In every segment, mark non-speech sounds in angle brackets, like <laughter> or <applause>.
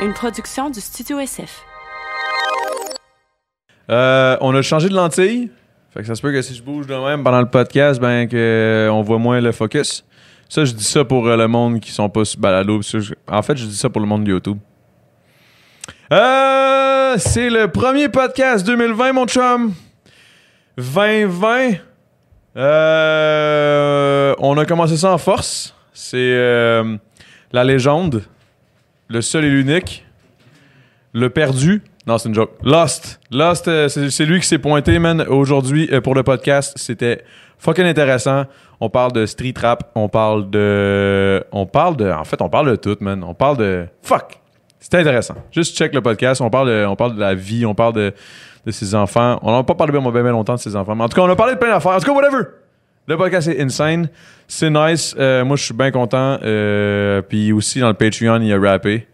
une production du Studio SF. Euh, on a changé de lentille. Fait que ça se peut que si je bouge de même pendant le podcast, ben que euh, on voit moins le focus. Ça, je dis ça pour euh, le monde qui sont pas sur balado. En fait, je dis ça pour le monde de YouTube. C'est le premier podcast 2020, mon chum. 2020. Euh, on a commencé ça en force. C'est la légende, le seul et l'unique, le perdu. Non, c'est une joke. Lost. Lost, euh, c'est lui qui s'est pointé, man. Aujourd'hui, euh, pour le podcast, c'était fucking intéressant. On parle de street rap, on parle de... On parle de... En fait, on parle de tout, man. On parle de... Fuck! C'était intéressant. Juste check le podcast. On parle de, on parle de la vie, on parle de, de ses enfants. On n'a pas parlé bien, bien, bien longtemps de ses enfants. Mais en tout cas, on a parlé de plein d'affaires. En tout cas, whatever! Le podcast est insane. C'est nice. Euh, moi, je suis bien content. Euh, Puis aussi, dans le Patreon, il a rappé.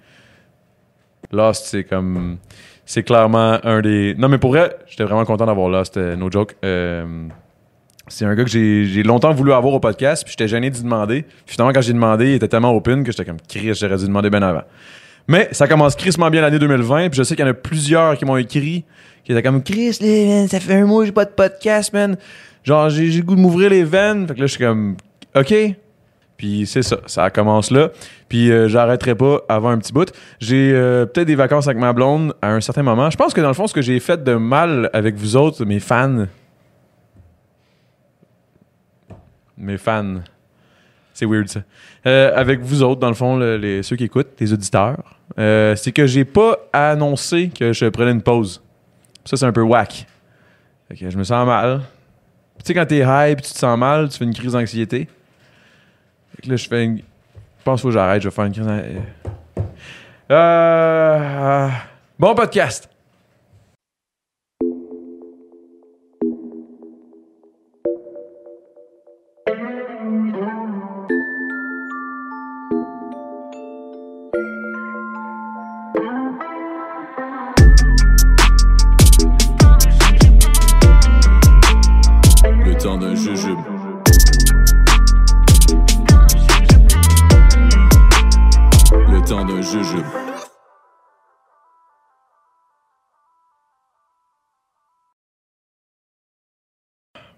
Lost, c'est comme. C'est clairement un des. Non, mais pour vrai, j'étais vraiment content d'avoir Lost, euh, no joke. Euh, c'est un gars que j'ai longtemps voulu avoir au podcast, puis j'étais gêné d'y demander. Puis finalement, quand j'ai demandé, il était tellement open que j'étais comme Chris, j'aurais dû demander bien avant. Mais ça commence crissement bien l'année 2020, puis je sais qu'il y en a plusieurs qui m'ont écrit, qui étaient comme Chris, ça fait un mois que j'ai pas de podcast, man. Genre, j'ai le goût de m'ouvrir les veines. Fait que là, je suis comme OK. Puis c'est ça, ça commence là. Puis euh, j'arrêterai pas avant un petit bout. J'ai euh, peut-être des vacances avec ma blonde à un certain moment. Je pense que dans le fond, ce que j'ai fait de mal avec vous autres, mes fans, mes fans, c'est weird ça. Euh, avec vous autres, dans le fond, le- les, ceux qui écoutent, les auditeurs, c'est que j'ai pas annoncé que je prenais une pause. Ça, c'est un peu whack. Fait que je me sens mal. Tu sais, quand t'es high puis tu te sens mal, tu fais une crise d'anxiété. Fait que là, je fais une... Je pense que j'arrête, je vais faire une crise d'anxiété. Euh... Bon podcast!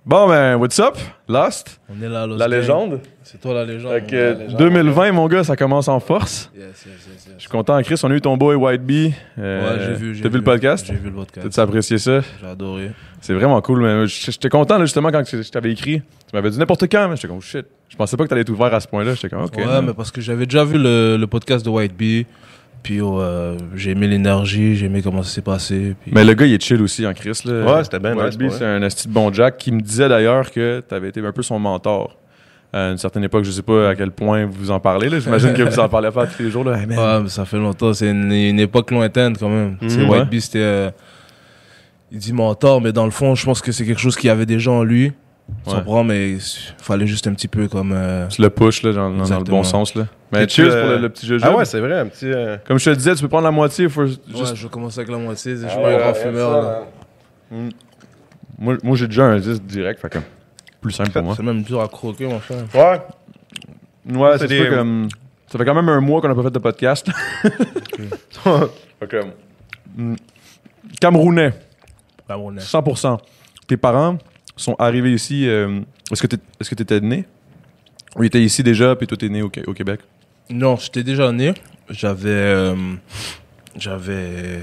Bon, ben, what's up? Lost? On est là, Lost La légende? C'est toi la légende. Fait que est la légende. 2020, mon gars, ça commence en force. Yes, yes, yes, yes. Je suis content, Chris. On a eu ton boy White Bee. Euh, Ouais, j'ai vu. j'ai T'as vu le podcast? J'ai vu le podcast. T'as-tu apprécié ça? J'ai adoré. C'est vraiment cool, j'étais content, là, justement, quand je t'avais écrit. Tu m'avais dit n'importe quand, mais j'étais comme, oh, shit. Je pensais pas que t'allais être ouvert à ce point-là. J'étais comme, ok. Ouais, mais parce que j'avais déjà vu le, le podcast de White Bee. Puis euh, j'ai aimé l'énergie, j'ai aimé comment ça s'est passé. Puis... Mais le gars, il est chill aussi en Chris. Là. Ouais, c'était bien White nice, c'est un esti de bon Jack qui me disait d'ailleurs que t'avais été un peu son mentor. À une certaine époque, je sais pas à quel point vous en parlez. là. J'imagine que vous en parlez pas tous les jours. Là. Hey. Ouais, mais ça fait longtemps. C'est une, une époque lointaine quand même. Tu Mhm. White. Bee, c'était. euh, il dit mentor, mais dans le fond, je pense que c'est quelque chose qu'il y avait déjà en lui. Tu Ouais. comprends, mais il fallait juste un petit peu comme. euh, Tu le push là, dans, dans le bon sens. Là. Mais cheers pour euh, le, le petit jeu. Ah ouais, c'est vrai, un petit. euh, Comme je te le disais, tu peux prendre la moitié. Faut juste... Ouais, je vais commencer avec la moitié. Je suis ah pas un grand fumeur. ça, là. hein. Moi, moi j'ai déjà un 10 direct. Fait que plus simple pour moi. C'est même dur à croquer, mon frère. Ouais. Ouais, C'est des- ça comme. Ça fait quand même un mois qu'on n'a pas fait de podcast. <laughs> que, mm, Camerounais, est- 100%. Tes parents sont arrivés ici. euh, Est-ce que tu est-ce que étais né? Ou ils étaient ici déjà, puis toi t'es né au, au Québec? Non, j'étais déjà né. J'avais. euh, J'avais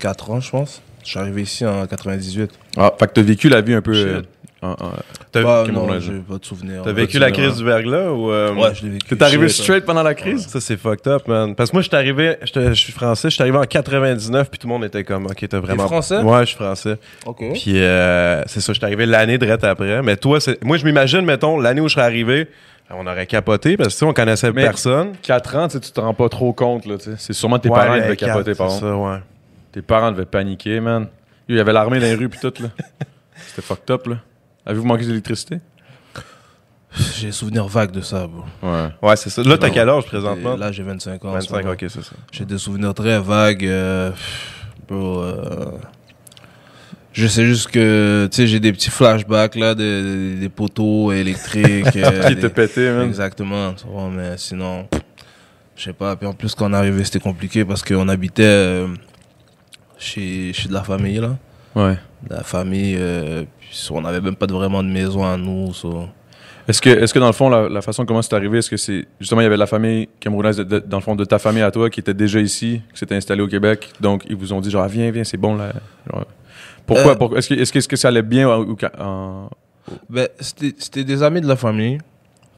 4 ans, je pense. Je suis arrivé ici en 98. Ah, fait que t'as vécu la vie un peu. Shit. euh, en- en- T'as Bah, ok, non, mon j'ai pas de souvenir. t'as vécu la crise du verglas ou. euh. Ouais, je l'ai vécu. T'es arrivé Shit, straight pendant la crise? Ça, c'est fucked up, man. Parce que moi, je suis arrivé, j'étais- je suis français, je suis arrivé en 99, puis tout le monde était comme, OK, t'as vraiment. français? Ouais, je suis français. Ok. Puis, euh, c'est ça, je suis arrivé l'année direct après. Mais toi, c'est... moi, je m'imagine, mettons, l'année où je serais arrivé, on aurait capoté, parce que, tu sais, on connaissait Mais- personne. 4 ans, tu sais, tu te rends pas trop compte. Là, c'est sûrement tes Ouais, parents devaient capoter, par ça, ouais. Tes parents devaient paniquer, man. Il y avait l'armée dans les rues, puis tout. là. <laughs> C'était fucked up. là. Avez-vous manqué d'électricité? J'ai souvenir vague de ça, bro. Ouais. Ouais, c'est ça. Là, t'as quel âge présentement? Là, j'ai 25 ans. en ce 25, moment. ok, c'est ça. J'ai des souvenirs très vagues. euh, bro, euh, je sais juste que, tu sais, j'ai des petits flashbacks, là, des, poteaux électriques. <laughs> euh, Qui des- te pétait, man. Exactement, tu vois, mais sinon, Je sais pas. Puis en plus, quand on est arrivé, c'était compliqué parce qu'on habitait euh, chez, chez de la famille, là. Ouais. De la famille, euh, puis on n'avait même pas de, vraiment de maison à nous. so- Est-ce que, est-ce que dans le fond, la, la façon comment c'est arrivé, est-ce que c'est justement il y avait la famille camerounaise de- de- dans le fond de ta famille à toi qui était déjà ici, qui s'était installée au Québec, donc ils vous ont dit genre ah, viens viens c'est bon là. Genre, pourquoi, Euh, pourquoi- est-ce que ça allait bien ou, en- Ben, c'était des amis de la famille,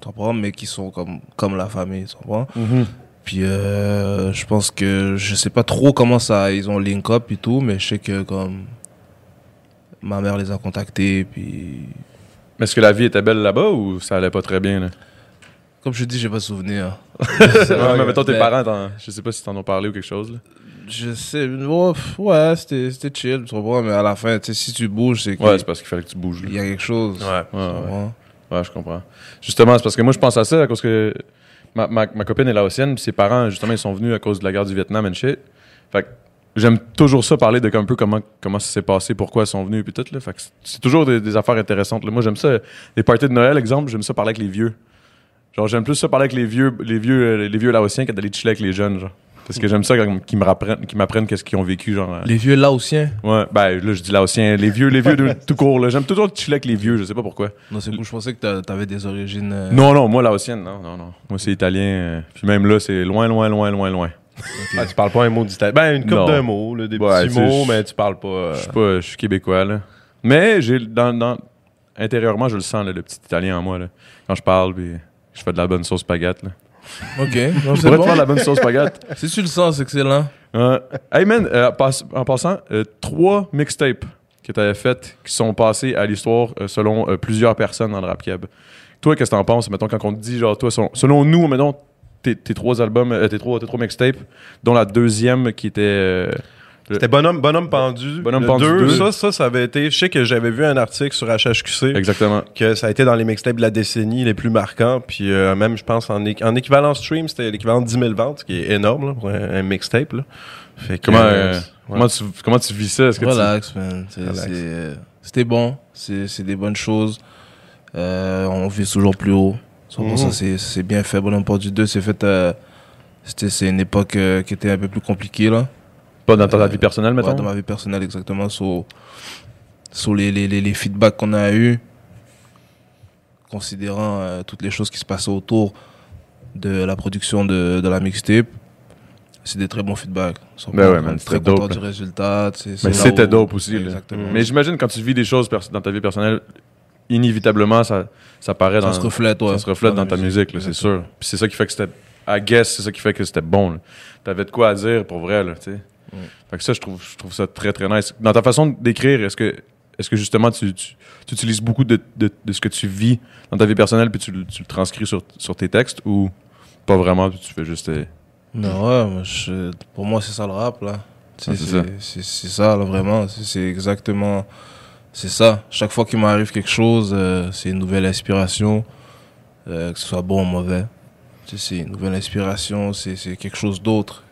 tu mais qui sont comme, comme la famille, tu comprends. Puis euh, je pense que je sais pas trop comment ça ils ont link up et tout, mais je sais que comme ma mère les a contactés puis Mais est-ce que la vie était belle là-bas ou ça allait pas très bien là? comme je dis, j'ai pas de souvenir. <laughs> Ouais, mais mettons tes parents, je sais pas si t'en ont parlé ou quelque chose là. Je sais, ouais, c'était chill, tu comprends, mais à la fin, tu sais si tu bouges, c'est qu'il Ouais, c'est parce qu'il fallait que tu bouges. il y a quelque chose. Ouais. Ouais, ouais. je comprends. Justement, c'est parce que moi, je pense à ça à cause que ma, ma, ma copine est laotienne, puis ses parents, justement, ils sont venus à cause de la guerre du Vietnam and shit. Fait que j'aime toujours ça, parler de comme un peu comment, comment ça s'est passé, pourquoi ils sont venus, puis tout. Là. Fait que c'est- toujours des, des affaires intéressantes. là. Moi, j'aime ça. Les parties de Noël, exemple, j'aime ça parler avec les vieux. Genre, j'aime plus ça parler avec les vieux, les vieux, euh, les vieux laotiens que d'aller chiller avec les jeunes, genre. Parce que j'aime ça quand- qu'ils me rapprennent, qu'ils m'apprennent qu'est-ce qu'ils ont vécu, genre. euh, Les vieux laotiens. Ouais, ben là, je dis laotiens, les vieux, les vieux de, tout court, là. J'aime toujours chiller avec les vieux, je sais pas pourquoi. Non, c'est cool, je pensais que t'a- t'avais des origines. euh, Non, non, moi, laotienne, non, non, non. Moi, c'est italien. euh, puis même là, c'est loin, loin, loin, loin, loin. Ah, tu parles pas un mot d'italien. Ben, une coupe d'un mot, là, des Ouais, petits mots, mais tu parles pas. euh, Je suis pas, je suis québécois, là. Mais j'ai, dans, dans- intérieurement, je le sens, là, le petit italien en moi, là. Quand je parle, puis je fais de la bonne sauce spaghetti, là. <laughs> Ok, non, Je c'est te bon. faire de la bonne sauce spaghetti. <laughs> Si tu le sens, c'est excellent. Ouais. Hey, man, euh, en passant, euh, trois mixtapes que tu avais faites qui sont passés à l'histoire euh, selon euh, plusieurs personnes dans le rap keb. Toi, qu'est-ce que t'en penses? Mettons, quand on te dit, genre, toi, selon, selon nous, mettons, tes, tes trois albums, euh, tes, trois, tes trois mixtapes, dont la deuxième qui était. euh, C'était Bonhomme, Bonhomme Pendu. Bonhomme Le Pendu deux, deux. Ça, ça, ça avait été. Je sais que j'avais vu un article sur HHQC exactement. que ça a été dans les mixtapes de la décennie les plus marquants. Puis euh, même, je pense, en, en équivalent stream, c'était l'équivalent de 10 000 ventes, ce qui est énorme là, pour un, un mixtape. Là. Fait que, Comment, euh, euh, ouais. comment, tu, comment tu vis ça? Est-ce que tu- Relax, man. Euh, C'était bon. C'est c'est des bonnes choses. Euh, on vit toujours plus haut. So, bon, Mhm. ça, c'est- c'est bien fait. Bonhomme du 2, c'est fait. euh, c'était- C'est une époque euh, qui était un peu plus compliquée, là. Pas dans ta Euh, vie personnelle, mettons? Ouais, dans ma vie personnelle, exactement. Sur, sur les, les, les, les feedbacks qu'on a eu, considérant euh, toutes les choses qui se passaient autour de la production de, de la mixtape, c'est des très bons feedbacks. Ben ouais, man, très dope, du résultat. Mais c'était dope aussi. là. Mais j'imagine quand tu vis des choses dans ta vie personnelle, inévitablement, ça, ça paraît dans. Ça se reflète, ouais. ça se reflète dans, ta musique, c'est sûr. Puis c'est ça qui fait que c'était. I guess, c'est ça qui fait que c'était bon. T'avais de quoi à dire pour vrai, là, tu sais. Fait que ça, je trouve, je trouve ça très, très nice. Dans ta façon d'écrire, est-ce que, est-ce que justement tu, tu, tu utilises beaucoup de, de, de ce que tu vis dans ta vie personnelle puis tu, le- tu le transcris sur, sur tes textes ou pas vraiment puis tu fais juste. euh, Mais ouais, moi, je- pour moi, c'est ça le rap, là. C'est Ah, c'est ça. là, vraiment. C'est- exactement. C'est ça. Chaque fois qu'il m'arrive quelque chose, euh, c'est une nouvelle inspiration, euh, que ce soit bon ou mauvais. C'est une nouvelle inspiration, c'est quelque chose d'autre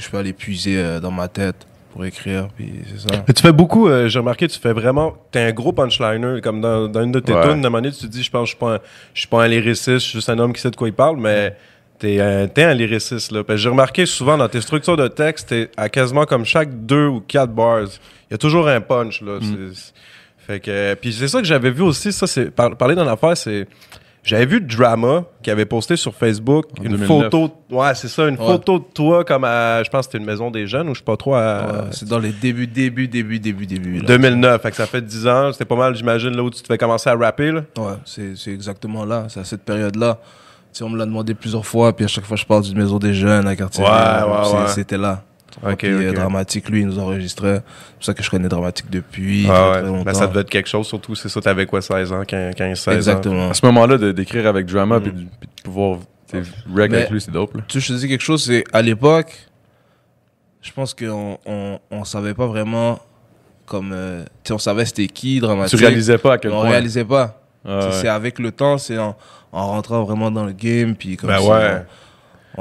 que je peux aller puiser euh, dans ma tête pour écrire, puis c'est ça. Mais tu fais beaucoup, euh, j'ai remarqué, tu fais vraiment. T'es un gros punchliner. Comme dans, dans une de tes Ouais. tunes, de moment donné, tu te dis, je pense, je suis pas un, je suis pas un lyriciste, je suis juste un homme qui sait de quoi il parle, mais t'es un, t'es un lyriciste, là. J'ai remarqué souvent dans tes structures de texte, t'es à quasiment comme chaque deux ou quatre bars. Il y a toujours un punch, là. Mm. C'est- Fait que. Puis c'est ça que j'avais vu aussi, ça, c'est. par- parler d'une affaire, c'est. J'avais vu Drama qui avait posté sur Facebook En une 2009. photo. Ouais, c'est ça, une Ouais. photo de toi comme à. Je pense que c'était une maison des jeunes ou je sais pas trop à. Ouais, c'est dans les débuts, débuts, débuts, débuts, débuts. là. 2009, fait que ça fait 10 ans. C'était pas mal, j'imagine, là où tu te fais commencer à rapper. Là. Ouais, c'est c'est exactement là, c'est à cette période-là. Tu sais, on me l'a demandé plusieurs fois, puis à chaque fois je parle d'une maison des jeunes à quartier. Ouais, ouais, ouais. C'était là. Ok, puis euh, ok. Dramatique, lui, il nous enregistrait. C'est pour ça que je connais Dramatique depuis Ah très, ouais. très longtemps. Ben, ça devait être quelque chose, surtout, c'est ça, t'avais quoi, 16 ans, 15, 16 ans? Exactement. À ce moment-là, d'écrire avec Drama Mm. puis, de, puis de pouvoir tu reg avec lui, c'est dope. Là. Tu sais, je te dis quelque chose, c'est à l'époque, je pense qu'on on, on savait pas vraiment comme. euh, tu sais, on savait c'était qui, Tu Dramatique. réalisais pas à quel on point. réalisait pas. Ah, C'est- ouais. C'est avec le temps, c'est en, en rentrant vraiment dans le game, puis comme Ben si ouais. on,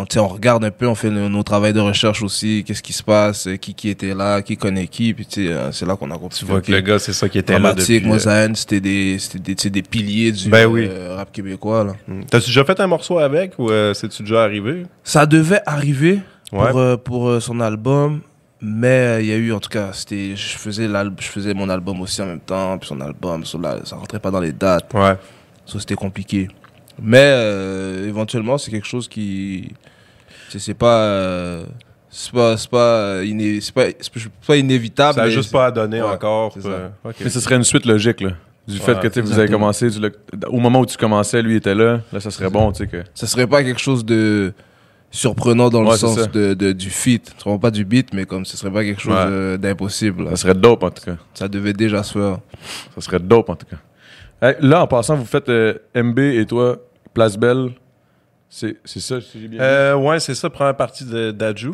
sais, on regarde un peu, on fait nos, nos travail de recherche aussi, qu'est-ce qui se passe, euh, qui qui était là, qui connaît qui, puis euh, c'est là qu'on a compris. Tu vois que le gars, c'est ça qui était là depuis... euh, Mozaïne, c'était des, des, des piliers du Ben oui. euh, rap québécois, là. Hmm. T'as-tu déjà fait un morceau avec ou euh, c'est-tu déjà arrivé? Ça devait arriver Ouais. pour, euh, pour euh, son album, mais euh, il y a eu, en tout cas, c'était, je faisais je faisais mon album aussi en même temps, puis son album, ça, là, ça rentrait pas dans les dates, Ouais. ça c'était compliqué. Mais euh, éventuellement, c'est quelque chose qui, c'est pas, euh, c'est pas, c'est pas, euh, iné- c'est pas, c'est pas inévitable. Ça a mais juste pas à donner Ouais, encore. ça. Mais ce serait une suite logique, là. Du fait que vous avez commencé, tu au moment où tu commençais, lui était là, là, ça serait bon, tu sais, que. Ça serait pas quelque chose de surprenant dans Ouais, le ça. sens de, de, du feat. Tu pas du beat, mais comme ce serait pas quelque chose Ouais. euh, d'impossible. Ça serait dope, en tout cas. Ça devait déjà se faire. Ça serait dope, en tout cas. Hey, là, en passant, vous faites euh, MB et toi, Place Belle. C'est c'est ça, si j'ai bien? Euh, ouais, c'est ça, première partie de d'Adju.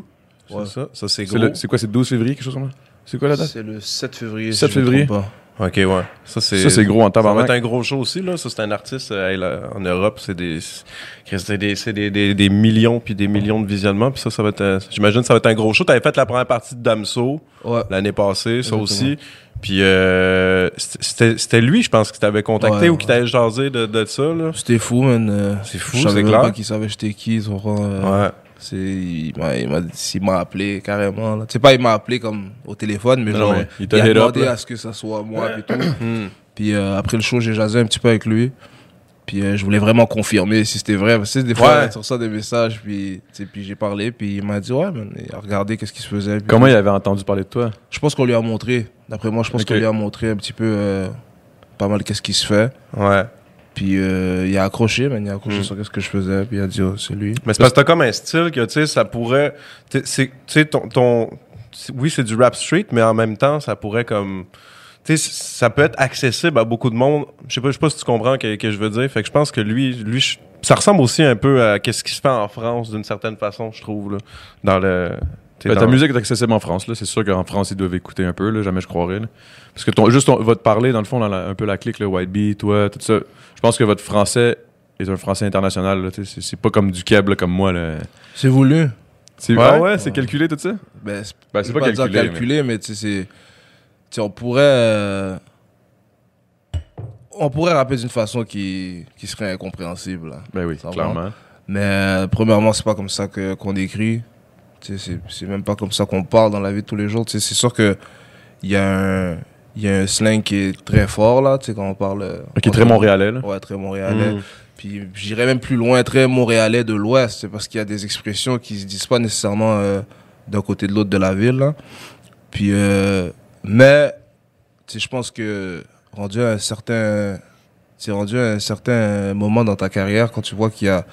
C'est Ouais. ça. Ça, c'est C'est gros. le- C'est quoi, c'est le 12 février, quelque chose comme ça? C'est quoi la date? C'est le 7 février. 7 si je me février. trompe pas. Ok, ouais. Ça, c'est. Ça, c'est gros en Ça va tabarnak. être un gros show aussi, là. Ça, c'est un artiste euh, hey, là, en Europe. C'est des, c'est des, c'est des, des, des millions puis des millions de visionnements. Puis ça, ça va être, un- j'imagine, que ça va être un gros show. T'avais fait la première partie de Damso Ouais. l'année passée, ça Exactement. aussi. Puis euh, c'était c'était lui, je pense, qui t'avait contacté Ouais, ou qui ouais. t'avait jasé de, de ça, là. C'était fou, man. euh, C'est fou, je savais c'est même clair. pas qu'il savait j'étais qui. tu comprends, euh, Ouais. C'est, il m'a, appelé carrément. là. Tu sais pas, il m'a appelé comme au téléphone, mais Non, genre, il il, a up, demandé là. à ce que ça soit moi et tout. <clears throat> Hmm. Puis euh, après le show, j'ai jasé un petit peu avec lui. Puis euh, je voulais vraiment confirmer si c'était vrai. Parce que des fois, Ouais. tu reçois des messages, puis, puis j'ai parlé, puis il m'a dit, ouais, man, il a regardé qu'est-ce qui se faisait. Puis Comment il avait entendu parler de toi? Je pense qu'on lui a montré. D'après moi, je pense qu'on lui a montré un petit peu euh, pas mal qu'est-ce qui se fait. Ouais. Puis euh, il a accroché, man, il a accroché Mm. sur qu'est-ce que je faisais, puis il a dit, oh, c'est lui. Mais c'est parce que t'as comme un style que, tu sais, ça pourrait. Tu sais, ton. ton oui, c'est du rap street, mais en même temps, ça pourrait comme. Tu sais, ça peut être accessible à beaucoup de monde. Je sais pas, je sais pas si tu comprends ce que, que je veux dire. Fait que je pense que lui, lui, je- ça ressemble aussi un peu à qu'est-ce qui se fait en France d'une certaine façon, je trouve, là. Dans le. Ben, ta musique est accessible en France, là. C'est sûr qu'en France, ils doivent écouter un peu, là. Jamais je croirais, là. Parce que ton, juste ton- votre parler, dans le fond, dans la- un peu la clique, le White Bee, toi, tout ça. Je pense que votre français est un français international, C'est pas comme du Keb, là, comme moi, là. C'est voulu. C'est Ouais? ah ouais, c'est calculé, tout ça? Ben, c'est Ben, pas calculé. mais- tu sais, on pourrait. euh, on pourrait rapper d'une façon qui, qui serait incompréhensible. là. Ben oui, va. clairement. Mais euh, premièrement, c'est pas comme ça que qu'on écrit. Tu c'est même pas comme ça qu'on parle dans la vie de tous les jours. Tu c'est sûr que il y a un il y a un slang qui est très fort là, tu sais quand on parle Qui est très montréalais, là. Ouais, très montréalais. Mm. Puis j'irais même plus loin, très montréalais de l'ouest, c'est parce qu'il y a des expressions qui se disent pas nécessairement euh, d'un côté de l'autre de la ville là. Puis euh, mais tu sais je pense que rendu à un certain c'est rendu à un certain moment dans ta carrière quand tu vois qu'il y a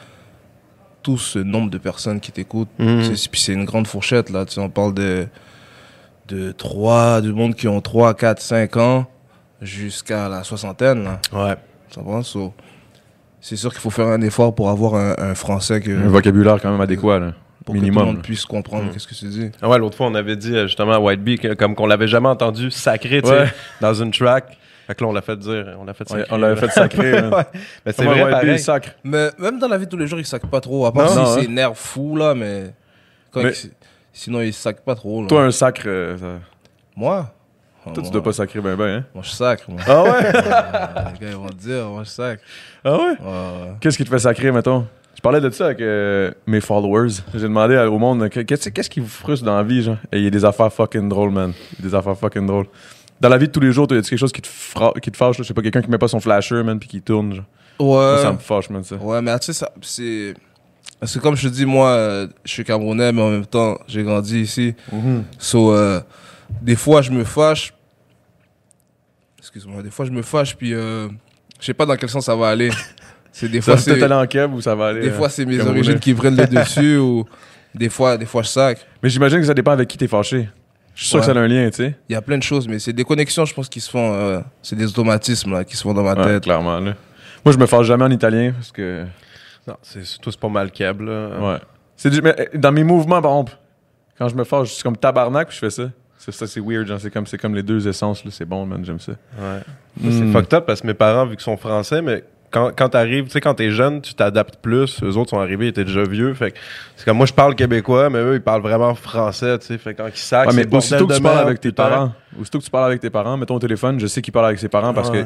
tout ce nombre de personnes qui t'écoutent Mhm. Puis c'est une grande fourchette, là. Tu sais, on parle de, de 3, du monde qui ont 3, 4, 5 ans jusqu'à la soixantaine, là. Ouais. Ça va? So, c'est sûr qu'il faut faire un effort pour avoir un, un français que, Un vocabulaire quand même adéquat, là. pour que tout le minimum. monde puisse comprendre Mm. qu'est-ce que tu dis. Ah ouais, l'autre fois, on avait dit euh, justement à White Bee que- comme qu'on l'avait jamais entendu sacré, tu sais, Ouais. dans une track. Fait que là, on l'a fait dire, on l'a fait sacré. on l'avait fait sacré, man. <laughs> Ouais. Mais c'est vrai, pareil. il sacre. Mais même dans la vie de tous les jours, il sac pas trop. À part Non, si c'est hein. nerf fou, là, mais, quand Mais- il- sinon il sac pas trop. Là. Toi, un sacre, euh, ça- Moi? Toi, tu moi, dois pas sacrer ben ben, hein? Moi, je sacre, moi. Ah ouais? <laughs> Euh, les gars, ils vont te dire, moi, je sacre. ah ouais? Ouais, ouais. Qu'est-ce qui te fait sacrer, mettons? Je parlais de ça avec euh, mes followers. J'ai demandé au monde, que- qu'est-ce qu'est-ce qui vous frustre dans la vie, genre? Et il y a des affaires fucking drôles, man. Il y a des affaires fucking drôles. Dans la vie de tous les jours, y a quelque chose qui te, fra- qui te fâche, là? Je sais pas, quelqu'un qui met pas son flasher, man, puis qui tourne, genre. Ouais. Ça, ça me fâche, man, ça. Ouais, mais tu sais, c'est. Parce que comme je te dis, moi, euh, je suis Camerounais, mais en même temps, j'ai grandi ici. So, euh, des fois, je me fâche. Excuse-moi, des fois, je me fâche, puis euh, je sais pas dans quel sens ça va aller. <laughs> C'est des Ça fois, va c'est en keb ou ça va aller. des euh, fois, c'est mes origines qui prennent le <laughs> dessus, ou des fois, des fois, je sac. Mais j'imagine que ça dépend avec qui t'es fâché. Je suis sûr Ouais. que ça a un lien, tu sais. Il y a plein de choses, mais c'est des connexions, je pense, qui se font. euh, c'est des automatismes là, qui se font dans ma Ouais, tête. clairement, là. Moi, je me fâche jamais en italien parce que. Non, c'est tout, c'est pas mal câble, là. Ouais. C'est du- mais, euh, dans mes mouvements, par exemple, quand je me fâche, je suis comme tabarnak puis je fais ça. C'est ça, c'est weird, genre, c'est comme, c'est comme les deux essences, là. C'est bon, man, j'aime ça. Ouais. Ça, C'est Mm. fucked up parce que mes parents, vu qu'ils sont français, mais quand, quand t'arrives, tu sais, quand t'es jeune, tu t'adaptes plus. Eux autres sont arrivés, ils étaient déjà vieux. Fait que c'est comme moi, je parle québécois, mais eux, ils parlent vraiment français, tu sais. Fait que quand ils sacent, Ouais, mais aussitôt que tu parles avec tes parents, aussitôt que tu parles avec tes parents, mettons au téléphone, je sais qu'il parle avec ses parents parce que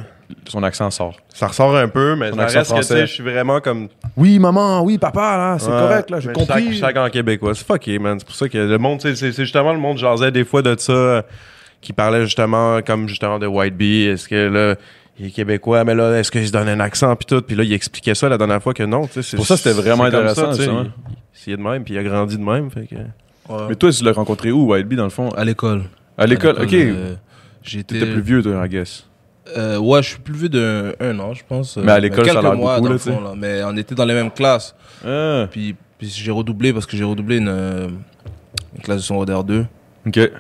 son accent sort. Ça ressort un peu, mais ça accent reste que, tu français. sais, je suis vraiment comme. Oui, maman, oui, papa, là, c'est correct, là, j'ai compris. Chaque, en québécois. C'est fucké, man. C'est pour ça que le monde, c'est justement le monde jasait des fois de ça, qui parlait justement, comme justement de White Bee. Est-ce que là, il est québécois, mais là, est-ce qu'il se donne un accent, puis tout? Puis là, il expliquait ça la dernière fois que non. Pour ça, c'était vraiment intéressant, tu sais. justement. Il, il est de même, puis il a grandi de même. Fait que... Ouais. Mais toi, tu l'as rencontré où, Wild Bee, dans le fond? À l'école. À l'école, À ok. euh, J'étais T'étais plus vieux, toi, I guess. Euh, ouais, je suis plus vieux d'un un an, je pense. Mais à l'école, ça a mois, beaucoup, dans là, fond, là. Mais on était dans les mêmes classes. Ah, Puis, puis j'ai redoublé parce que j'ai redoublé une, euh, une classe de secondaire 2. ok.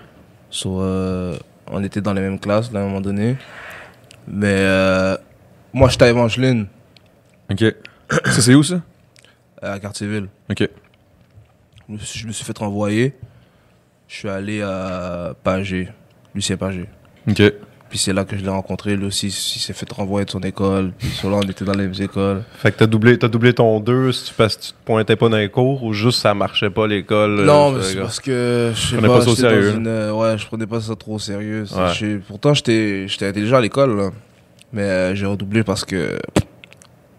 So, euh, on était dans les mêmes classes là, à un moment donné. Mais euh, moi, j'étais à Evangeline, Ok. ça, c'est où, ça? À Cartierville. Ok. Je me suis, je me suis fait renvoyer. Je suis allé à Pagé, Lucien Pagé. Ok. Puis c'est là que je l'ai rencontré. Lui aussi, il s'est fait renvoyer de son école. Puis sur là, on était dans les mêmes écoles. Fait que t'as doublé, t'as doublé ton 2 si tu, parce que tu te pointais pas dans les cours ou juste ça marchait pas l'école. non, euh, mais ça, c'est parce que je sais Prenais pas, pas ça au dans sérieux. une, euh, ouais, je prenais pas ça trop au sérieux. Ouais. Pourtant, j'étais intelligent à l'école, mais euh, j'ai redoublé parce que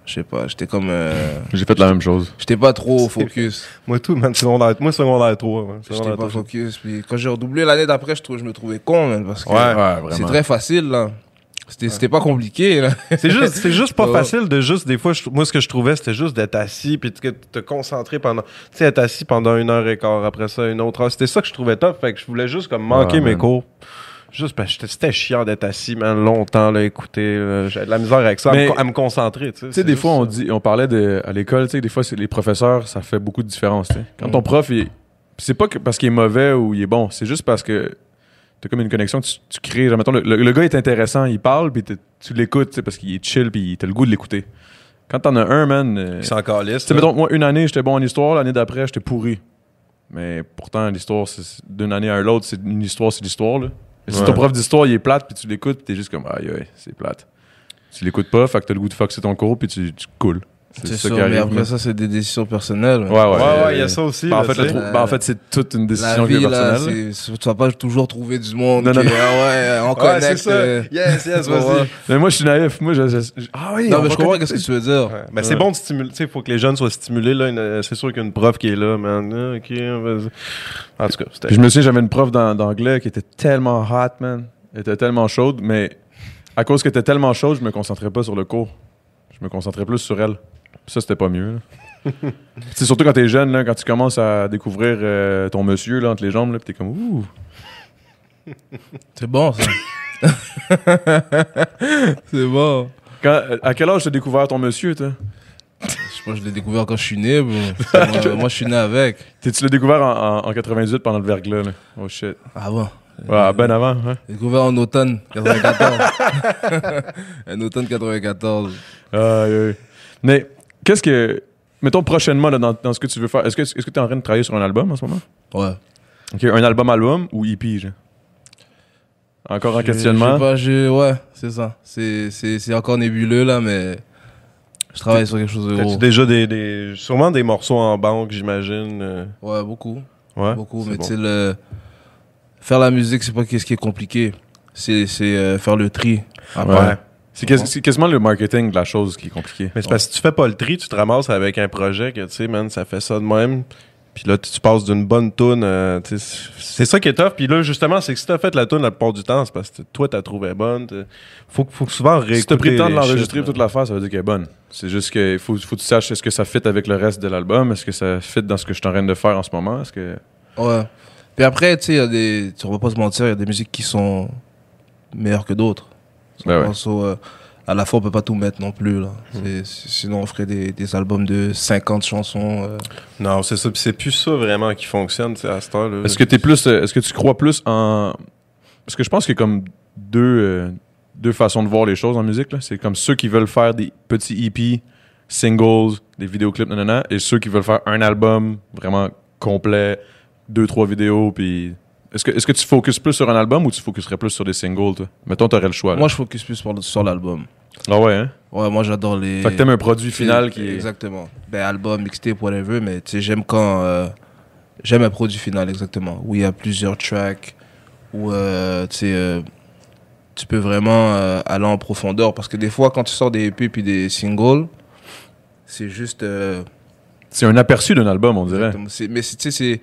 je sais pas, j'étais comme euh, <laughs> J'ai fait la même chose. j'étais pas trop focus. Moi, tout, man, secondaire, moi, secondaire 3. man, J'étais secondaire pas 3. focus. Puis quand j'ai redoublé l'année d'après, je, je me trouvais con, man, parce que Ouais. c'est très facile, là. C'était c'était pas compliqué, là. <laughs> C'est juste, c'est juste pas Ouais. facile de juste, des fois, je- moi, ce que je trouvais, c'était juste d'être assis puis de te concentrer pendant, tu sais, être assis pendant une heure et quart, après ça, une autre heure. C'était ça que je trouvais top, fait que je voulais juste comme manquer Ouais, mes man. cours. Juste parce que j'étais- c'était chiant d'être assis, man, longtemps, là, écouter. là. J'avais de la misère avec ça, à me Mais- con- à, me concentrer, tu sais. Tu sais, des fois, on dit, on parlait de, à l'école, tu sais, des fois, c'est les professeurs, ça fait beaucoup de différence, tu sais. Quand ton prof, il, puis c'est pas que parce qu'il est mauvais ou il est bon, c'est juste parce que t'as comme une connexion, tu, tu crées, genre, mettons, le, le- le gars est intéressant, il parle, puis tu l'écoutes, tu sais, parce qu'il est chill, puis t'as le goût de l'écouter. Quand t'en as un, man, euh, tu sais, là. mettons, moi, une année, j'étais bon en histoire, l'année d'après, j'étais pourri. Mais pourtant, l'histoire, c'est- d'une année à l'autre, c'est une histoire, c'est l'histoire, là. Mais si Ouais. ton prof d'histoire, il est plate, puis tu l'écoutes, puis t'es juste comme, aïe, aïe, c'est plate. Tu l'écoutes pas, fait que t'as le goût de foxer ton cours, puis tu, tu coules. C'est ça, mais après ça, c'est des décisions personnelles. Ouais, ouais. Ouais, euh, ouais, il y a ça aussi. Ben, en là, fait, ben, en fait, c'est toute une La décision vie, qui est là, personnelle. c'est- tu vas pas toujours trouver du monde Non, non, non. ah ouais, on Ouais, connecte. c'est ça. euh, Yes, yes, vas-y. Mais moi, je suis naïf. Moi, je. ah oui, Non, on mais je comprends qu'est-ce que tu veux dire. Ouais. Ben, c'est Ouais. bon de stimuler. Tu sais, il faut que les jeunes soient stimulés. Là. Une- C'est sûr qu'il y a une prof qui est là, man. Ah, ok, vas-y. En tout cas, c'était. Puis je me souviens, j'avais une prof d'an- d'anglais qui était tellement hot, man. Elle était tellement chaude, mais à cause qu'elle était tellement chaude, je me concentrais pas sur le cours. Je me concentrais plus sur elle. Ça, c'était pas mieux. <laughs> c'est surtout quand t'es jeune, là, quand tu commences à découvrir euh, ton monsieur là, entre les jambes, là, t'es comme ouh. C'est bon, ça. <laughs> c'est bon. Quand, à quel âge t'as découvert ton monsieur, toi? Je pense que je l'ai découvert quand je suis né. moi, <laughs> moi, je suis né avec. Tu l'as découvert en, en- en 98 pendant le verglas, là? Oh shit. Ah bon Ouais, ben avant, hein. J'ai découvert en automne 94. en automne 94. Aïe, aïe. Mais qu'est-ce que. Mettons prochainement là, dans, dans ce que tu veux faire. Est-ce que est-ce que tu es en train de travailler sur un album en ce moment? Ouais. Ok, un album-album ou EP, genre? Encore en je questionnement? sais pas, je- ouais, c'est ça. C'est- C'est c'est encore nébuleux, là, mais je travaille sur quelque chose de gros. déjà des, des. Sûrement des morceaux en banque, j'imagine. euh, Ouais, beaucoup. Ouais. beaucoup, mais bon. tu sais, le- faire la musique, c'est pas qu'est-ce qui est compliqué. C'est c'est, euh, faire le tri. Après. Ouais. C'est quas- c'est quasiment le marketing de la chose qui est compliqué. Mais c'est parce que si tu fais pas le tri, tu te ramasses avec un projet que, tu sais, man, ça fait ça de même. Puis là, tu passes d'une bonne tu sais, c'est ça qui est tough. Puis là, justement, c'est que si t'as fait la tune la plupart du temps, c'est parce que toi, t'as trouvé bonne. Faut, que- faut que souvent réécouter. Si t'as pris le temps de l'enregistrer toute l'affaire, ça veut dire qu'elle est bonne. C'est juste qu'il faut, faut que tu saches est-ce que ça fit avec le reste de l'album, est-ce que ça fit dans ce que je suis en train de faire en ce moment, est-ce que... Ouais. Puis après, tu sais, des. Tu vas pas se mentir, il y a des musiques qui sont meilleures que d'autres. Ouais. Euh, à la fois, on peut pas tout mettre non plus, là. Hmm. Sinon, on ferait des, des albums de 50 chansons. euh. Non, c'est ça. Puis c'est plus ça vraiment qui fonctionne, à cette heure-là. Est-ce que t'es plus, euh, est-ce que tu crois plus en... Parce que je pense qu'il y a comme deux, euh, deux façons de voir les choses en musique. C'est comme ceux qui veulent faire des petits EP, singles, des vidéoclips, nanana, et ceux qui veulent faire un album vraiment complet, deux, trois vidéos, puis... Est-ce que, est-ce que tu focuses plus sur un album ou tu focuserais plus sur des singles, toi? Mettons, t'aurais le choix, là. Moi, je focus plus sur, sur l'album. Ah ouais, hein? Ouais, moi j'adore les. Fait que t'aimes un produit final qui est. Exactement. Ben, album, mixtape, whatever, mais tu sais, j'aime quand. euh, j'aime un produit final, exactement. Où il y a plusieurs tracks, où euh, tu sais, euh, tu peux vraiment aller en profondeur. Parce que des fois, quand tu sors des EP puis des singles, c'est juste. C'est un aperçu d'un album, on dirait. mais tu sais, c'est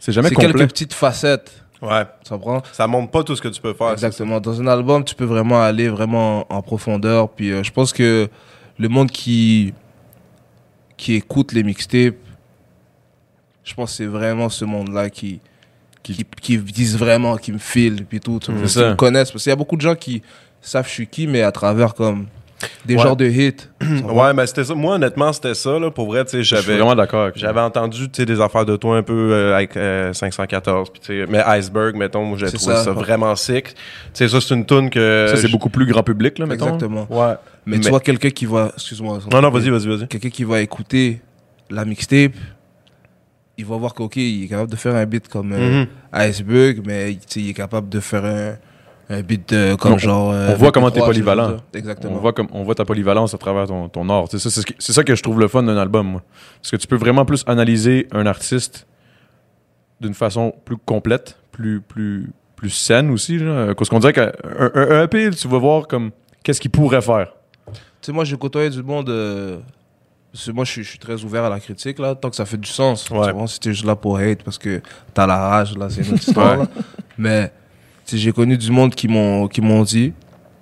C'est jamais c'est complet. quelques petites facettes. Ouais. Tu comprends? Ça montre pas tout ce que tu peux faire. Exactement. Dans un album, tu peux vraiment aller vraiment en profondeur. Puis euh, je pense que le monde qui, qui écoute les mixtapes, je pense que c'est vraiment ce monde-là qui, qui, qui, disent vraiment, qui me file, puis tout. Qui ça. me connaissent. Parce qu'il y a beaucoup de gens qui savent je suis qui, mais à travers comme des Ouais. genres de hits. <clears throat> Ouais, mais c'était ça. Moi, honnêtement, c'était ça. Là. Pour vrai, j'avais. vraiment d'accord. J'avais entendu tu sais, des affaires de toi un peu euh, avec euh, 514, puis, tu sais, mais Iceberg, mettons, moi j'ai trouvé ça, ça. vraiment sick. Tu sais, ça, c'est une tune que. Ça, c'est je- beaucoup plus grand public, là, mettons. Exactement. Ouais. Mais, Mais- tu vois, quelqu'un qui va. Excuse-moi. Non, non, vas-y, vas-y, vas-y. quelqu'un qui va écouter la mixtape, il va voir qu'ok, il est capable de faire un beat comme euh, Mhm. Iceberg, mais tu sais, il est capable de faire un, un beat de- comme On- genre. euh, on voit comment t'es 23, polyvalent. Exactement. On voit, comme, on voit ta polyvalence à travers ton, ton art. Tu ça, C'est ça que je trouve le fun d'un album, moi. Parce que tu peux vraiment plus analyser un artiste d'une façon plus complète, plus, plus, plus saine aussi. Genre. Parce qu'on dirait qu'un un, EP, tu vas voir comme qu'est-ce qu'il pourrait faire. Tu sais, moi, j'ai côtoyé du monde. euh, moi, je suis, très ouvert à la critique, là, tant que ça fait du sens. Tu Ouais. vois, si t'es juste là pour hate parce que t'as la rage, là, c'est une autre histoire. <laughs> Là. Mais, tu j'ai connu du monde qui m'ont qui m'ont dit.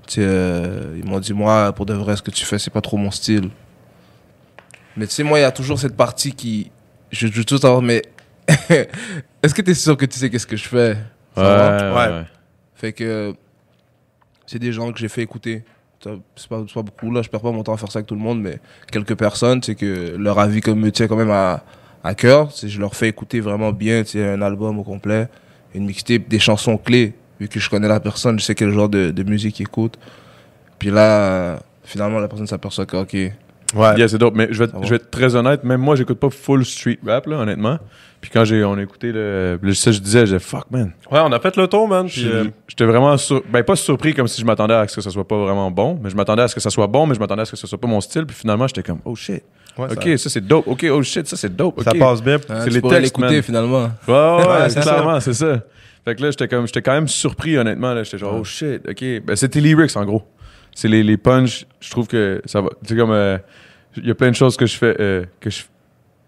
tu euh, ils m'ont dit, moi, pour de vrai, ce que tu fais, c'est pas trop mon style. Mais tu sais, moi, il y a toujours cette partie qui. Je veux tout savoir, mais. <laughs> Est-ce que t'es sûr que tu sais qu'est-ce que je fais? Va? Ouais. Fait que c'est des gens que j'ai fait écouter. C'est pas, pas beaucoup, là, je perds pas mon temps à faire ça avec tout le monde, mais quelques personnes, c'est que leur avis comme me tient quand même à, à cœur. Je leur fais écouter vraiment bien, tu un album au complet, une mixtape, des chansons clés, vu que je connais la personne, je sais quel genre de, de musique il écoute. Puis là, finalement, la personne s'aperçoit que, ok, Ouais. Yeah, c'est dope. Mais je vais, être- Ça va. je vais être très honnête, même moi, j'écoute pas full street rap, là, honnêtement. Puis quand j'ai, on a écouté le. le- Ça, je disais, j'ai fuck, man. Ouais, on a fait le tour, man. Puis, euh, j'étais vraiment sur... ben pas surpris comme si je m'attendais à ce que ça soit pas vraiment bon, mais je m'attendais à ce que ça soit bon, mais je m'attendais à ce que ce soit pas mon style, puis finalement j'étais comme oh shit. ouais, OK, ça, ça, c'est dope. OK, oh shit, ça c'est dope. ça passe bien. hein, C'est les textes, l'écouter man. finalement. Ouais, ouais, Ouais, c'est clairement, c'est ça. Fait que là, j'étais comme j'étais quand même surpris honnêtement là, j'étais genre oh shit. OK, ben c'était lyrics en gros. C'est les les punch, je trouve que ça va tu sais comme euh, il y a plein de choses que je fais euh, que je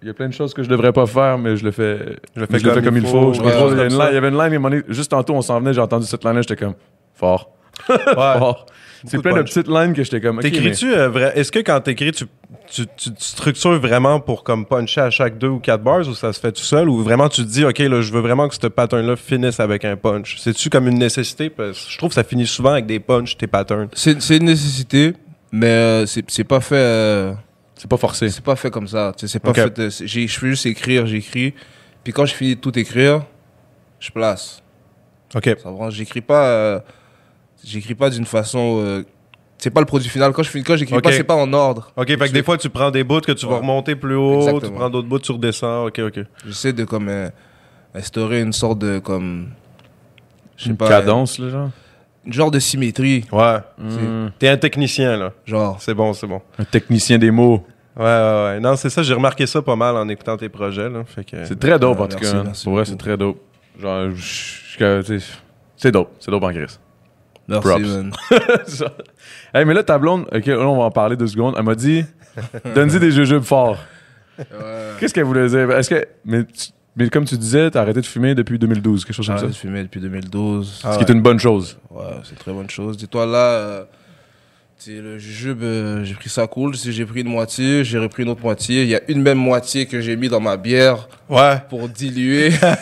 il y a plein de choses que je devrais pas faire, mais je le fais, Je le fais comme comme il faut, faut. Je ouais, contrôle- il, y a une line- il y avait une line, juste tantôt, on s'en venait, j'ai entendu cette line-là, j'étais comme, fort. Ouais. <laughs> fort. C'est plein de petites lines que j'étais comme, OK, mais- T'écris-tu euh, vrai... Est-ce que quand t'écris, tu, tu, tu, tu structures vraiment pour comme puncher à chaque deux ou quatre bars ou ça se fait tout seul ou vraiment tu te dis, OK, là, je veux vraiment que ce pattern-là finisse avec un punch? C'est-tu comme une nécessité? Parce que je trouve que ça finit souvent avec des punch, tes patterns. C'est c'est une nécessité, mais euh, c'est c'est pas fait. euh, c'est pas forcé. C'est pas fait comme ça. C'est pas fait. j'ai- Je peux juste écrire, j'écris. Puis quand je finis de tout écrire, je place. OK. Ça va, J'écris pas. Euh, j'écris pas d'une façon. euh, c'est pas le produit final. Quand je finis, quand j'écris Ok. pas, c'est pas en ordre. OK, fait que des fois, tu prends des bouts que tu vas remonter plus haut, tu prends d'autres bouts, tu redescends. OK, OK. J'essaie de comme euh, instaurer une sorte de comme. Je sais Une pas. cadence, là, genre? Une genre de symétrie. Ouais. Mm. T'es un technicien, là. Genre. C'est bon, c'est bon. Un technicien des mots. Ouais, ouais, ouais. Non, c'est ça, j'ai remarqué ça pas mal en écoutant tes projets, là. Fait que... C'est très dope, Ah, en tout merci, cas. hein. merci Pour vrai, c'est très dope. Genre, c'est dope. C'est dope en Chris. Merci, Props. man. <laughs> Ça. hey, mais là, ta blonde, OK, là, on va en parler deux secondes. Elle m'a dit, <laughs> donne-y des jujubes forts. Qu'est-ce qu'elle voulait dire? Est-ce que, mais, tu- mais comme tu disais, t'as arrêté de fumer depuis 2012, quelque chose J'ai comme ça. arrêté de fumer depuis 2012. Ah Ce qui est une bonne chose. Ouais, c'est une très bonne chose. Dis-toi là, euh, tu sais, le jujube, euh, j'ai pris ça cool. Sais, J'ai pris une moitié, j'ai repris une autre moitié. Il y a une même moitié que j'ai mis dans ma bière Ouais. pour diluer. <laughs> ça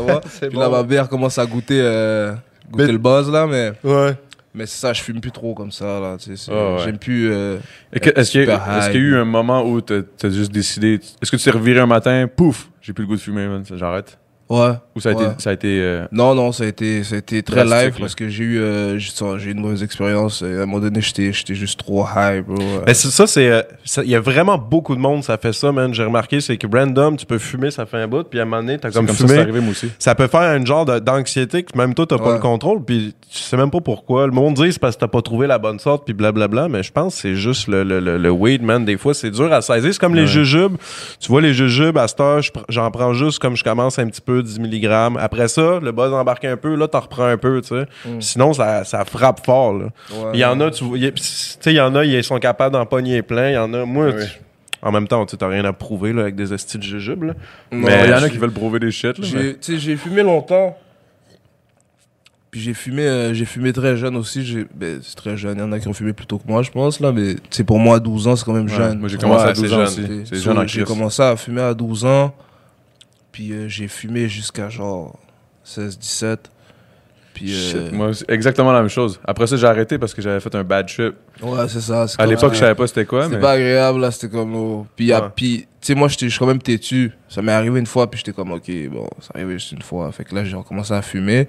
va? Puis là, bon. ma bière commence à goûter, euh, goûter Mais- le buzz là, mais, Ouais. mais c'est ça, je fume plus trop comme ça là. tu sais, c'est- ouais. J'aime plus. euh, Est-ce qu'il y, y a eu un moment où t'as as juste décidé. Est-ce que tu t'es reviré un matin, pouf, j'ai plus le goût de fumer, j'arrête? Ouais. Ou ça a ouais. été. Ça a été euh, Non, non, ça a été, ça a été très live là. parce que j'ai eu, euh, j'ai une mauvaise expérience. À un moment donné, j'étais j'étais juste trop high, bro. Ben, c'est ça, c'est. euh, ça- Il y a vraiment beaucoup de monde, ça fait ça, man. J'ai remarqué, c'est que random, tu peux fumer, ça fait un bout, puis à un moment donné, t'as comme, comme ça, fumé. arrivé moi aussi. Ça peut faire un genre de- d'anxiété que même toi, t'as pas le contrôle, puis tu sais même pas pourquoi. Le monde dit c'est parce que t'as pas trouvé la bonne sorte, puis blablabla, mais je pense que c'est juste le, le, le, le weed, man. Des fois, c'est dur à saisir. C'est comme les jujubes. Tu vois, les jujubes, à cette heure, j'en prends juste comme je commence un petit peu, 10 mg. Après ça, le buzz embarque un peu, là, t'en reprends un peu, tu sais. Sinon, ça, ça frappe fort, là. Ouais. Il y en a, tu sais, il y en a, ils sont capables d'en pogner plein. Il y en a, moi, Oui. tu- en même temps, tu t'as rien à prouver, là, avec des estiles de là. Non, Mais Il y en a qui veulent prouver des shit. Mais- J'ai, fumé longtemps. Puis j'ai fumé, euh, j'ai fumé très jeune aussi. J'ai, ben, c'est très jeune. Il y en a qui ont fumé plus tôt que moi, je pense, là. Mais, c'est pour moi, à 12 ans, c'est quand même Ouais, jeune. Moi j'ai commencé Ouais, à 12 c'est ans jeune. aussi. J'ai commencé à fumer à 12 ans. Puis euh, j'ai fumé jusqu'à genre 16, 17. Puis, euh, Moi, c'est exactement la même chose. Après ça, j'ai arrêté parce que j'avais fait un bad trip. ouais, c'est ça. À l'époque, je savais pas c'était quoi, C'était mais. pas agréable, là, c'était comme... oh. Puis, Ouais. puis tu sais, moi, j'étais- je suis quand même têtu. Ça m'est arrivé une fois, puis j'étais comme, OK, bon, ça arrivé juste une fois. Fait que là, j'ai recommencé à fumer.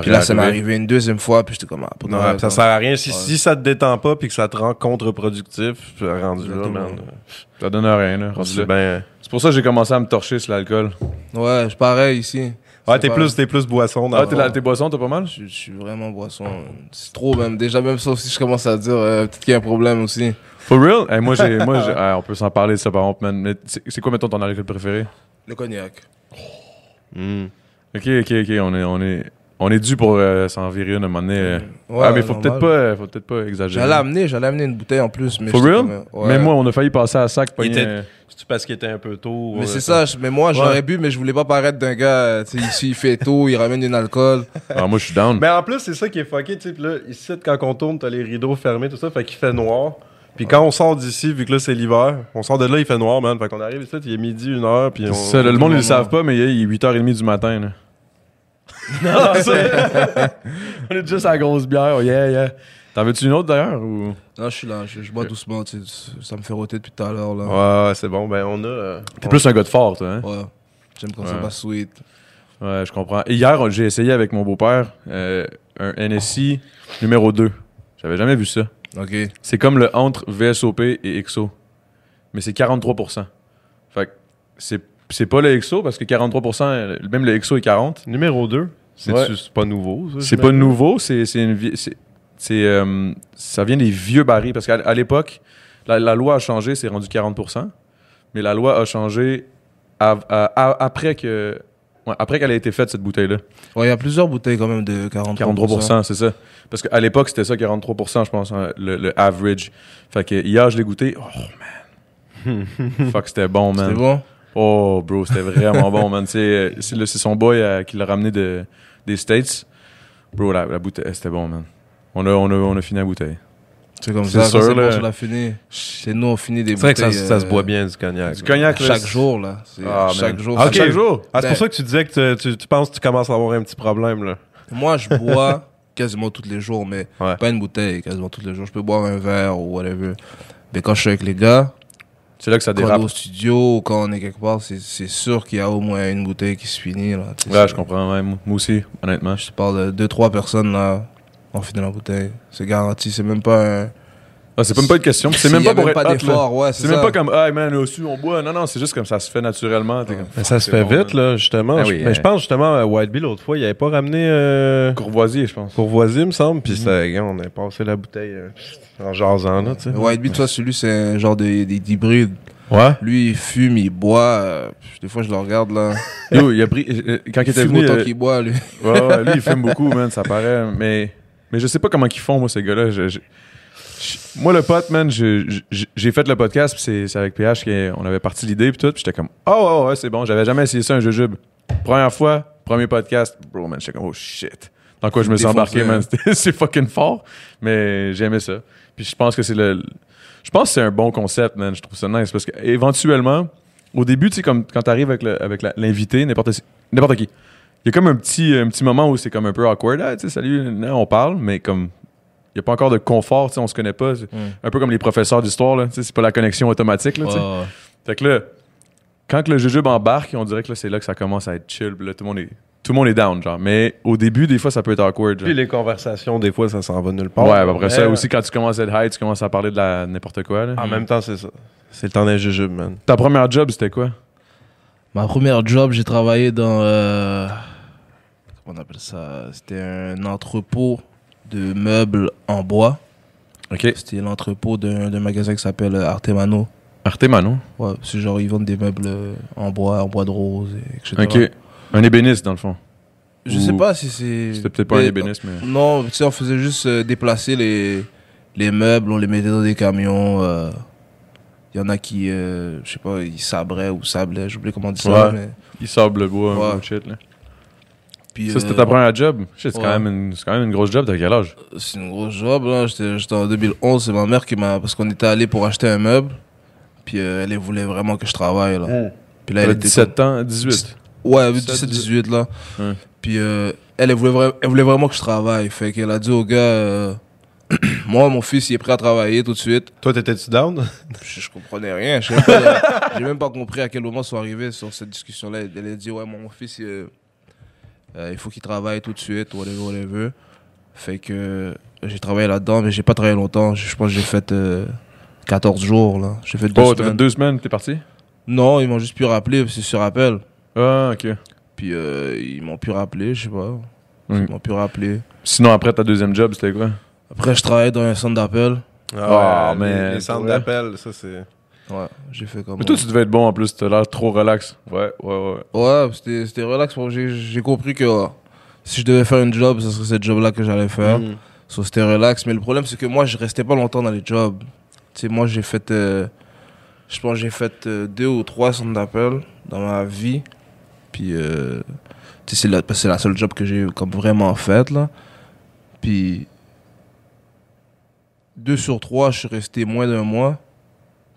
Puis là, ça m'est arrivé. une deuxième fois, puis j'étais comme, ah, Non, vrai, ça sert à rien. Si, Ouais. si ça te détend pas puis que ça te rend contre-productif, rendu là, man. Ça donne rien, là. rendu C'est là. C'est pour ça que j'ai commencé à me torcher sur l'alcool. Ouais, je pareil ici. Ouais, t'es plus, t'es plus boisson. Ah, t'es tes boissons, t'as pas mal? Je, je suis vraiment boisson. C'est trop, même. Déjà, même ça aussi, je commence à dire, euh, peut-être qu'il y a un problème aussi. For real? Eh, moi, j'ai, moi j'ai- <laughs> ah, on peut s'en parler de ça par contre, man. Mais c'est, c'est quoi, mettons, ton alcool préféré? Le cognac. Hmm. Ok, ok, ok, on est, on est, on est dû pour euh, s'en virer une à un moment donné. euh. Ouais, ah, mais faut normal. peut-être pas, euh, faut peut-être pas exagérer. J'allais amener, j'allais amener une bouteille en plus. Mais For j'étais real? comme, ouais. Même moi, on a failli passer à sac. pogner, était- C'est-tu parce qu'il était un peu tôt? Mais euh, c'est ça, je- mais moi j'aurais bu, mais je voulais pas paraître d'un gars, euh, tu sais, ici il fait tôt, il ramène une alcool. <laughs> Ah, moi, je suis down. Mais en plus, c'est ça qui est fucké, tu sais. Puis là, ici, quand on tourne, t'as les rideaux fermés, tout ça, fait qu'il fait noir. Puis quand on sort d'ici, vu que là, c'est l'hiver, on sort de là, il fait noir, man. Fait qu'on arrive ici, il est midi, une heure, puis on... C'est ça, là, le monde, ils le savent pas, mais il est- il est 8h30 du matin, là. <laughs> Non, ça- <laughs> on est juste à la grosse bière, yeah, yeah. T'en veux-tu une autre d'ailleurs ou... Non, je suis là, je, je bois doucement, tu sais, ça me fait roter depuis tout à l'heure là. Ouais, c'est bon. Ben, on a... euh, T'es on- plus un gars de fort, toi, hein? Ouais. J'aime quand ça Ouais. va sweet. Ouais, je comprends. Hier, j'ai essayé avec mon beau-père euh, un NSI numéro 2. J'avais jamais vu ça. Ok. C'est comme le entre VSOP et XO. Mais c'est 43%. Fait que c'est, c'est pas le XO parce que 43%, euh, même le XO est 40. Numéro 2. C'est Ouais. pas nouveau, ça? C'est pas nouveau, c'est, c'est une vie- c'est, c'est, euh, ça vient des vieux barils. Parce qu'à à l'époque, la, la loi a changé, c'est rendu 40%. Mais la loi a changé à- à- après que. ouais, après qu'elle a été faite, cette bouteille-là. Ouais, il y a plusieurs bouteilles quand même de 43%. 43%, c'est ça. Parce qu'à l'époque, c'était ça, 43%, je pense, hein, le, le average. Fait que hier, je l'ai goûté. Oh, man. <laughs> Fuck, c'était bon, man. C'est bon? Oh, bro, c'était vraiment bon, man. C'est, euh, son boy euh, qui l'a ramené de, des States. Bro, la, la bouteille, c'était bon, man. On a, on, a, on a fini la bouteille. C'est comme C'est ça, sûr, là. bon, l'as fini. C'est nous, on finit des C'est vrai que bouteilles. ça, ça se euh, boit bien, du cognac. Du cognac, là, Chaque jour, là. Ah, chaque man. jour. Ah, c'est- chaque jour? Ah, c'est Ben- pour ça que tu disais que tu, tu, tu penses que tu commences à avoir un petit problème, là. Moi, je <laughs> bois quasiment tous les jours, mais Ouais. pas une bouteille quasiment tous les jours. Je peux boire un verre ou whatever. Mais quand je suis avec les gars, C'est là que ça quand on est dérape. au studio ou quand on est quelque part, c'est c'est sûr qu'il y a au moins une bouteille qui se finit. Là, Ouais, je comprends, même. Moi aussi, honnêtement. Je te parle de deux, trois personnes, là, on finit la bouteille. C'est garanti, c'est même pas un... Ah, c'est même pas une question. C'est même pas pour être d'effort, ouais, c'est même pas comme, ah, man, au-dessus, on boit. Non, non, c'est juste comme ça se fait naturellement. Ça se fait vite, là, justement. Ah mais euh. je pense, justement, à White Bee, l'autre fois, il avait pas ramené euh, Courvoisier, je pense. Courvoisier, me semble. Puis gars, on a passé la bouteille euh, en jasant, là, tu sais. White Beat, toi, celui, c'est un genre d'hybride. Ouais. Lui, il fume, il boit. euh, des fois, je le regarde, là. <laughs> Yo, il a pris. euh, Quand il Il était fume venu. autant euh, qu'il boit, lui. Ouais, ouais, lui, il fume <laughs> beaucoup, man, ça paraît. Mais, mais je sais pas comment ils font, moi, ces gars-là. Je- je- je- moi, le pote, man, j'ai fait le podcast, puis c'est avec PH qu'on avait parti l'idée, puis tout, puis j'étais comme, oh, ouais, ouais, c'est bon, j'avais jamais essayé ça, un jujube. Première fois, premier podcast, bro, man, j'étais comme, oh shit. Dans quoi je me suis embarqué, man, <laughs> c'est fucking fort, mais j'aimais ça. Puis je pense que c'est le. Je pense que c'est un bon concept, man, je trouve ça nice, parce que éventuellement, au début, tu sais, comme quand t'arrives avec le- avec l'invité, n'importe n'importe qui, il y a comme un petit, un petit moment où c'est comme un peu awkward. Ah, tu sais, salut, non, on parle, mais comme. Il n'y a pas encore de confort, tu sais, on se connaît pas. C'est Un peu comme les professeurs d'histoire, là. tu sais, C'est pas la connexion automatique, là, tu sais. Fait que là, quand que le jujube embarque, on dirait que là, c'est là que ça commence à être chill. Là, tout le monde est, tout le monde est down, genre. Mais au début, des fois, ça peut être awkward. genre. Puis les conversations, des fois, ça s'en va nulle part. Ouais, bah, après ça Mais, aussi, quand tu commences à être high, tu commences à parler de la n'importe quoi. là. En même temps, c'est ça. C'est le temps d'un jujube, man. Ta première job, c'était quoi? Ma première job, j'ai travaillé dans. euh, comment on appelle ça? C'était un entrepôt de meubles en bois. OK. C'était l'entrepôt d'un magasin qui s'appelle euh, Artemano. Artemano. Ouais, c'est genre, ils vendent des meubles euh, en bois, en bois de rose, et etc. OK. Un ébéniste, dans le fond. Je sais pas si c'est. C'était peut-être pas un ébéniste, mais... Non, tu sais, on faisait juste euh, déplacer les, les meubles, on les mettait dans des camions. euh, Il y en a qui, euh, je sais pas, ils sabraient ou sablaient, j'oublie comment on dit ça. Ouais. Mais... Il sable le bois, un Ouais. de shit, là. Puis, Ça, c'était euh, ta première job? C'est ouais. quand, même une- c'est quand même une grosse job. T'as quel âge? C'est une grosse job, là. J'étais j'étais en 2011, c'est ma mère qui m'a. Parce qu'on était allé pour acheter un meuble. Puis euh, elle elle voulait vraiment que je travaille, là. Puis là, elle T'avais était. 17 ans, 18. comme- Ouais, 17, 17-18, là. Ouais. Puis euh, elle, elle voulait, vra- elle voulait vraiment que je travaille. Fait qu'elle a dit au gars. euh, <clears throat> Moi, mon fils, il est prêt à travailler tout de suite. Toi, t'étais-tu down? <laughs> Je, je comprenais rien. Je sais même pas- J'ai même pas compris à quel moment ils sont arrivés sur cette discussion-là. Elle a dit Ouais, mon fils, euh, euh, il faut qu'il travaille tout de suite, whatever, whatever. Fait que euh, j'ai travaillé là-dedans, mais j'ai pas travaillé longtemps. Je je pense que j'ai fait euh, 14 jours. là. J'ai fait deux Oh, t'as fait semaines. deux semaines, t'es parti? Non, ils m'ont juste pu rappeler, c'est sur appel. Ah, OK. Puis euh, ils m'ont pu rappeler, je sais pas. Mm. Ils m'ont pu rappeler. Sinon, après ta deuxième job, c'était quoi? Après, je travaillais dans un centre d'appel. Ah, les- man, Les centres ouais. d'appel, ça, c'est. Ouais, j'ai fait comme Mais toi, tu devais être bon en plus, t'as l'air trop relax. Ouais, ouais, ouais. Ouais, c'était c'était relax. J'ai j'ai compris que ouais, si je devais faire une job, ce serait cette job-là que j'allais faire. Mm. So, c'était relax. Mais le problème, c'est que moi, je restais pas longtemps dans les jobs. Tu sais, moi, j'ai fait. euh, je pense que j'ai fait euh, deux ou trois centres d'appel dans ma vie. Puis, euh, tu sais, c'est la, c'est la seule job que j'ai comme vraiment faite, là. Puis, deux sur trois, je suis resté moins d'un mois.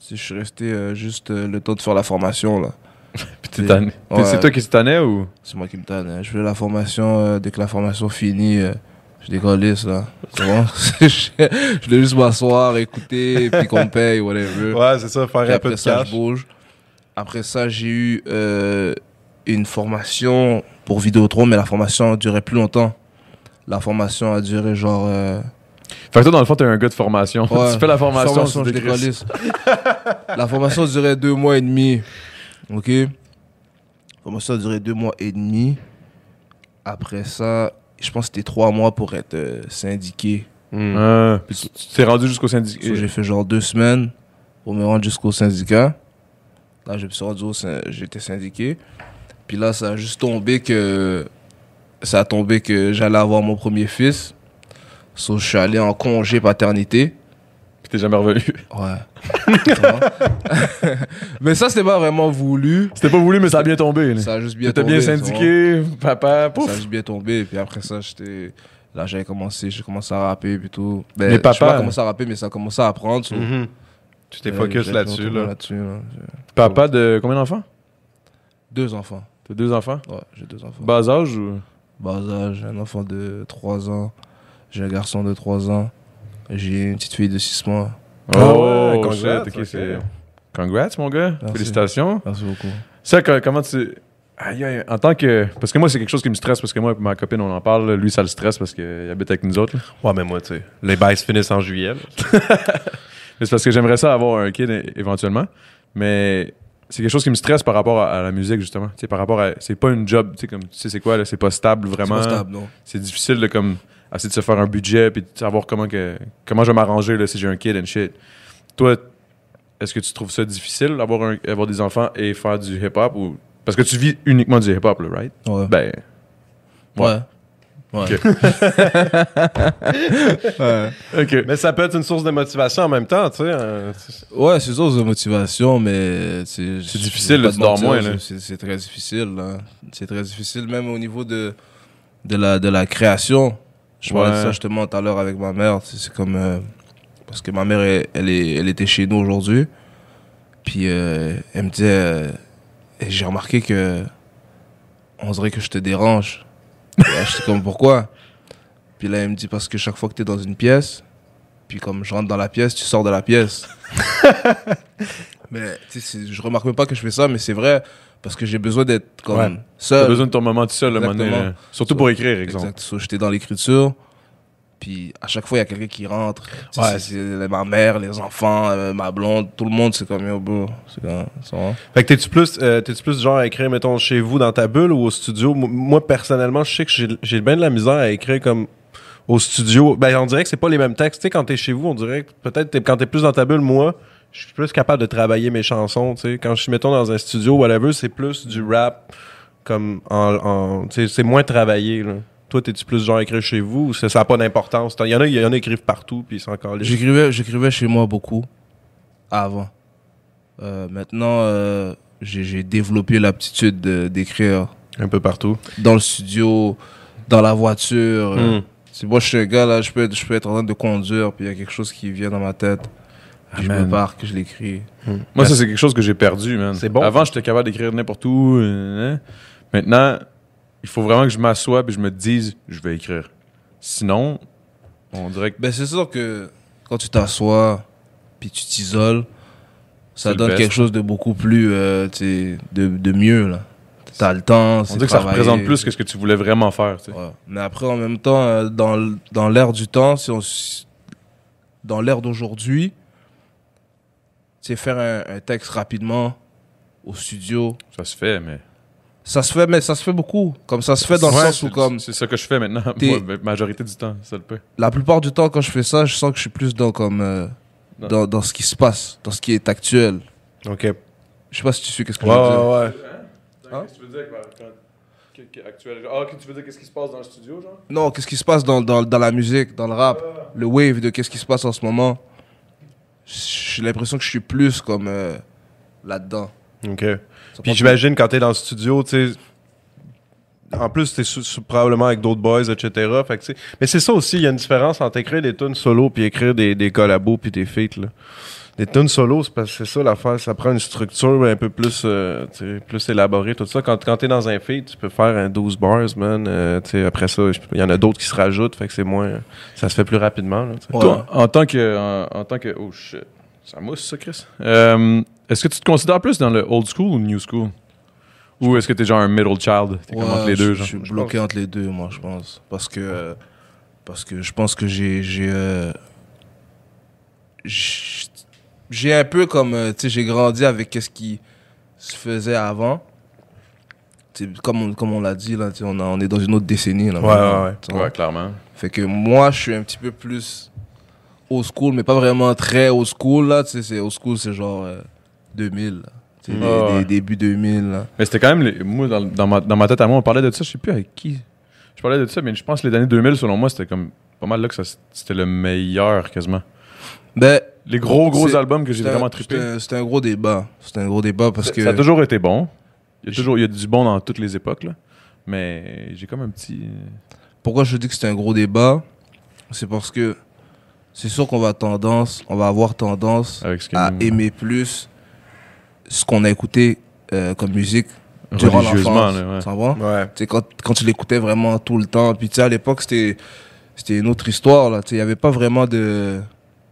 Sais, Je suis resté euh, juste euh, le temps de faire la formation, là. <laughs> Puis t'es C'est- tanné. Puis Ouais. c'est toi qui se tannais ou? C'est moi qui me tanne. hein. Je fais la formation. euh, dès que la formation finit, euh, je décollisse, là. Je, <laughs> je voulais juste m'asseoir, écouter, puis qu'on me paye, whatever. Ouais, c'est ça, faire Puis un peu après de ça, cash. je bouge. Après ça, j'ai eu euh, une formation pour Vidéotron, mais la formation a duré plus longtemps. La formation a duré genre... euh, Fait que toi, dans le fond, t'es un gars de formation. Ouais. <laughs> tu fais la formation, formation, je <laughs> la formation durait deux mois et demi. Ok? La formation a duré deux mois et demi. Après ça, je pense que c'était trois mois pour être euh, syndiqué. Mm. Ah, puis tu t'es rendu jusqu'au syndicat. So, j'ai fait genre deux semaines pour me rendre jusqu'au syndicat. Là, je me suis rendu au syn- j'étais syndiqué. Puis là, ça a juste tombé que. Ça a tombé que j'allais avoir mon premier fils. So, je suis allé en congé paternité. Puis t'es jamais revenu. Ouais. <laughs> Mais ça, c'était pas vraiment voulu. C'était pas voulu, mais ça a bien tombé. là. Ça a juste bien T'étais tombé. bien syndiqué, papa, Ça a juste bien tombé. Puis après ça, j'étais. Là, j'avais commencé, j'ai commencé à rapper puis tout. Ben, Mais j'ai papa- pas commencé à rapper, mais ça a commencé à apprendre. so. Tu t'es euh, focus j'ai là-dessus, là. là-dessus, là. J'ai Papa de combien d'enfants? Deux enfants. T'as deux enfants? Ouais, j'ai deux enfants. Bas âge ou? Bas âge, j'ai un enfant de 3 ans. J'ai un garçon de 3 ans. J'ai une petite fille de 6 mois. Ah ouais, Oh, congrats, Congrats, mon gars. Merci. Félicitations. Merci beaucoup. Ça, comment tu. Aïe, aïe, en tant que. Parce que moi, c'est quelque chose qui me stresse parce que moi, ma copine, on en parle. Lui, ça le stresse parce qu'il habite avec nous autres. là. Ouais, mais moi, tu sais, les bails se finissent en juillet. <laughs> Mais c'est parce que j'aimerais ça avoir un kid éventuellement. Mais c'est quelque chose qui me stresse par rapport à, à la musique, justement. Tu sais, par rapport à. C'est pas une job, tu sais, comme. Tu sais, c'est quoi, là? C'est pas stable vraiment. C'est pas stable, non. C'est difficile de, comme, essayer de se faire un budget puis de savoir comment, que, comment je vais m'arranger, là, si j'ai un kid and shit. Toi, est-ce que tu trouves ça difficile d'avoir un- avoir des enfants et faire du hip-hop ou. Parce que tu vis uniquement du hip-hop, là, right? Ouais. Ben. ouais. ouais. Ouais. Ok. <laughs> ouais. Ok. Mais ça peut être une source de motivation en même temps, tu sais. hein. Ouais, c'est source de motivation, mais c'est C'est difficile, tu dors moins. C'est très difficile, là. C'est très difficile, même au niveau de, de, la, de la création. Je parlais de ça justement tout à l'heure avec ma mère. C'est comme. euh, parce que ma mère, elle, elle, est, elle était chez nous aujourd'hui. Puis euh, elle me disait. euh, j'ai remarqué que. On dirait que je te dérange. Et là, J'étais comme pourquoi? Puis là, elle me dit parce que chaque fois que tu es dans une pièce, puis comme je rentre dans la pièce, tu sors de la pièce. <laughs> Mais je remarque même pas que je fais ça, mais c'est vrai parce que j'ai besoin d'être comme Ouais. T'as seul. besoin de ton moment tout seul, le. Surtout pour écrire, exemple. Exact. So, j'étais dans l'écriture. Puis à chaque fois, il y a quelqu'un qui rentre. Ouais. c'est- ma mère, les enfants, euh, ma blonde, tout le monde, c'est comme yo, bro. C'est comme ça. Fait que t'es-tu plus, euh, t'es-tu plus genre à écrire, mettons, chez vous, dans ta bulle ou au studio? Moi, personnellement, je sais que j'ai j'ai bien de la misère à écrire comme au studio. Ben, on dirait que c'est pas les mêmes textes. Tu sais, quand t'es chez vous, on dirait que peut-être t'es- quand t'es plus dans ta bulle, moi, je suis plus capable de travailler mes chansons, tu sais. Quand je suis, mettons, dans un studio, whatever, c'est plus du rap, comme en... c'est moins travaillé, là. Toi, t'es-tu plus genre à écrire chez vous ou ça n'a pas d'importance? Il y en a, il y en a qui écrivent partout, puis sont encore. J'écrivais, j'écrivais chez moi beaucoup avant. Euh, maintenant, euh, j'ai développé l'aptitude de- d'écrire Un peu partout. dans le studio, dans la voiture. euh, Hmm. C'est moi, je suis un gars là, je peux, être, je peux être en train de conduire, puis il y a quelque chose qui vient dans ma tête. Puis je me barre, que je l'écris. Moi, ça, c'est quelque chose que j'ai perdu, man. C'est bon. Avant, j'étais capable d'écrire n'importe où. euh, hein. Maintenant, il faut vraiment que je m'assoie et je me dise, je vais écrire. Sinon, on dirait que Ben, c'est sûr que quand tu t'assois, puis tu t'isoles, ça donne quelque chose de beaucoup plus, euh, tu sais, de, de mieux, là. T'as le temps, on c'est dirait que ça représente plus que ce que tu voulais vraiment faire. tu sais. Ouais. Mais après, en même temps, euh, dans, l'ère du temps, si on, dans l'ère d'aujourd'hui, c'est faire un, un texte rapidement au studio. Ça se fait, mais. Ça se fait, mais ça se fait beaucoup. Comme ça se fait dans le Ouais, sens où, c'est- comme, C'est ça que je fais maintenant. La majorité du temps, ça le peut. la plupart du temps, quand je fais ça, je sens que je suis plus dans, comme, euh, dans, dans ce qui se passe, dans ce qui est actuel. OK. Ouais, Je sais pas si tu suis qu'est-ce que ouais, je veux dire. ouais. Hein? Qu'est-ce que tu veux dire actuel? Ah, tu veux dire qu'est-ce qui se passe dans le studio, genre? Non, qu'est-ce qui se passe dans, dans, dans la musique, dans le rap, le wave de qu'est-ce qui se passe en ce moment. J'ai l'impression que je suis plus comme euh, là-dedans. OK. Ça Puis j'imagine quand t'es dans le studio, tu sais. En plus, t'es probablement avec d'autres boys, etc. Fait que, mais c'est ça aussi, il y a une différence entre écrire des tunes solo puis écrire des, des collabos puis des feats. Là. Des tunes solo, c'est parce que c'est ça l'affaire, ça prend une structure un peu plus, euh, plus élaborée, tout ça. Quand, quand t'es dans un feat, tu peux faire un 12 bars, man. euh, tu sais, après ça, il y en a d'autres qui se rajoutent, fait que c'est moins. Ça se fait plus rapidement. Là. Ouais. Toi, en tant que. En, en tant que. Oh shit. Ça mousse, ça, Chris. Euh, est-ce que tu te considères plus dans le old school ou le new school? Ou est-ce que t'es genre un middle child? T'es comme Ouais, entre les je- deux, Je genre? suis bloqué entre les deux, moi, je pense. Parce que, parce que je pense que j'ai. J'ai euh, j'ai un peu comme. euh, tu sais, j'ai grandi avec qu'est-ce qui se faisait avant. Tu sais, Comme on, comme on l'a dit, là, tu sais, on, a- on est dans une autre décennie. Là, Ouais, maintenant, ouais, ouais. Ouais, clairement. Fait que moi, je suis un petit peu plus old school, mais pas vraiment très old school, là. Tu sais, c'est old school, c'est genre euh, 2000, là. Tu sais, Mm. des- Ah, des ouais. débuts 2000, là. Mais c'était quand même. les- moi, dans, dans ma, dans ma tête à moi, on parlait de ça. Je sais plus avec qui. Je parlais de ça, mais je pense que les années 2000, selon moi, c'était comme. Pas mal là que ça, c'était le meilleur, quasiment. Ben, Les gros, gros albums que j'ai vraiment trippé. c'était un- gros débat. C'était un gros débat parce que. Ça a toujours été bon. Il y a toujours il y a du bon dans toutes les époques, là. Mais j'ai comme un petit. Pourquoi je dis que c'était un gros débat? C'est parce que c'est sûr qu'on va tendance, on va avoir tendance à nous- aimer plus ce qu'on a écouté euh, comme musique durant religieusement, l'enfance. ouais. Ouais. Quand, quand tu l'écoutais vraiment tout le temps. Puis tu sais, à l'époque, c'était, c'était une autre histoire. Là. Tu sais, Il n'y avait pas vraiment de.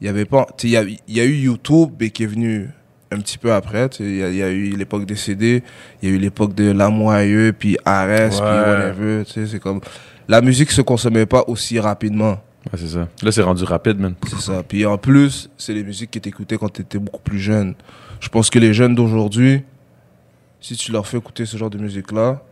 Il y avait pas. tu sais, Il y a, y a eu YouTube mais qui est venu un petit peu après. tu sais. Il y, a- il y a eu l'époque des CD, il y a eu l'époque de Lamoyeux, puis Ares, puis Ouais. whatever. tu sais, C'est comme. La musique se consommait pas aussi rapidement. Ouais, c'est ça. Là, c'est rendu rapide, man. C'est ça. Puis en plus, c'est les musiques qui t'écoutaient quand tu étais beaucoup plus jeune. Je pense que les jeunes d'aujourd'hui, si tu leur fais écouter ce genre de musique-là,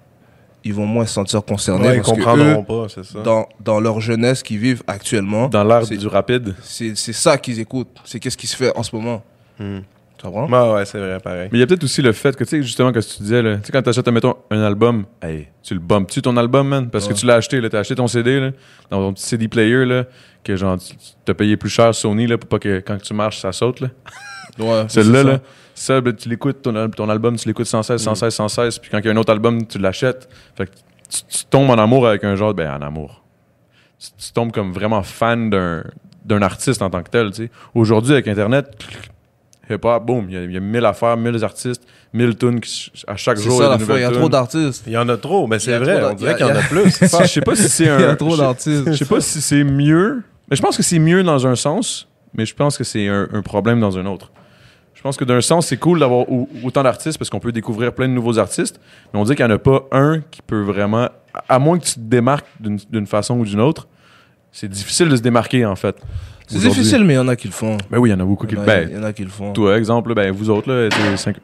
ils vont moins se sentir concernés. Ouais, ils que comprendront eux, pas, c'est ça. dans, dans leur jeunesse qu'ils vivent actuellement, Dans C'est- du rapide. c'est c'est ça qu'ils écoutent. C'est qu'est-ce qui se fait en ce moment. Hmm. Tu comprends? Ouais, ouais, c'est vrai, pareil. Mais il y a peut-être aussi le fait que, tu sais, justement, que tu disais, là, tu sais, quand t'achètes, mettons, un album, hey, tu le bumpes-tu ton album, man? Parce Ouais. que tu l'as acheté, là, t'as acheté ton CD, là, dans ton petit CD player, là, que genre, t'as payé plus cher Sony, là, pour pas que quand tu marches, ça saute, là. Ouais, Celle-là, c'est ça. là, ça, ben, tu l'écoutes, ton, al- ton album, tu l'écoutes sans cesse, sans cesse, sans cesse, puis quand il y a un autre album, tu l'achètes. Fait que tu, tu tombes en amour avec un genre, ben, en amour. Tu, tu tombes comme vraiment fan d'un d'un artiste en tant que tel, tu sais. Aujourd'hui, avec Internet, hip-hop, boum, il y, a- il y a mille affaires, mille artistes, mille tunes qui- à chaque C'est jour. ça. Il y a trop d'artistes. Il y en a trop, mais y c'est vrai, on dirait il qu'il y en a- a plus. <laughs> Je sais pas si c'est un. <laughs> Il y a trop d'artistes. Je sais pas si c'est mieux, mais je pense que c'est mieux dans un sens, mais je pense que c'est un, un problème dans un autre. Je pense que d'un sens, c'est cool d'avoir au- autant d'artistes parce qu'on peut découvrir plein de nouveaux artistes. Mais on dit qu'il n'y en a pas un qui peut vraiment. à- moins que tu te démarques d'une d'une façon ou d'une autre, c'est difficile de se démarquer, en fait. C'est aujourd'hui. difficile, mais il y en a qui le font. Ben oui, il y en a beaucoup Il qui. y en a, Ben, il y en a qui le font. toi, exemple, là, ben, vous autres, là, c'est cinq-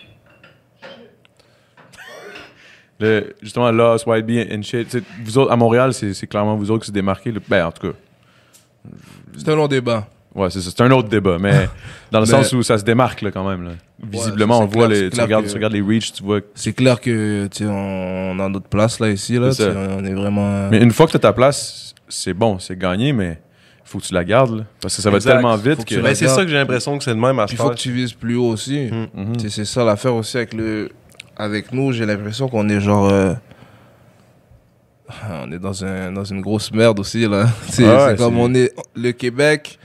Le, justement, Lost, White Bee and shit. Vous autres, à Montréal, c'est c'est clairement vous autres qui se démarquez. là. Ben, en tout cas. C'est un long débat. Ouais, c'est. C'est un autre débat, mais <laughs> dans le Mais- sens où ça se démarque là, quand même. Là. Visiblement, on voit clair, les, tu, regardes, que- tu regardes les reach, tu vois. C'est clair que tu sais, on a notre place là ici là. On est vraiment. Mais une fois que tu as ta place, c'est bon, c'est gagné, mais faut que tu la gardes. là. parce que ça va tellement vite que Ben, c'est ça que j'ai l'impression que c'est de même à il faut que tu vises plus haut aussi. Mm. Mhm. C'est ça l'affaire aussi avec le avec nous. J'ai l'impression qu'on est genre. euh, On est dans, un, dans une grosse merde aussi là. <laughs> C'est Ah ouais, c'est comme on est le Québec.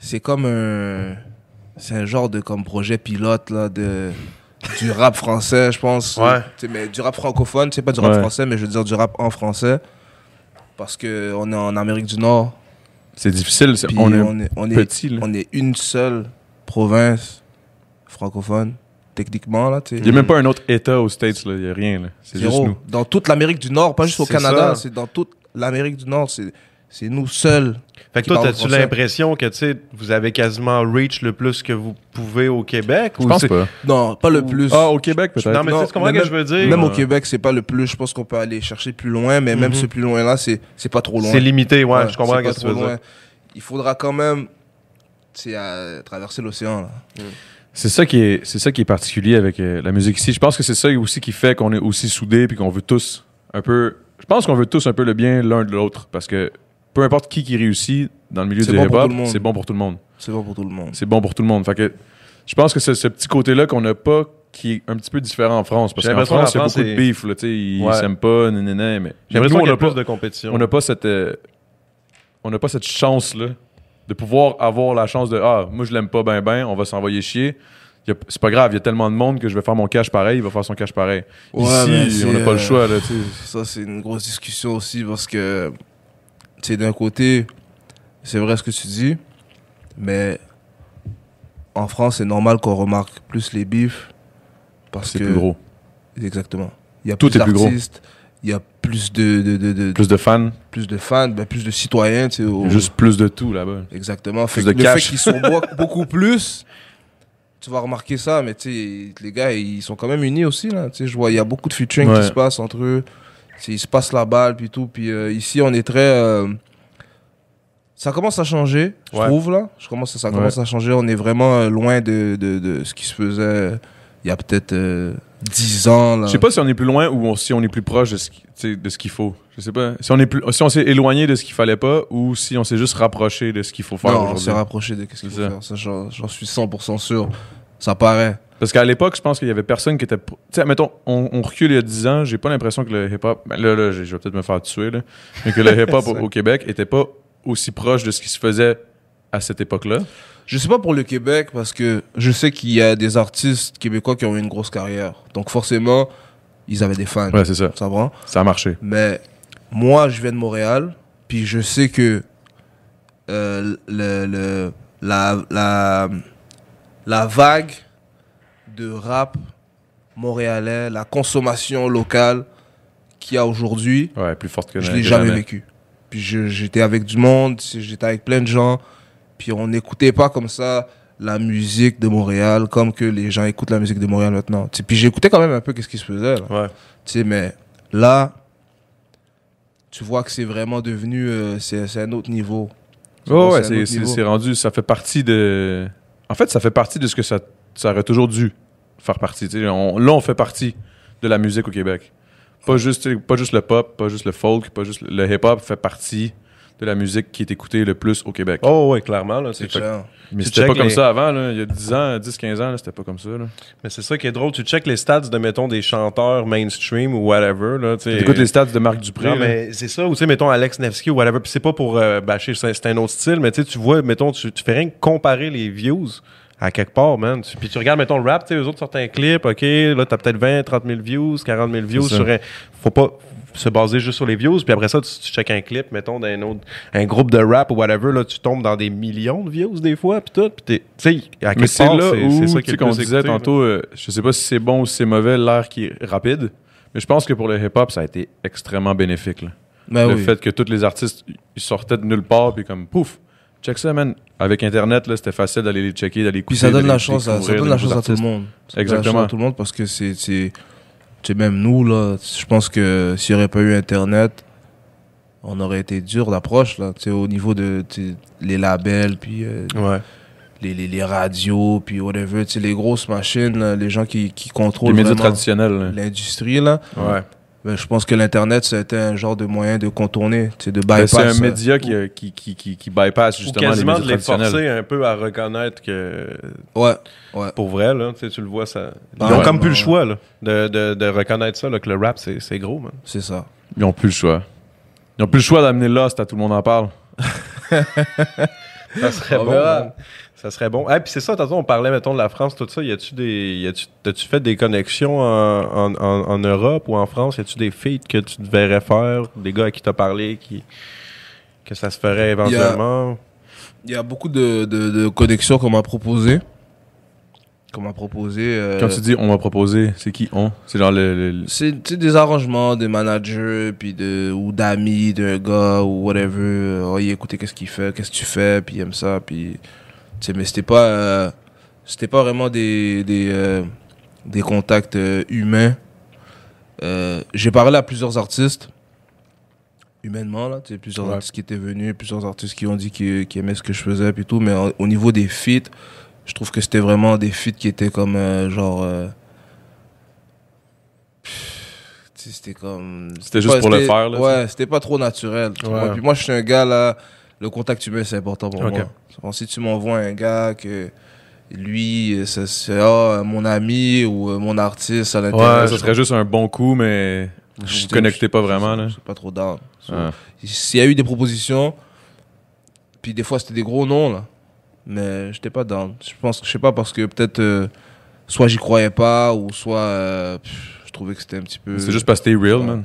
C'est comme un c'est un genre de comme projet pilote là de du rap français, je pense. Ouais. Mais du rap francophone, c'est pas du rap Ouais. français, mais je veux dire du rap en français parce que on est en Amérique du Nord. C'est difficile. c'est- Puis on est, on est, on est, petit. Là. on est une seule province francophone, techniquement, là. Il n'y a même pas un autre État aux States. là. Il n'y a rien. là. C'est juste nous. Dans toute l'Amérique du Nord, pas juste au Canada, c'est dans toute l'Amérique du Nord, c'est c'est nous seuls. Fait que toi, français. l'impression que, tu sais, vous avez quasiment reach le plus que vous pouvez au Québec? Je ou pense c'est- pas. Non, pas le plus. Ah, au Québec, peut-être. Non, mais mais ce que même- je veux dire? Même au. Québec, c'est pas le plus. Je pense qu'on peut aller chercher plus loin, mais même Mhm. ce plus loin-là, c'est c'est pas trop loin. C'est limité, ouais, je comprends c'est pas ce que tu veux trop dire. loin. Il faudra quand même tu sais, traverser l'océan. là. C'est ça qui est, c'est ça qui est particulier avec euh, la musique ici. Je pense que c'est ça aussi qui fait qu'on est aussi soudés puis qu'on veut tous un peu. Je pense qu'on veut tous un peu le bien l'un de l'autre parce que peu importe qui qui réussit dans le milieu du bon hip-hop, c'est bon pour tout le monde. C'est bon pour tout le monde. C'est bon pour tout le monde. Fait que je pense que c'est ce petit côté-là qu'on n'a pas qui est un petit peu différent en France parce qu'en France, il y a beaucoup de beef. Là, ils Ouais. s'aiment pas, nanana, mais J'ai l'impression nous, on qu'il y a n'a pas, plus de compétition. on n'a pas cette, euh, on n'a pas cette chance-là de pouvoir avoir la chance de ah moi je l'aime pas ben ben, on va s'envoyer chier. A- C'est pas grave, il y a tellement de monde que je vais faire mon cash pareil, il va faire son cash pareil. Ouais, Ici, on n'a pas le euh, choix là, sais. Ça, c'est une grosse discussion aussi parce que, sais, d'un côté, c'est vrai ce que tu dis, mais en France, c'est normal qu'on remarque plus les bifs parce C'est que. plus gros. Exactement. Il y a Tout plus est plus gros. d'artistes, il y a plus de, de, de, de- Plus de fans, plus de fans, ben, plus de citoyens, tu sais. au- juste plus de tout là-bas. Exactement. Fait Plus que de le cash. fait qu'ils sont <laughs> beaucoup plus, tu vas remarquer ça, mais tu sais, les gars, ils sont quand même unis aussi, là. Tu sais, je vois, il y a beaucoup de featuring Ouais. qui se passe entre eux. Ils se passent la balle, puis tout. Puis euh, ici, on est très. euh, Ça commence à changer, je Ouais. trouve, là. Je commence, ça commence à changer. On est vraiment euh, loin de, de, de ce qui se faisait euh, il y a peut-être euh, 10 ans, là. Je sais pas si on est plus loin ou on- si on est plus proche de ce qui- tu sais, de ce qu'il faut. Je sais pas. Si on est plus, si on s'est éloigné de ce qu'il fallait pas ou si on s'est juste rapproché de ce qu'il faut faire Non, on aujourd'hui. s'est rapproché de ce qu'il C'est faut ça. faire. Ça, j'en j'en suis 100% sûr. Ça paraît. Parce qu'à l'époque, je pense qu'il y avait personne qui était. Tu sais, mettons, on, on recule il y a 10 ans, j'ai pas l'impression que le hip-hop. Ben là, là, je je vais peut-être me faire tuer, là. Mais que le <laughs> hip-hop au, au Québec était pas aussi proche de ce qui se faisait à cette époque-là. Je sais pas pour le Québec parce que je sais qu'il y a des artistes québécois qui ont eu une grosse carrière. Donc forcément, ils avaient des fans. Ouais, c'est ça. Ça va? Ça a marché. Mais moi, je viens de Montréal, puis je sais que euh, le, le- la, la, la vague de rap montréalais, la consommation locale qu'il y a aujourd'hui, Ouais, plus forte que je l'ai jamais vécu. Puis j'étais avec du monde, j'étais avec plein de gens, puis on n'écoutait pas comme ça la musique de Montréal comme que les gens écoutent la musique de Montréal maintenant. Puis j'écoutais quand même un peu qu'est-ce qui se faisait. Là. Ouais. Mais là, tu vois que c'est vraiment devenu, euh, c'est un autre niveau. Oh, ouais, c'est rendu. Ça fait partie de. En fait, ça fait partie de ce que ça, ça aurait toujours dû faire partie. On- là, on fait partie de la musique au Québec. Pas juste, pas juste le pop, pas juste le folk, pas juste le, hip-hop fait partie de la musique qui est écoutée le plus au Québec. Oh, ouais, clairement. Là, C'est. Mais c'était pas comme ça avant. Là. Il y a 10 ans, 10, 15 ans, là, c'était pas comme ça. Là. Mais c'est ça qui est drôle. Tu check les stats de, mettons, des chanteurs mainstream ou whatever. Là, tu sais. T'écoutes les stats de Marc Dupré. Non, là. mais c'est ça. Ou, tu sais, mettons, Alex Nevsky ou whatever. Puis c'est pas pour euh, bâcher, c'est un autre style. Mais tu vois, mettons, tu, tu fais rien que comparer les views à quelque part, man. Tu- puis tu regardes, mettons, le rap, tu sais, eux autres sortent un clip, OK, là, t'as peut-être 20, 30 000 views, 40 000 views sur un... Faut pas... se baser juste sur les views, puis après ça, tu, tu checkes un clip, mettons, d'un autre, un groupe de rap ou whatever, là, tu tombes dans des millions de views des fois, puis tout, puis t'es- tu sais, à Mais quelque c'est là c'est c'est ça qui qu'on disait tantôt, euh, je sais pas si c'est bon ou si c'est mauvais, l'air qui est rapide, mais je pense que pour le hip-hop, ça a été extrêmement bénéfique. là. Ben le oui. fait que tous les artistes, ils sortaient de nulle part, puis comme, pouf, check ça, man. Avec Internet, là, c'était facile d'aller les checker, d'aller écouter. Puis ça donne la chance, à, ça donne la chance à tout le monde. Ça donne la Exactement. chance à tout le monde parce que c'est, c'est, c'est même nous là. Je pense que s'il n'y aurait pas eu Internet, on aurait été dur d'approche là. Tu sais, au niveau de les labels, puis euh, Ouais. les, les, les radios, puis whatever. Tu sais, les grosses machines, là, les gens qui, qui Les contrôlent médias vraiment traditionnels. là. l'industrie là. Ouais. Ben, je pense que l'internet c'était un genre de moyen de contourner, de Ben, bypass. c'est un euh, média qui, euh, qui, qui, qui, qui bypass Ou justement les quasiment médias de les forcer un peu à reconnaître que, Ouais, ouais. pour vrai, là, tu le vois, ça. Ils Ah ont ouais, comme plus le choix, là, de, de, de reconnaître ça, là, que le rap, c'est c'est gros, man. C'est ça. Ils n'ont plus le choix. Ils n'ont plus le choix d'amener Lost à tout le monde en parle. <laughs> Ça serait On bon. Ça serait bon. Ah, puis c'est ça, tantôt, on parlait, mettons, de la France, tout ça. Y a-tu des. Y a-tu, t'as-tu fait des connexions en, en, en, en Europe ou en France? Y a-tu des feats que tu devrais faire? Des gars à qui t'as parlé qui. que ça se ferait éventuellement? Il y a beaucoup de, de, de connexions qu'on m'a proposé. Qu'on m'a proposé. euh, Quand tu dis on m'a proposé, c'est qui on? C'est genre le. C'est des arrangements des managers puis de ou d'amis d'un gars ou whatever. Euh, Oh, il écoutez qu'est-ce qu'il fait, qu'est-ce que tu fais, puis il aime ça, puis sais mais c'était pas euh, c'était pas vraiment des des euh, des contacts euh, humains. Euh, j'ai parlé à plusieurs artistes humainement là, tu sais plusieurs Ouais. artistes qui étaient venus, plusieurs artistes qui ont dit qu'ils aimaient ce que je faisais puis tout, mais au- au niveau des feats, je trouve que c'était vraiment des feats qui étaient comme euh, genre euh, c'était comme C'était juste pas- pour le faire, là, ouais c'était pas trop naturel tu Ouais. puis moi je suis un gars là le contact humain c'est important pour moi Bon, si tu m'envoies un gars que lui ça c'est ah, mon ami ou euh, mon artiste à Ouais, l'intérieur ça serait juste un bon coup, mais je- vous connectez pas vraiment. Je suis pas trop down So, Ouais. s'il y a eu des propositions puis des fois c'était des gros noms là mais j'étais pas down je pense je sais pas parce que peut-être euh, soit j'y croyais pas ou soit euh, pff, je trouvais que c'était un petit peu C'est juste parce que t'es real, Ouais. man.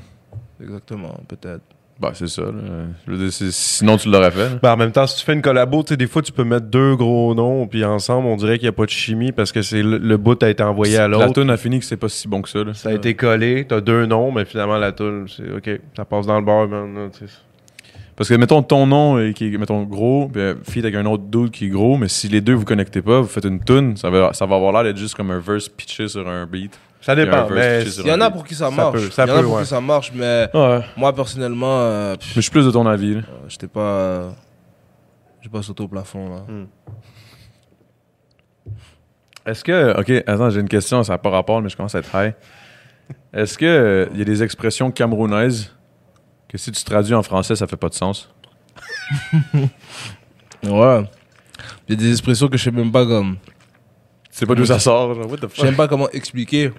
exactement peut-être Bah, c'est ça. là. Sinon, tu l'aurais fait. Ben, en même temps, si tu fais une collabo, tu sais, des fois, tu peux mettre deux gros noms, puis ensemble, on dirait qu'il n'y a pas de chimie parce que c'est le, le bout a été envoyé à La l'autre. tune a fini que c'est pas si bon que ça. là. Ça a été collé, t'as deux noms, mais finalement, la tune, c'est OK, ça passe dans le bar, man. là, tu sais. Parce que, mettons, ton nom euh, qui est, mettons, gros, puis euh, feat avec un autre dude qui est gros, mais si les deux vous connectez pas, vous faites une tune, ça va, ça va avoir l'air d'être juste comme un verse pitché sur un beat. Ça Il y a dépend, mais il y en a pour qui ça Ça marche peut, ça il y en a peut, pour ouais. qui ça marche mais Ouais. moi personnellement euh, pff, Mais je suis plus de ton avis. là. j'étais pas euh, j'ai pas sauté au plafond là Est-ce que. Ok, attends, j'ai une question, ça n'a pas rapport, mais je commence à être high. <laughs> Est-ce que euh, il y a des expressions camerounaises que si tu traduis en français, ça fait pas de sens? <laughs> ouais il y a des expressions que je sais même pas comme Tu sais pas d'où ça sort, genre, what the Je fuck? sais même pas comment expliquer.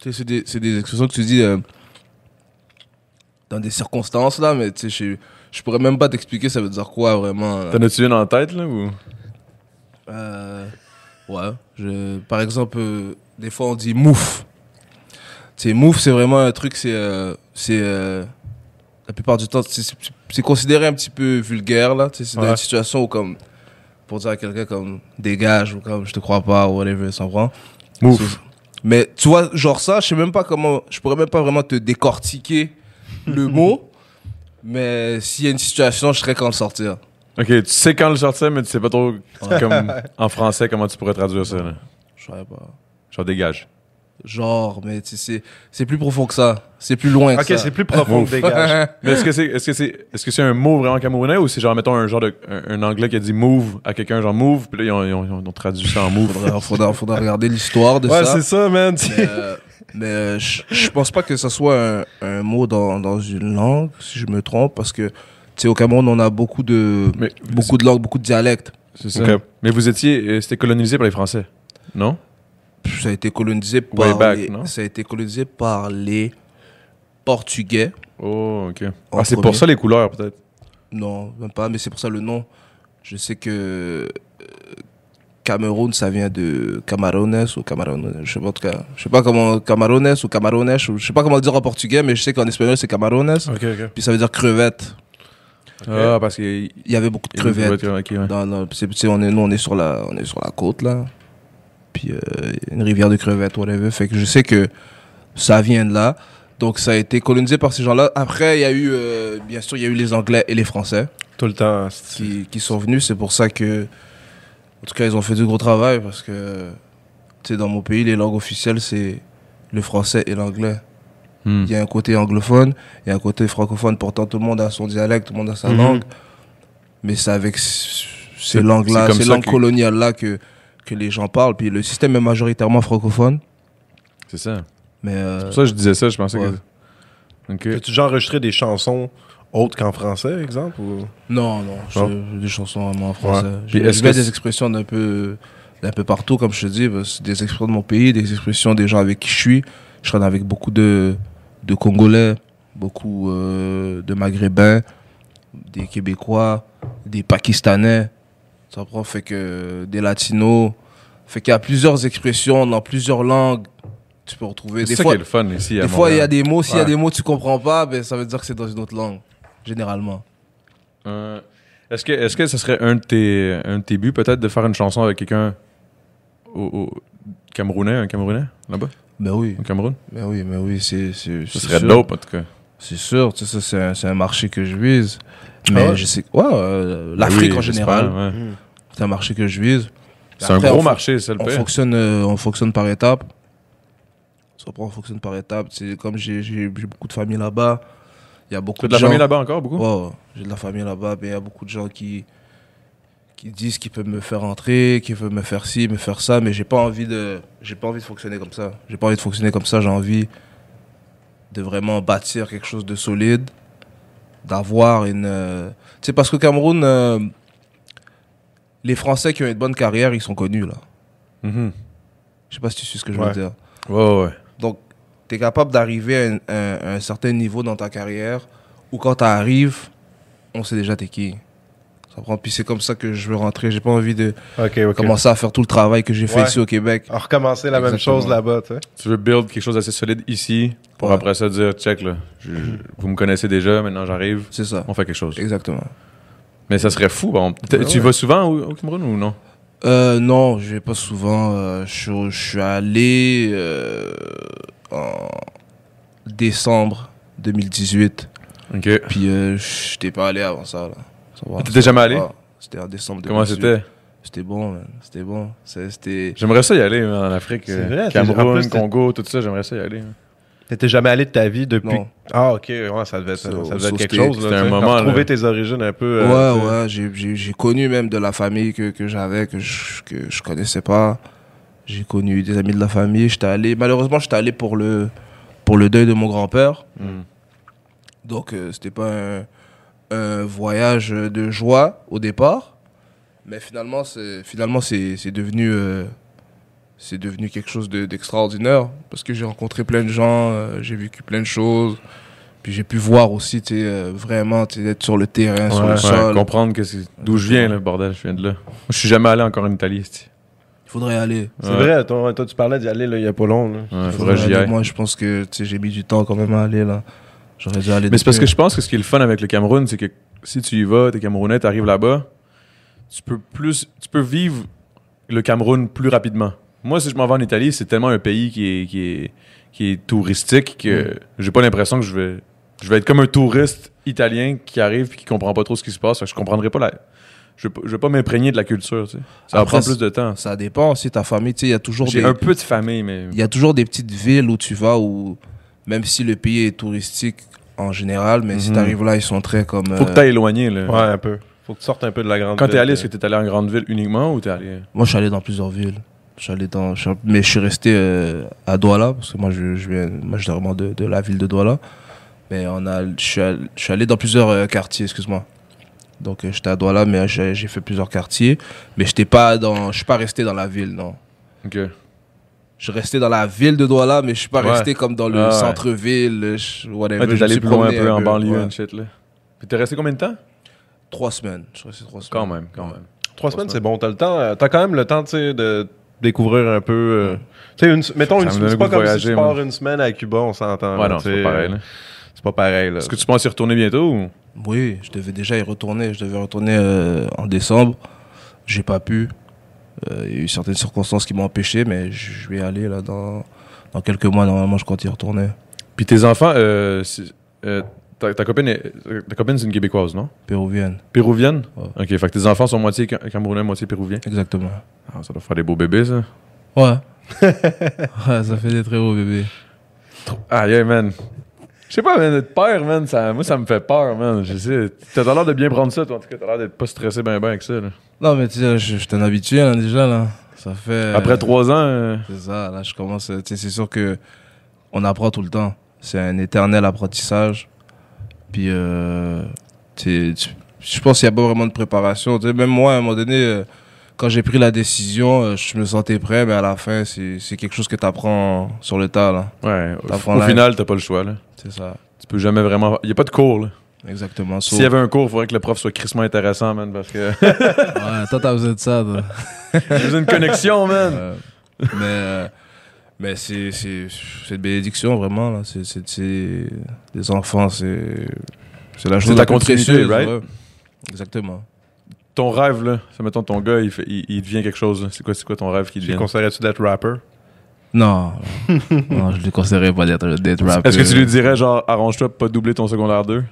Tu sais, c'est des, c'est des expressions que tu dis euh, dans des circonstances là, mais tu sais, je, je pourrais même pas t'expliquer ça veut dire quoi vraiment. là. T'en as-tu une en tête, là, ou? Euh, ouais. Je, par exemple, euh, des fois on dit mouf. Tu sais, mouf, c'est vraiment un truc, c'est. euh, c'est euh, la plupart du temps, c'est- c'est c'est considéré un petit peu vulgaire là. Tu sais, c'est dans Ouais. une situation où comme. Pour dire à quelqu'un comme dégage ou comme je te crois pas ou whatever, ça prend. Mouf. Mais tu vois, genre ça, je sais même pas comment, je pourrais même pas vraiment te décortiquer le <laughs> mot. Mais s'il y a une situation, je serais quand le sortir. Ok, tu sais quand le sortir, mais tu sais pas trop, comme <laughs> en français, comment tu pourrais traduire ça, là. Je saurais pas. Genre dégage. Genre, mais tu sais, c'est, c'est plus profond que ça. C'est plus loin que OK, ça. c'est plus profond que <laughs> dégage. <laughs> Mais est-ce que c'est est-ce que c'est est-ce que c'est un mot vraiment camerounais ou c'est genre mettons un genre de un, un anglais qui a dit move à quelqu'un genre move puis là ils ont, ils ont- ils ont traduit ça en move. faudra, faudra, faudra regarder l'histoire de Ouais, ça. c'est ça, man. Mais, euh, mais euh, je je pense pas que ça soit un, un mot dans, dans une langue, si je me trompe, parce que, tu sais, au Cameroun, on a beaucoup de, Mais beaucoup de langues, beaucoup de dialectes. c'est ça. Ok. Mais vous étiez euh, c'était colonisé par les Français. Non? Ça a été colonisé par back, les, non? ça a été colonisé par les Portugais. Oh, OK. Ah, c'est pour ça les couleurs peut-être? Non, même pas, mais c'est pour ça le nom. Je sais que euh, Cameroun, ça vient de Camarones ou Camarones, je sais pas en tout cas. Je sais pas comment Camarones ou Camarones, je sais pas comment le dire en portugais, mais je sais qu'en espagnol c'est Camarones. Ok, ok. Puis ça veut dire crevette. Ah, parce qu'il Il y avait beaucoup de crevettes. c'est- tu sais, on est, nous, on est sur la, on est sur la côte, là. Puis, euh, une rivière de crevettes, whatever. Fait que je sais que ça vient de là. Donc, ça a été colonisé par ces gens-là. Après, il y a eu, euh, bien sûr, il y a eu les Anglais et les Français Tout le temps. c'est- qui, qui sont venus. C'est pour ça que, en tout cas, ils ont fait du gros travail parce que, tu sais, dans mon pays, les langues officielles, c'est le français et l'anglais. Hmm. Il y a un côté anglophone, il y a un côté francophone. Pourtant, tout le monde a son dialecte, tout le monde a sa Mhm. langue. Mais c'est avec ces langues-là, ces langues que- coloniales-là que, que les gens parlent. Puis le système est majoritairement francophone. C'est ça. Mais euh, C'est pour ça que je disais ça, je pensais Ouais. que. Ok. Peux-tu déjà enregistrer des chansons autres qu'en français, exemple ou... non, non, j'ai des chansons vraiment en français. Puis J'ai des expressions d'un peu, d'un peu partout, comme je te dis. des expressions de mon pays, des expressions des gens avec qui je suis. Je traîne avec beaucoup de, de Congolais, beaucoup euh, de Maghrébins, des Québécois, des Pakistanais. Ça prend fait que des Latinos. Fait qu'il y a plusieurs expressions dans plusieurs langues. Tu peux retrouver. C'est ça fois, qui est le fun ici. à des fois, il y a des mots. S'il y a Ouais. des mots que tu comprends pas, ben, ça veut dire que c'est dans une autre langue. Généralement. Euh, est-ce que, est-ce que ce serait un de tes, un de tes buts, peut-être, de faire une chanson avec quelqu'un au, au- Camerounais, un Camerounais, là-bas, Ben oui. au Cameroun? Mais oui, mais oui, c'est Ce serait sûr. dope, en tout cas. C'est sûr, tu sais, ça, c'est un, c'est un marché que je vise. Mais Ah ouais? je sais ouais, euh, l'Afrique Oui, en général, ouais. c'est un marché que je vise. C'est un gros marché, c'est le On fonctionne euh, on fonctionne par étapes. On fonctionne par étapes, c'est comme j'ai j'ai j'ai beaucoup de famille là-bas. Il y a beaucoup de de, la gens famille là-bas encore, beaucoup? Ouais, ouais, j'ai de la famille là-bas, mais il y a beaucoup de gens qui qui disent qu'ils peuvent me faire entrer, qu'ils peuvent me faire ci, me faire ça, mais j'ai pas envie de j'ai pas envie de fonctionner comme ça. J'ai pas envie de fonctionner comme ça, j'ai envie de vraiment bâtir quelque chose de solide, d'avoir une euh, tu sais parce qu'au Cameroun euh, les Français qui ont une bonne carrière, ils sont connus là. Mhm. Je sais pas si tu sais ce que je Ouais. veux dire. Ouais, ouais. Donc, tu es capable d'arriver à, un- un- un certain niveau dans ta carrière où quand tu arrives, on sait déjà t'es qui. Ça prend. Puis c'est comme ça que je veux rentrer. J'ai pas envie de commencer à faire tout le travail que j'ai fait Ouais. ici au Québec. À recommencer la même chose là-bas, tu sais. Tu veux build quelque chose d'assez solide ici pour Ouais. après ça dire, check, là, je- je- vous me connaissez déjà, maintenant j'arrive, C'est ça. on fait quelque chose. Exactement. Mais ça serait fou. Bon. T- Ouais, tu ouais. vas souvent au, au Cameroun ou non? Euh, non, je vais pas souvent. euh, je, suis- je suis allé euh, en décembre 2018. Ok. Puis euh, je t'ai pas allé avant ça. Là. Va. T'étais jamais allé? Ah, C'était en décembre 2018. Comment c'était? C'était bon. C'était bon. C'était. J'aimerais ça y aller man, en Afrique. C'est euh, vrai, Cameroun, Congo, tout ça, j'aimerais ça y aller. T'étais jamais allé de ta vie depuis. Non. Ah, ok, ouais, ça devait être, ça So- devait être quelque chose. c'était un moment, là. tes origines un peu. euh, ouais, ouais, j'ai- j'ai j'ai connu même de la famille que, que j'avais, que je, que je connaissais pas. J'ai connu des amis de la famille. J'étais allé, malheureusement, j'étais allé pour le, pour le deuil de mon grand-père. Mm. Donc, euh, c'était pas un, un voyage de joie au départ. Mais finalement, c'est finalement c'est c'est devenu, euh, c'est devenu quelque chose de- d'extraordinaire. parce que j'ai rencontré plein de gens, euh, j'ai vécu plein de choses. Puis j'ai pu voir aussi, tu sais, euh, vraiment, tu être sur le terrain, sur le Ouais, sol. comprendre que c'est- d'où je viens, là, bordel, je viens de là. Je suis jamais allé encore en Italie. c'ti. Il faudrait y aller. C'est Ouais. vrai, toi, toi, tu parlais d'y aller là, il y a pas long. Là. Ouais, Faudrait faudrait j'y aller. aille. Moi, je pense que tu sais, j'ai mis du temps quand même à aller là. J'aurais dû aller. Mais c'est parce que je pense que ce qui est le fun avec le Cameroun, c'est que si tu y vas, t'es Camerounais, t'arrives là-bas, tu peux plus, tu peux vivre le Cameroun plus rapidement. Moi, si je m'en vais en Italie, c'est tellement un pays qui est, qui est, qui est touristique que j'ai pas l'impression que je vais, je vais être comme un touriste italien qui arrive et qui comprend pas trop ce qui se passe. Je comprendrai pas la, je vais pas, je vais pas m'imprégner de la culture, tu sais. Ça Après, prendre plus de temps. Ça dépend aussi ta famille. Tu sais, il y a toujours J'ai des. un peu de famille, mais Il y a toujours des petites villes où tu vas où même si le pays est touristique en général, mais si Mhm. tu arrives là, ils sont très comme. faut euh, que t'ailles éloigné, là. Ouais, un peu. Faut que tu sortes un peu de la grande Quand t'es ville, allé, euh. est-ce que t'es allé en grande ville uniquement ou t'es allé... Moi, je suis allé dans plusieurs villes. Je suis allé dans, mais je suis resté euh, à Douala parce que moi, je, je viens, moi, je suis vraiment de, de la ville de Douala. Mais on a, je suis allé, je suis allé dans plusieurs euh, quartiers, excuse-moi. Donc, euh, j'étais à Douala, mais j'ai j'ai fait plusieurs quartiers. Mais j'étais pas dans, je suis pas resté dans la ville, non. Ok. Je suis resté dans la ville de Douala, mais je suis pas Ouais. resté comme dans le Ah centre-ville, euh, whatever. Ouais, t'es allé plus loin un peu en banlieue, ouais. and shit, là. Puis t'es resté combien de temps? Trois semaines. Je suis resté trois semaines. Quand même, quand même. Trois semaines, c'est bon. T'as le temps. euh, T'as quand même le temps, tu sais, de découvrir un peu. euh, tu sais, une, mettons, une, c'est pas comme voyager, si tu moi. pars une semaine à Cuba, on s'entend. Ouais, là, non, tu c'est pas pareil. euh, là. C'est pas pareil, là. Est-ce que tu penses y retourner bientôt ou? Oui, je devais déjà y retourner. Je devais retourner euh, en décembre. J'ai pas pu. Euh, Il y a eu certaines circonstances qui m'ont empêché, mais je vais y aller là dans, dans quelques mois. Normalement, je compte y retourner. Puis tes enfants, euh, euh, ta, ta copine, est- ta copine c'est une québécoise, non? Péruvienne. Péruvienne? Ouais. Ok, fait que tes enfants sont moitié cam- camerounais, moitié péruviens. Exactement. Ah, ça doit faire des beaux bébés, ça. Ouais. <laughs> ouais, ça fait des très beaux bébés. Ah, yeah, man. Je sais pas, man, être père, man, ça, moi, ça me fait peur, man. Je sais. T'as l'air de bien prendre ça, toi. En tout cas, t'as l'air d'être pas stressé ben ben avec ça, là. Non, mais tu sais, je, je t'en habitué là, déjà là. Ça fait. Après trois ans, euh, C'est ça, là, je commence. Tu sais, c'est sûr que on apprend tout le temps. C'est un éternel apprentissage. Puis, euh, tu sais, tu- je pense qu'il n'y a pas vraiment de préparation. Tu sais, même moi, à un moment donné, euh, quand j'ai pris la décision, euh, je me sentais prêt, mais à la fin, c'est quelque chose que tu apprends sur le tas, là. ouais, au, final, t'as pas le choix. C'est ça, Tu peux jamais vraiment. Y a pas de cours, là. exactement. S'il y avait un cours, il faudrait que le prof soit crissement intéressant, man, parce que. <laughs> <laughs> Ouais, toi, t'as besoin de ça, toi. J'ai une connexion, man. Euh, mais euh, mais c'est une bénédiction vraiment là c'est les enfants c'est c'est la chose de la la plus précieuse, right? ouais. exactement Ton rêve, là, ça mettons ton gars, il, fait- il, il devient quelque chose. C'est quoi, c'est quoi ton rêve qui Tu devient? conseillerais-tu d'être rapper? non <laughs> non je ne conseillerais pas d'être d'être rappeur Est-ce que tu lui dirais, genre, arrange-toi pour pas doubler ton secondaire 2?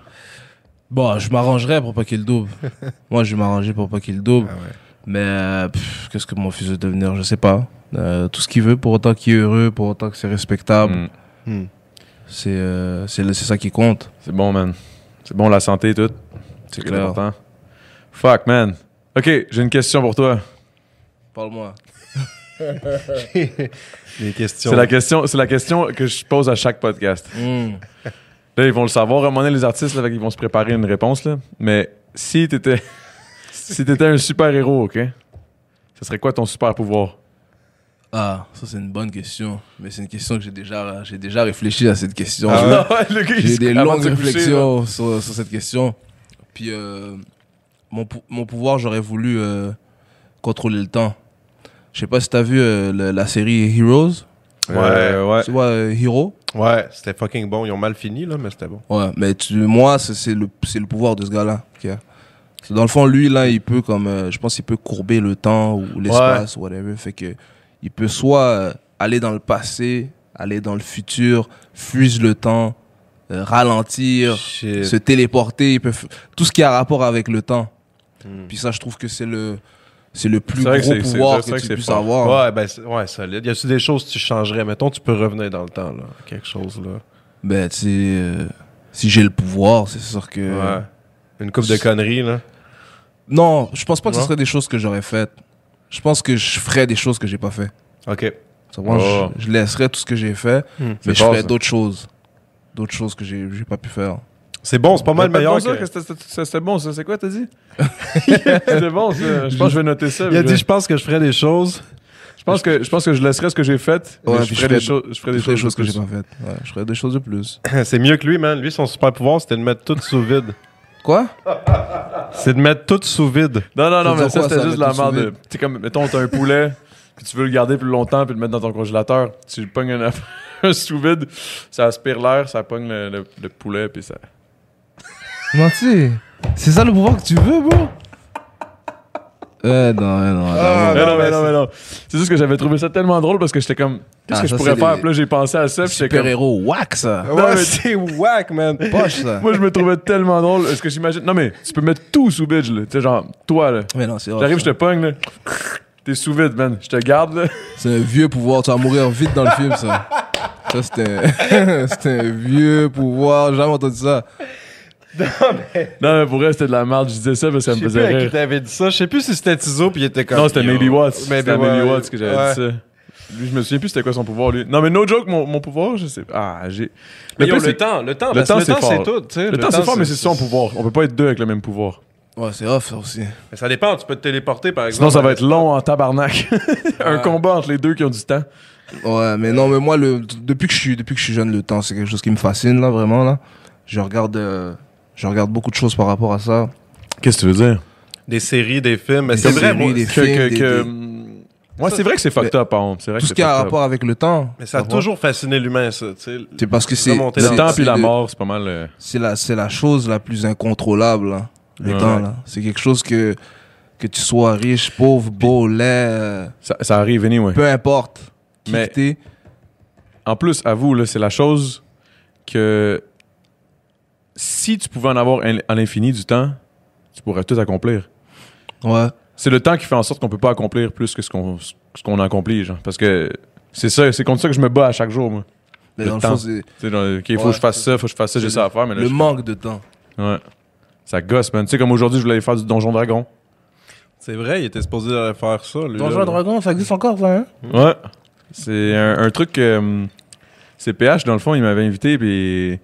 bon je m'arrangerais pour pas qu'il double <laughs> moi je vais m'arranger pour pas qu'il double Ah ouais. mais euh, pff, qu'est-ce que mon fils veut devenir? Je sais pas Euh, tout ce qu'il veut pour autant qu'il est heureux pour autant que c'est respectable Hmm. Hmm. c'est euh, c'est ça qui compte C'est bon, man. C'est bon, la santé et tout. c'est C'est clair important. Fuck, man. Ok, j'ai une question pour toi. parle-moi <laughs> Les questions. C'est la question, c'est la question que je pose à chaque podcast. Hmm. Là, ils vont le savoir. À un moment donné, les artistes, là, qu'ils vont se préparer une réponse. Là. Mais si t'étais, <laughs> si t'étais un super héros, ok, ce serait quoi ton super pouvoir Ah, ça c'est une bonne question. Mais c'est une question que j'ai déjà, j'ai déjà réfléchi à cette question. Ah ouais? j'ai des longues coucher, réflexions sur, sur cette question. Puis euh, mon, mon pouvoir, j'aurais voulu euh, contrôler le temps. Je sais pas si t'as vu euh, le- la série Heroes. Euh, ouais. Tu vois euh, Hero? Ouais, c'était fucking bon. Ils ont mal fini, là, mais c'était bon. Ouais, mais tu, moi, c'est c'est le, c'est le pouvoir de ce gars-là. qu'il a. C'est Dans le fond, lui, là, il peut, comme, euh, je pense qu'il peut courber le temps ou l'espace, whatever. Fait que, il peut soit euh, aller dans le passé, aller dans le futur, fuise le temps, euh, ralentir, Shit. se téléporter. Il peut f- tout ce qui a rapport avec le temps. Hmm. Puis ça, je trouve que c'est le, c'est le plus que gros pouvoir que que tu puisses avoir. Ouais, ben, ouais, solide. Y a-tu des choses que tu changerais? Mettons, tu peux revenir dans le temps, là. Quelque chose, là. Ben, tu sais, euh, si j'ai le pouvoir, c'est sûr que. Ouais. Une coupe de conneries, là. Non, je pense pas que ce serait des choses que j'aurais faites. Je pense que je ferais des choses que j'ai pas fait. OK. Ça va, Oh. je, je laisserais tout ce que j'ai fait, Hmm. mais je ça. d'autres choses. D'autres choses que j'ai j'ai pas pu faire. C'est bon, c'est pas mal Répète meilleur que... c'était- bon, ça. C'est quoi, t'as dit? <laughs> C'était bon, ça. Je pense que je vais noter ça. Il a dit, je pense que je ferais des choses. je pense que, je pense que je laisserais ce que j'ai fait. Ouais, je ferais je des choses, je ferais des Je ferais des choses choses que j'ai plus. pas faites. Ouais, je ferais des choses de plus. <laughs> c'est mieux que lui, man. Lui, son super pouvoir, c'était de mettre tout sous vide. Quoi? C'est de mettre tout sous vide. Non, non, non, mais ça, c'était juste de la merde. Tu sais, comme, mettons, t'as un poulet, puis tu veux le garder plus longtemps, puis le mettre dans ton congélateur. Tu le pognes un, <laughs> un sous vide, ça aspire l'air, ça pogne le, le- le poulet, puis ça. Menti. C'est ça le pouvoir que tu veux, bro? Euh, non, ouais, non. Ah, Mais non, non, mais non, mais non. C'est juste que j'avais trouvé ça tellement drôle parce que j'étais comme, qu'est-ce Ah, que je pourrais faire? les- Puis là, j'ai pensé à ça, puis j'étais Super comme. héros, whack ça. Non, Ouais, mais- c'est whack, man. Poche ça. Moi, je me trouvais tellement drôle. Est-ce que j'imagine. Non, mais tu peux mettre tout sous vide, là. Tu sais, genre, toi, là. Mais non, c'est J'arrive, je te pogne, là. T'es sous vide, man. Je te garde, là. C'est un vieux pouvoir. Tu vas mourir vite dans le film, ça. Ça, c'était un... <laughs> c'était un vieux pouvoir. J'ai jamais entendu ça. <laughs> Non, mais pour vrai, c'était de la merde. Je disais ça parce que ça me Je sais faisait plus à qui rire. t'avais dit ça. Je sais plus si c'était Tizo puis il était comme. Non, c'était. Maybe Watts. C'était Maybe Watts. Que j'avais Ouais. dit ça. Lui, je me souviens plus c'était quoi son pouvoir, lui. Non, mais no joke, mon, mon pouvoir, je sais. Ah, j'ai. Mais Le yo, le c'est- temps, le temps, le parce temps, le c'est temps, c'est fort. tout. Le temps, c'est fort, mais c'est son pouvoir. On peut pas être deux avec le même pouvoir. Ouais, c'est off, ça aussi. Mais ça dépend, tu peux te téléporter par exemple. Sinon, ça va être long en tabarnak. <laughs> Un combat entre les deux qui ont du temps. Ouais, mais non, mais moi, le, depuis, que je suis, depuis que je suis jeune, le temps, c'est quelque chose qui me fascine, là, vraiment, là. Je regarde, euh, je regarde beaucoup de choses par rapport à ça. Qu'est-ce que tu veux dire? Des séries, des films. Mais c'est vrai, moi, des Que- films, que- des- que- des- Ouais, c'est vrai que c'est fucked up, par contre. C'est vrai Tout que ce qui a rapport avec le temps. mais ça a toujours fasciné l'humain, ça. tu sais. C'est parce que c'est Le temps puis la mort, c'est pas mal. euh, C'est la, c'est la chose la plus incontrôlable, là, le Ouais. temps. là. C'est quelque chose que, que tu sois riche, pauvre, beau, laid, euh, Ça, ça arrive, anyway. peu importe qui Mais-. En plus, à vous, là, c'est la chose que si tu pouvais en avoir un- à l'infini du temps, tu pourrais tout accomplir. Ouais. C'est le temps qui fait en sorte qu'on peut pas accomplir plus que ce qu'on ce qu'on accomplit, genre. Parce que c'est ça, c'est contre ça que je me bats à chaque jour, moi. Mais Le dans le temps. fond, c'est Tu sais, genre, OK, il faut Ouais, que je fasse ça, faut que je fasse ça, j'ai ça à faire, mais là, le je- manque de temps. ouais. Ça gosse, man. Tu sais, comme aujourd'hui, je voulais aller faire du Donjon Dragon. C'est vrai, il était supposé aller faire ça. Lui, Donjon là. Dragon, ça existe encore, ça, hein? Ouais. C'est un, un truc que. hum, c'est PH, dans le fond, il m'avait invité, puis.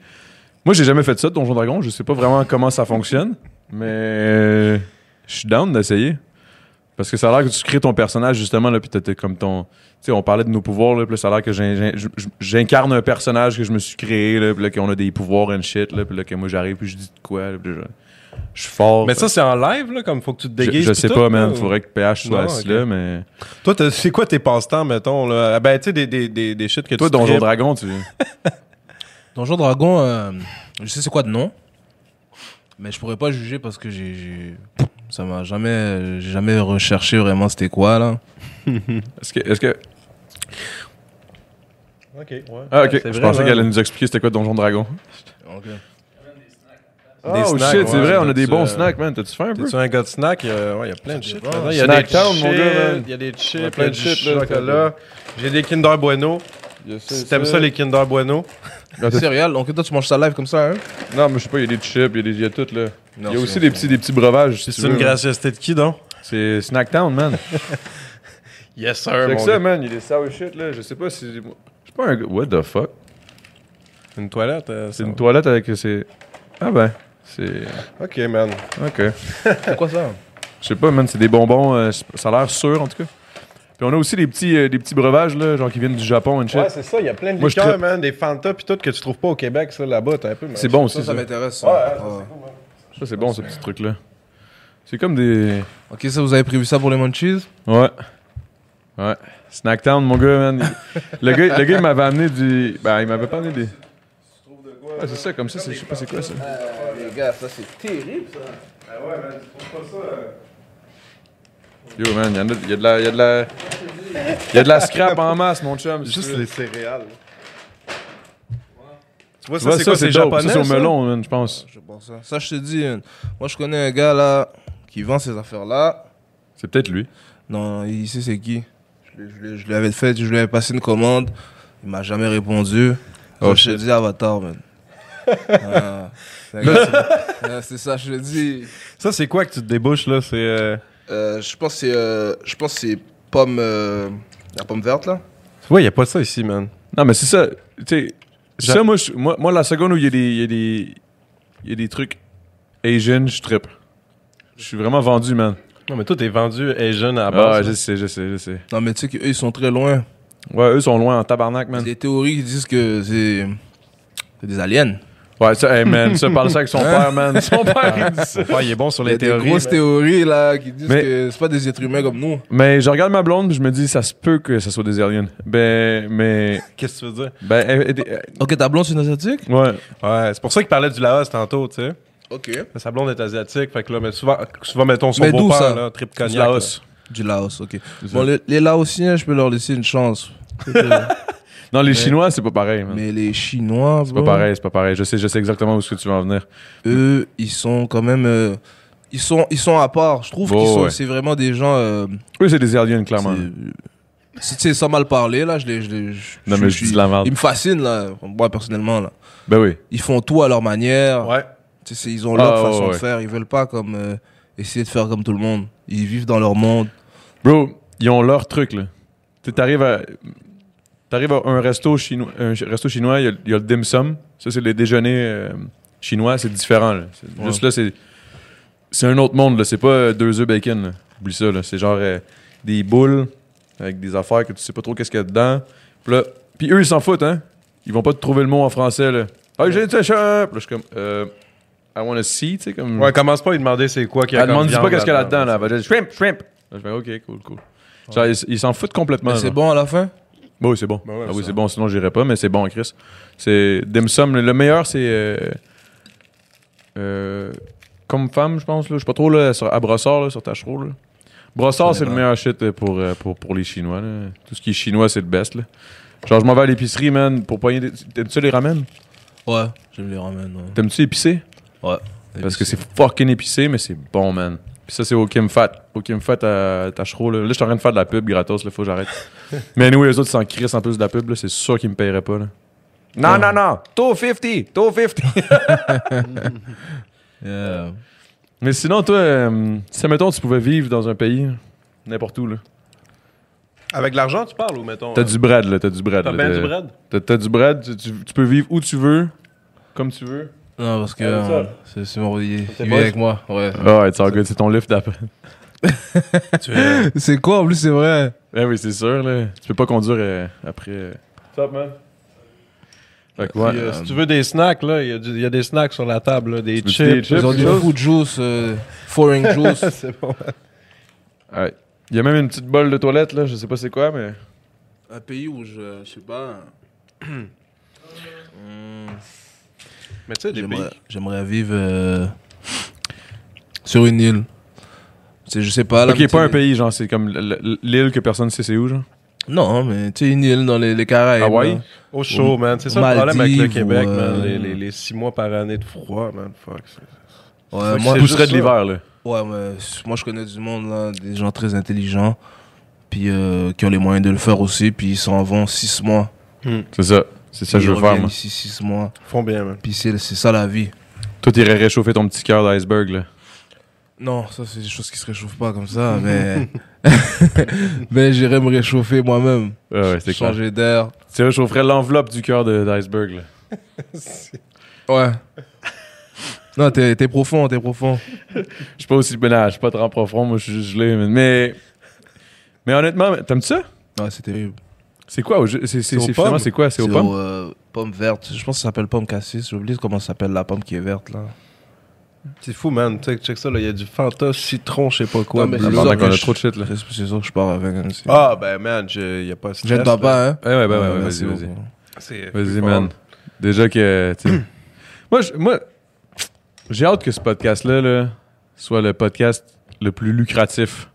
Moi, j'ai jamais fait ça, Donjon Dragon. Je sais pas vraiment comment ça fonctionne, mais. euh, Je suis down d'essayer. Parce que ça a l'air que tu crées ton personnage, justement, là, puis t'as comme ton. Tu sais, on parlait de nos pouvoirs, là, puis ça a l'air que j'incarne un personnage que je me suis créé, là, puis là, qu'on a des pouvoirs and shit, là, puis là, que moi, j'arrive, puis je dis de quoi, là, puis là, je, je suis fort. Mais ça, c'est en live, là, comme faut que tu te je, déguises. je pis sais tout, pas, man. ou- Faudrait que PH soit Non, assis là, mais. Toi, c'est quoi tes passe-temps, mettons, là? Ah, Ben, tu sais, des, des, des, des shit que Toi, tu Donjon tripes. Dragon, tu. <laughs> Donjon Dragon, euh, je sais c'est quoi de nom, mais je pourrais pas juger parce que j'ai, j'ai- ça m'a jamais, j'ai jamais recherché vraiment c'était quoi là. <laughs> Est-ce que. Est-ce que... Ok, ouais. Ah, ok. C'est je vrai, pensais qu'elle allait nous expliquer c'était quoi Donjon Dragon. Des oh snacks, shit, c'est vrai, on a des T'as-tu, bons euh, snacks, man. T'as-tu faim un peu? T'es-tu un gars de snack? Il y a, ouais, il y a plein de shit. Il y a Snack des mon chips, gars, man. Il y a des chips, Ouais, il y a plein de chips, là, chocolat. J'ai des Kinder Bueno. Si t'aimes ça, les Kinder Bueno. <laughs> Céréales, donc toi tu manges ça live comme ça, hein? Non, mais je sais pas, il y a des chips, il y a, des, il y a tout, là. Non, il y a c'est aussi des c'est petits, des petits breuvages. si C'est une gracieuseté de qui, donc? C'est Snacktown, man. <laughs> Yes, sir, mon ça, man. Il y a des sour shit, là. Je sais pas si. Je suis pas un gars. What the fuck? Une toilette? euh, C'est une toilette avec. C'est. Ah ben. C'est. Ok, man. Ok. C'est quoi ça? Je sais pas, man. C'est des bonbons. euh, ça a l'air sûr, en tout cas. Puis on a aussi des petits, euh, des petits breuvages, là, genre qui viennent du Japon, shit. Ouais, c'est ça. Il y a plein de Moi, je liqueurs, man. Des Fanta pis tout que tu trouves pas au Québec, ça, là-bas. T'as un peu. c'est bon Ça, aussi, ça ça. m'intéresse. ça. Ouais, ouais, ça, Ouais. Ça, c'est bon, ce petit truc-là. C'est comme des. Ok, ça vous avez prévu ça pour les munchies? Ouais. Ouais. Snacktown, mon gars, man. il- Le gars, le gars il m'avait amené du. Ben, il m'avait pas amené des. Ouais, c'est ça, comme ça, c'est- je sais pas c'est quoi ça. Les gars, ça c'est terrible ça. Yo, man, il y, en a- il y a de la. Il y a de la. Il y a de la scrap en masse, mon chum. Juste les céréales. Tu vois, ça, c'est quoi? C'est japonais, c'est au melon, man, je pense. Je pense ça. Ça, je te dis, hein, moi je connais un gars là qui vend ces affaires-là. C'est peut-être lui. Non, il sait c'est qui. Je, lui- avais fait, je lui avais passé une commande. Il m'a jamais répondu. Oh, je te dis Avatar, man. <laughs> Ah, <laughs> ah, c'est ça, je te dis. Ça, c'est quoi que tu te débouches, là? C'est. Euh, je pense que c'est, euh, je pense que c'est pomme, euh, la pomme verte là. Ouais, y a pas ça ici, man. Non, mais c'est ça. Tu sais, J'a- ça, moi, je- moi, moi, la seconde où il y a des. Il y a des. Il y a des trucs Asian, je trippe. Je suis vraiment vendu, man. Non, mais toi, t'es vendu Asian à la Ah, base. je sais, je sais, je sais. Non, mais tu sais qu'eux ils sont très loin. Ouais, eux sont loin en tabarnak, Il y man. a des théories qui disent que c'est, c'est des aliens. Ouais, ça, hey, man, ça parle ça avec son Hein? père, man. Son père, il dit ça. Ouais, il est bon sur Il y les a des théories. grosses mais- théories là qui disent Mais- que c'est pas des êtres humains comme nous. Mais je regarde ma blonde, je me dis, ça se peut que ça soit des aliens. Ben, mais. <laughs> Qu'est-ce que tu veux dire? Ben, elle- elle- elle- Ok, ta blonde c'est une asiatique? Ouais. Ouais, c'est pour ça qu'il parlait du Laos tantôt, tu sais. Ok. Sa blonde est asiatique, fait que là, mais souvent, souvent mettons son beau-père, là, trip Du cognac. Laos. Du Laos, ok. Bon, ça. le- les Laotiens, je peux leur laisser une chance. <laughs> Non, les Mais- Chinois, c'est pas pareil, man. Mais les Chinois, C'est pas pareil, c'est pas pareil. Je sais, je sais exactement où est-ce que tu vas en venir. eux, ils sont quand même. euh, ils, sont, ils sont à part. Je trouve Oh, qu'ils sont. ouais. C'est vraiment des gens. euh, Oui, c'est des aliens, clairement. c'est- c'est- Tu sais, sans mal parler, là, je les. Je les je- Non, mais je dis de la merde. Ils me fascinent, là, moi, personnellement, là. Ben oui. Ils font tout à leur manière. Ouais. Tu sais, c'est- ils ont leur Ah, façon ouais. de faire. Ils veulent pas comme euh, essayer de faire comme tout le monde. Ils vivent dans leur monde. Bro, ils ont leur truc, là. Tu sais, t'arrives à. T'arrives à un resto chinois, un resto chinois, il y, a- il y a le dim sum. Ça, c'est le déjeuner euh, chinois, c'est différent. là. Ouais. Juste là, c'est. C'est un autre monde, là. C'est pas euh, deux œufs bacon, là. Oublie ça, là. C'est genre euh, des boules avec des affaires que tu sais pas trop qu'est-ce qu'il y a dedans. Puis là. Puis eux, ils s'en foutent, hein. Ils vont pas te trouver le mot en français, là. Ah, j'ai cher. Puis là, je suis comme. Euh. I wanna see, tu sais, comme. Ouais, commence pas à lui demander c'est quoi qu'il y a Elle comme demande pas qu'est-ce qu'il y a là-dedans, là. Elle va dire shrimp, shrimp. Je fais ok, cool, cool. Genre, ils ils s'en foutent complètement. Mais c'est bon à la fin? Bah oui, c'est bon. Ouais, ah oui, c'est bon, sinon j'irais pas, mais c'est bon, Chris. C'est dim sum. Le, le meilleur, c'est. Euh, euh, comme femme, je pense. Là. Je suis pas trop là, sur, à Brossard, là, sur Tachereau. Là. Brossard, c'est le meilleur shit euh, pour, pour, pour les Chinois. Là. Tout ce qui est chinois, c'est le best. Là. Genre, je m'en vais à l'épicerie, man, pour des. T'aimes-tu les ramen? Ouais, j'aime les ramen. Ouais. T'aimes-tu épicé? Ouais. Parce que c'est fucking épicé, mais c'est bon, man. Puis ça, c'est au Kim Fat. Au Kim Fat à Tachereau. Là, là je suis en train de faire de la pub gratos, là, faut que j'arrête. <laughs> mais nous, les autres, s'en crissent en plus de la pub, là, c'est sûr qu'ils me paieraient pas. Là. Non, non, non, 250, 250. <laughs> <laughs> Yeah. mais sinon, toi, euh, si, mettons, tu pouvais vivre dans un pays, n'importe où, là. Avec de l'argent, tu parles ou mettons T'as euh, du bread, là, t'as du bread. T'as là, bien du bread? T'as, t'as du bread, tu, tu- tu peux vivre où tu veux, comme tu veux. Non, parce que Ah, euh, c'est c'est mon il, il est avec moi. Ouais. Ouais, it's all good, c'est ton lift d'après. <laughs> Tu C'est quoi en plus, c'est vrai? Eh oui, c'est sûr, là. Tu peux pas conduire euh, après. euh. What's up, man? Fait que, ouais. Puis, euh, si tu veux des snacks, là, il y, a du- il y a des snacks sur la table, là, des veux-tu chips. des chips? Ils ont du food juice, euh, foreign <laughs> juice. c'est bon. Ouais. Il y a même une petite bolle de toilette, là. Je sais pas c'est quoi, mais. Un pays où je, je sais pas. Mais tu sais, des pays. J'aimerais vivre euh, sur une île. C'est, je sais pas. Là, ok, pas un pays, genre, c'est comme l'île que personne sait c'est où, genre? Non, mais tu sais, une île dans les, les Caraïbes. Hawaï? Au chaud, man. C'est ça le problème avec le Québec, ou, man. euh, Les, les, les six mois par année de froid, man. Fuck. c'est- Ouais, moi, Tout juste serait de l'hiver, là. ouais, mais moi, je connais du monde, là, des gens très intelligents, puis euh, qui ont les moyens de le faire aussi, puis ils s'en vont six mois. C'est ça. C'est ça que je veux faire, moi. ici six mois, Ils font bien, man. puis c'est, c'est ça la vie. Toi, t'irais réchauffer ton petit cœur d'iceberg, là. Non, ça, c'est des choses qui se réchauffent pas comme ça, mais. <laughs> mais j'irais me réchauffer moi-même. Ah ouais, c'est clair. Changer d'air. Tu réchaufferais l'enveloppe du cœur de- d'iceberg, là. <laughs> Ouais. Non, t'es, t'es profond, t'es profond. Je suis pas aussi. Ben, je suis pas trop profond, moi, je suis juste gelé, man. Mais. Mais honnêtement, t'aimes ça? Ouais, c'est terrible. C'est quoi? C'est, c'est, C'est aux c'est pommes. c'est quoi? C'est aux pommes? euh, pomme verte. Je pense que ça s'appelle pomme cassis. J'ai oublié comment ça s'appelle la pomme qui est verte, là. C'est fou, man. Sais, check ça, là. Il y a du Fanta, citron, je sais pas quoi. Non, mais bleu. c'est Ah, qu'on que a je- trop de shit, là. C'est, c'est sûr que je pars avec c'est- Ah, ben, man, il y a pas de stress. Je ne là. pas, hein. Ouais, ouais, ouais, ouais, vas-y, vas-y. C'est Vas-y, man. fort. Déjà que. <clears throat> moi, moi j'ai hâte que ce podcast-là là, soit le podcast le plus lucratif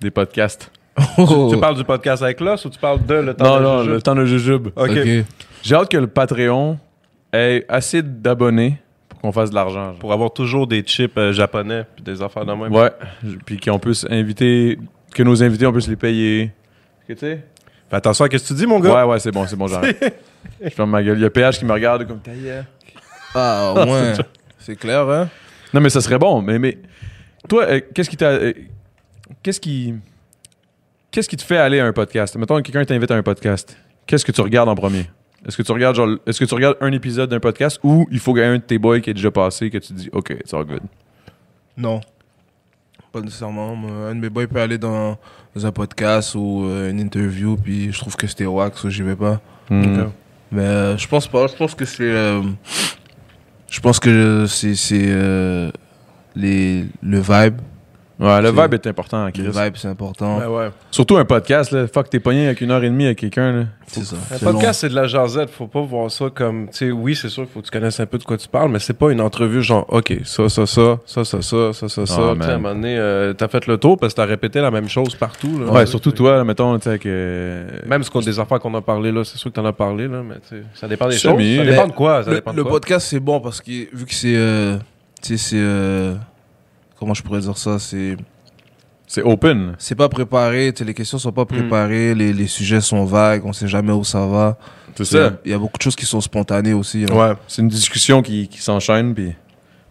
des podcasts. <laughs> Oh. Tu parles du podcast avec Loss ou tu parles de le temps Non, de non, Jujube? le temps de jujube. Ok. Ok. J'ai hâte que le Patreon ait assez d'abonnés pour qu'on fasse de l'argent. genre. Pour avoir toujours des chips euh, japonais puis des affaires de même. Ouais. Puis qu'on puisse inviter. Que nos invités, on puisse les payer. Que tu sais? Fais attention à ce que tu dis, mon gars. Ouais, ouais, c'est bon, c'est bon, j'arrête. <laughs> Je ferme ma gueule. Il y a PH qui me regarde comme ta gueule. Ah, <laughs> au moins. c'est clair, hein? Non, mais ça serait bon. Mais, mais toi, euh, qu'est-ce qui t'a. euh, qu'est-ce qui. Qu'est-ce qui te fait aller à un podcast? Mettons que quelqu'un t'invite à un podcast. Qu'est-ce que tu regardes en premier? Est-ce que tu regardes genre, est-ce que tu regardes un épisode d'un podcast ou il faut qu'il y ait un de tes boys qui est déjà passé que tu dis OK, it's all good? Non. Pas nécessairement. Un de mes boys peut aller dans, dans un podcast ou euh, une interview, puis je trouve que c'était wax, ou j'y vais pas. Hmm. Mais euh, je pense pas. Je pense que c'est. euh, je pense que c'est. c'est euh, les, le vibe. Ouais, le vibe est important, Chris. Le vibe, c'est important. Ouais, ouais. Surtout un podcast, là. Fuck, t'es pogné avec une heure et demie avec quelqu'un, là. C'est ça. Un podcast, c'est de la jasette. Faut pas voir ça comme. Tu sais, oui, c'est sûr faut que tu connaisses un peu de quoi tu parles, mais c'est pas une entrevue genre, OK, ça, ça, ça, ça, ça, ça, ça, ça, ça. Ah, Tu sais, à un moment donné, euh, t'as fait le tour parce que t'as répété la même chose partout. Là. Ouais, surtout toi, là, mettons, tu sais, que. Même ce qu'on des affaires qu'on a parlé là, c'est sûr que t'en as parlé là, mais tu sais, ça dépend des choses. Ça mais dépend de quoi. Ça le, dépend de le quoi. podcast, c'est bon parce que vu que c'est. euh, tu sais, c'est. euh, comment je pourrais dire ça C'est. C'est open. C'est pas préparé, les questions sont pas préparées, les, les sujets sont vagues, on sait jamais où ça va. C'est Il y a- ça. Il y a beaucoup de choses qui sont spontanées aussi. là. Ouais. C'est une discussion qui, qui s'enchaîne, puis.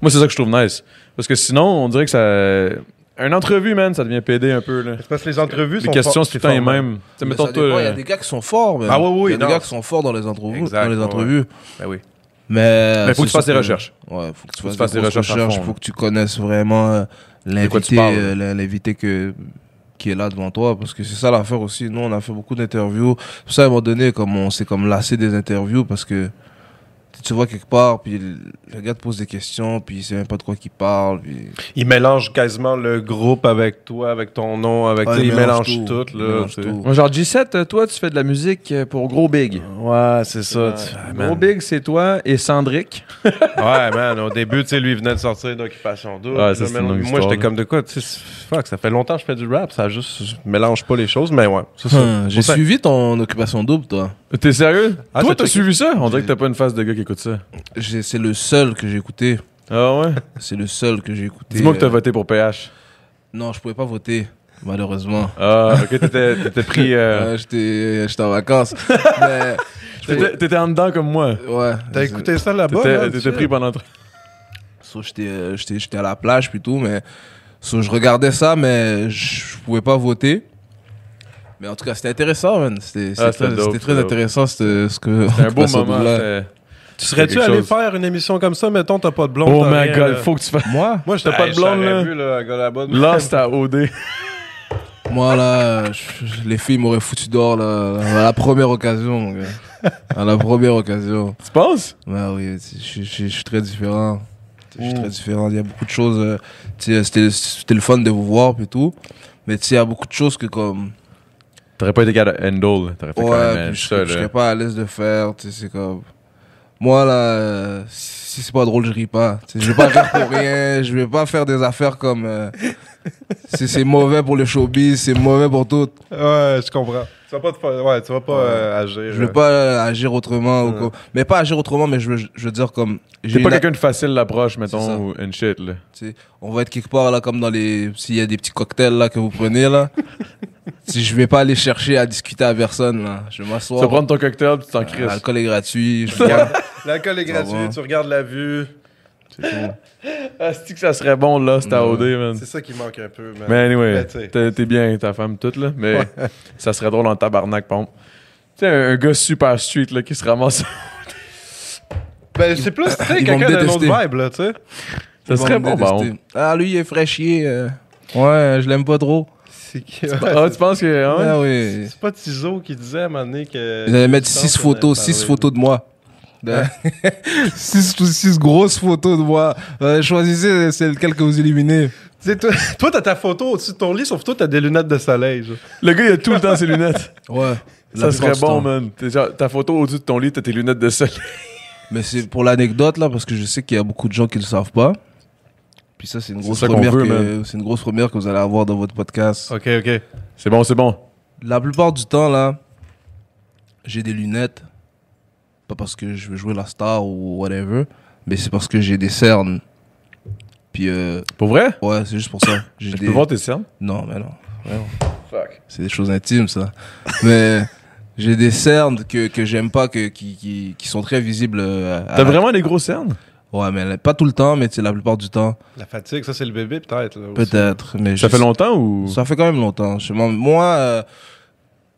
Moi, c'est ça que je trouve nice. Parce que sinon, on dirait que ça. Une entrevue, man, ça devient PD un peu, là. C'est parce que les entrevues Les sont questions, c'est tout le temps les fort, mêmes. Tu sais, Mais mettons, ça toi. dépend, Il y a euh, des gars qui sont forts, même. Ah oui, oui, Il y a des gars qui sont forts dans les entrevues. Exact, dans les ouais, entrevues. Ben oui. Mais. Mais faut que tu fasses des recherches. Ouais, faut que tu fasses, des recherches faut que tu connaisses vraiment euh, l'invité, euh, l'in- l'invité que qui est là devant toi parce que c'est ça l'affaire aussi nous on a fait beaucoup d'interviews ça à un moment donné comme on s'est comme lassé des interviews parce que tu vois quelque part, puis le, gars te pose des questions, puis il sait même pas de quoi qu'il parle. Puis... Il mélange quasiment le groupe avec toi, avec ton nom, avec. Il mélange tout. tout, Il là. mélange tout. Genre G7, euh, toi, tu fais de la musique euh, pour Gros Big. Ouais, c'est ça. tu- ah. Gros Big, c'est toi et Sandrick. <laughs> Ouais, man, au début, tu sais, lui, il venait de sortir d'Occupation Double. Ouais, ça, Là, c'est mais une longue moi, j'étais comme de quoi, tu sais, fuck, ça fait longtemps que je fais du rap, ça juste je mélange pas les choses, mais ouais, c'est ça. Hum, J'ai suivi ton occupation double, toi. T'es sérieux? Ah, toi, t'as t'as checké? suivi ça? On dirait que t'as pas une face de gars qui écoute ça. C'est le seul que j'ai écouté. Ah ouais? C'est le seul que j'ai écouté. Dis-moi que t'as euh, voté pour PH. Non, je pouvais pas voter, malheureusement. Ah, ok, t'étais t'étais pris. <laughs> euh, Ouais, j'étais j'étais en vacances. <laughs> mais, T'étais en dedans comme moi. ouais. T'as écouté ça là-bas? T'étais tu pris pendant. So, j'étais euh, j'étais j'étais à la plage puis tout, mais so, je regardais ça, mais je pouvais pas voter. Mais en tout cas, c'était intéressant, man. C'était Ah, très, dope, très intéressant, c'était ce que. C'était un <laughs> beau moment. Là. C'était- Tu serais-tu allé chose. faire une émission comme ça, mettons, t'as pas de blonde? Oh my rien, god, là. faut que tu fasses. Moi, Moi, T'as pas de blonde, là? Vu, là, gars là-bas. <laughs> Lost à OD. <laughs> moi là, je- les filles m'auraient foutu dehors là, à la première occasion, mon gars. À la première occasion. Tu penses? Ouais, oui, je, suis très différent. Je suis très différent. Il y a beaucoup de choses. euh, C'était c'était le fun de vous voir et tout. Mais tu sais, il y a beaucoup de choses que comme. T'aurais pas été capable de handle. là. T'aurais quand Ouais, même puis je, ça, serais- je là. serais pas à l'aise de faire. Tu sais, c'est comme. Moi, là, euh, si c'est pas drôle, je ris pas. Je vais pas rire pour rien. Je vais pas faire des affaires comme. euh, c'est mauvais pour le showbiz, c'est mauvais pour tout. Ouais, je comprends. Tu vas pas, te faire- ouais, tu vas pas euh, agir. Je veux pas euh, agir autrement. Ou comme- Mais pas agir autrement, mais je veux, je veux dire comme. j'ai T'es pas quelqu'un de facile l'approche, mettons, ou une shit, là. Tu sais, on va être quelque part là comme dans les s'il y a des petits cocktails là que vous prenez là <laughs> si je vais pas aller chercher à discuter à personne là je vais Tu vas m'asseoir prendre ton cocktail, tu t'en crises. l'alcool est gratuit je <laughs> regarde L'alcool est gratuit, tu regardes la vue. Ah, c'est que ça serait bon, là, c'était à. OD, man? C'est ça qui manque un peu, man. Mais anyway, sais. t'es bien ta femme toute, là. Mais ça serait drôle en tabarnak, pompe. Tu sais, un, un gars super street, là, qui se ramasse. <laughs> Ben, c'est plus, tu sais, quelqu'un d'un autre vibe, là, tu sais. ça serait bon, bah, détester. ah lui il est fraîchier euh. ouais je l'aime pas trop C'est qui? <laughs> Ah, tu penses que. ouais? ah oui C'est pas Tizo qui disait à un moment donné que. ils allaient mettre Je pense six qu'on avait photos parlé. six photos de moi De- <laughs> six, six grosses photos de moi Euh, choisissez lequel que vous éliminez toi, toi, t'as ta photo au-dessus de ton lit, sauf toi, t'as des lunettes de soleil. genre. Le gars, il a tout le temps ses lunettes. <laughs> ouais Ça serait bon, temps. man. Genre, ta photo au-dessus de ton lit, t'as tes lunettes de soleil. Mais c'est pour l'anecdote là, parce que je sais qu'il y a beaucoup de gens qui le savent pas. Puis ça, c'est une grosse ça première veut, que c'est une grosse première que vous allez avoir dans votre podcast. Ok, ok. C'est bon, c'est bon. La plupart du temps là, j'ai des lunettes, pas parce que je veux jouer la star ou whatever, mais c'est parce que j'ai des cernes. Puis euh, Pour vrai? ouais, c'est juste pour ça. <laughs> J'ai des... peux voir tes cernes? Non, mais non. C'est des choses intimes ça. mais j'ai des cernes que que j'aime pas, que qui, qui qui sont très visibles. euh, T'as la- vraiment des gros cernes? Ouais, mais pas tout le temps, mais tu sais, la plupart du temps. La fatigue, ça, c'est le bébé, peut-être. Peut-être, mais Ça je fait longtemps ou? Ça fait quand même longtemps. Je- moi, moi, euh,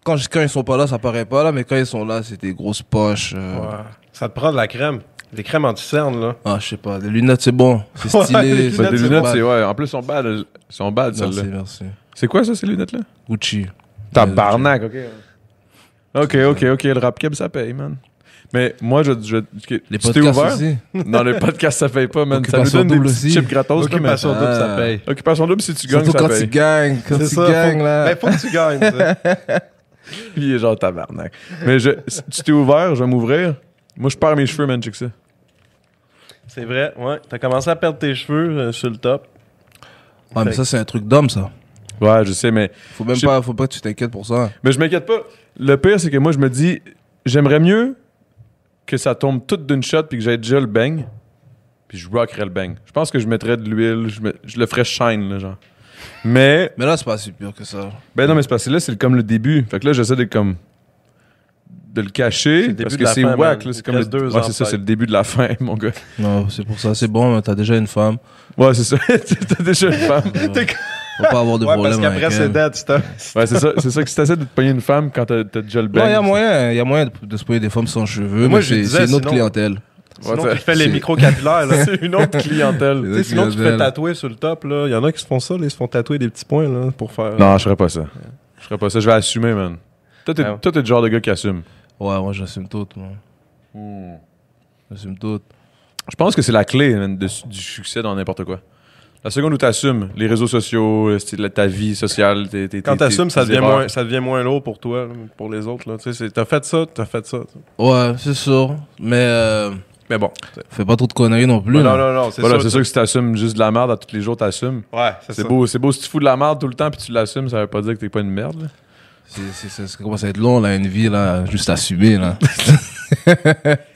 quand, je- quand ils sont pas là, ça paraît pas là, mais quand ils sont là, c'est des grosses poches. euh, Ouais. Ça te prend de la crème. Des crèmes anti-cernes, là. Ah, je sais pas, des lunettes, c'est bon. C'est Ouais, stylé. Bah, des c'est lunettes, c'est. Ouais, en plus, sont bad. Sont bad, Merci, celles-là. merci. C'est quoi ça, ces lunettes-là? Gucci. Tabarnak, ok. Ok, ok, ok. Le rap ça paye, man. Mais moi, je. je Les tu t'es ouvert? aussi. <laughs> Non, les podcasts, ça paye pas, man. Ça nous donne des double petits chips gratos, Occupation double, ça Ah. paye. Occupation double, si tu gagnes, Surtout ça quand tu paye. gagnes. Quand C'est tu ça. gagnes, faut... là. Ben, faut que tu gagnes, tu <laughs> il est genre tabarnak. Mais je, si tu t'es ouvert, je vais m'ouvrir. Moi, je perds mes cheveux, man, check ça. C'est vrai, ouais. T'as commencé à perdre tes cheveux euh, sur le top. Ouais, mais ça, c'est un truc d'homme, ça. Ouais, je sais, mais, Faut même pas, faut pas que tu t'inquiètes pour ça. mais je m'inquiète pas. Le pire, c'est que moi, je me dis, j'aimerais mieux que ça tombe tout d'une shot puis que j'aie déjà le bang. Puis je rockerais le bang. Je pense que je mettrais de l'huile, je, le ferais shine, là, genre. Mais, Mais là, c'est pas si pire que ça. ben non, mais c'est parce que là, c'est comme le début. Fait que là, j'essaie de comme. de le C'est cacher le début parce de que la c'est fin, whack, là. C'est comme le reste deux Ouais, c'est ça, c'est le début de la fin, <laughs> mon gars. Non, c'est pour ça. C'est bon, t'as déjà une femme. Ouais, c'est ça. <laughs> T'as déjà une femme. Faut pas avoir de Ouais, problème parce qu'après, c'est dead, stuff. Ouais, c'est ça. C'est ça que si t'essaies de te pogner une femme quand t'as t'as déjà le Non, bang. il y a moyen, il y a moyen de, de se payer des femmes sans cheveux, Moi, mais c'est disais, c'est une autre sinon- clientèle. Sinon, Ouais, tu fais les c'est- micro-capillaires, là. <laughs> C'est une autre clientèle. Sinon, tu te fais tatouer sur le top, là. Il y en a qui se font ça, là. Ils se font tatouer des petits points, là, pour faire. Non, je ferais pas ça. Je ferais pas ça. Je vais assumer, man. Toi, t'es ouais. toi, t'es le genre de gars qui assume. Ouais, moi j'assume tout. moi. J'assume tout. Je pense que c'est la clé man, de- du succès dans n'importe quoi. La seconde où tu assumes les réseaux sociaux, ta vie sociale, tes, tes, Quand t'assumes, ça devient, moins, ça devient moins lourd pour toi, pour les autres. Là. T'as fait ça, t'as fait ça. Ouais, c'est sûr. Mais euh, Mais bon. fais pas trop de conneries non plus. non, là. non, non, c'est Voilà, sûr. c'est sûr que si t'assumes juste de la merde à tous les jours, t'assumes. Ouais, c'est C'est ça. beau, c'est beau si tu fous de la merde tout le temps puis tu l'assumes, ça veut pas dire que t'es pas une merde. là. C'est, c'est, c'est- ça commence à être long, là, une vie, là, juste assumer, là. <laughs>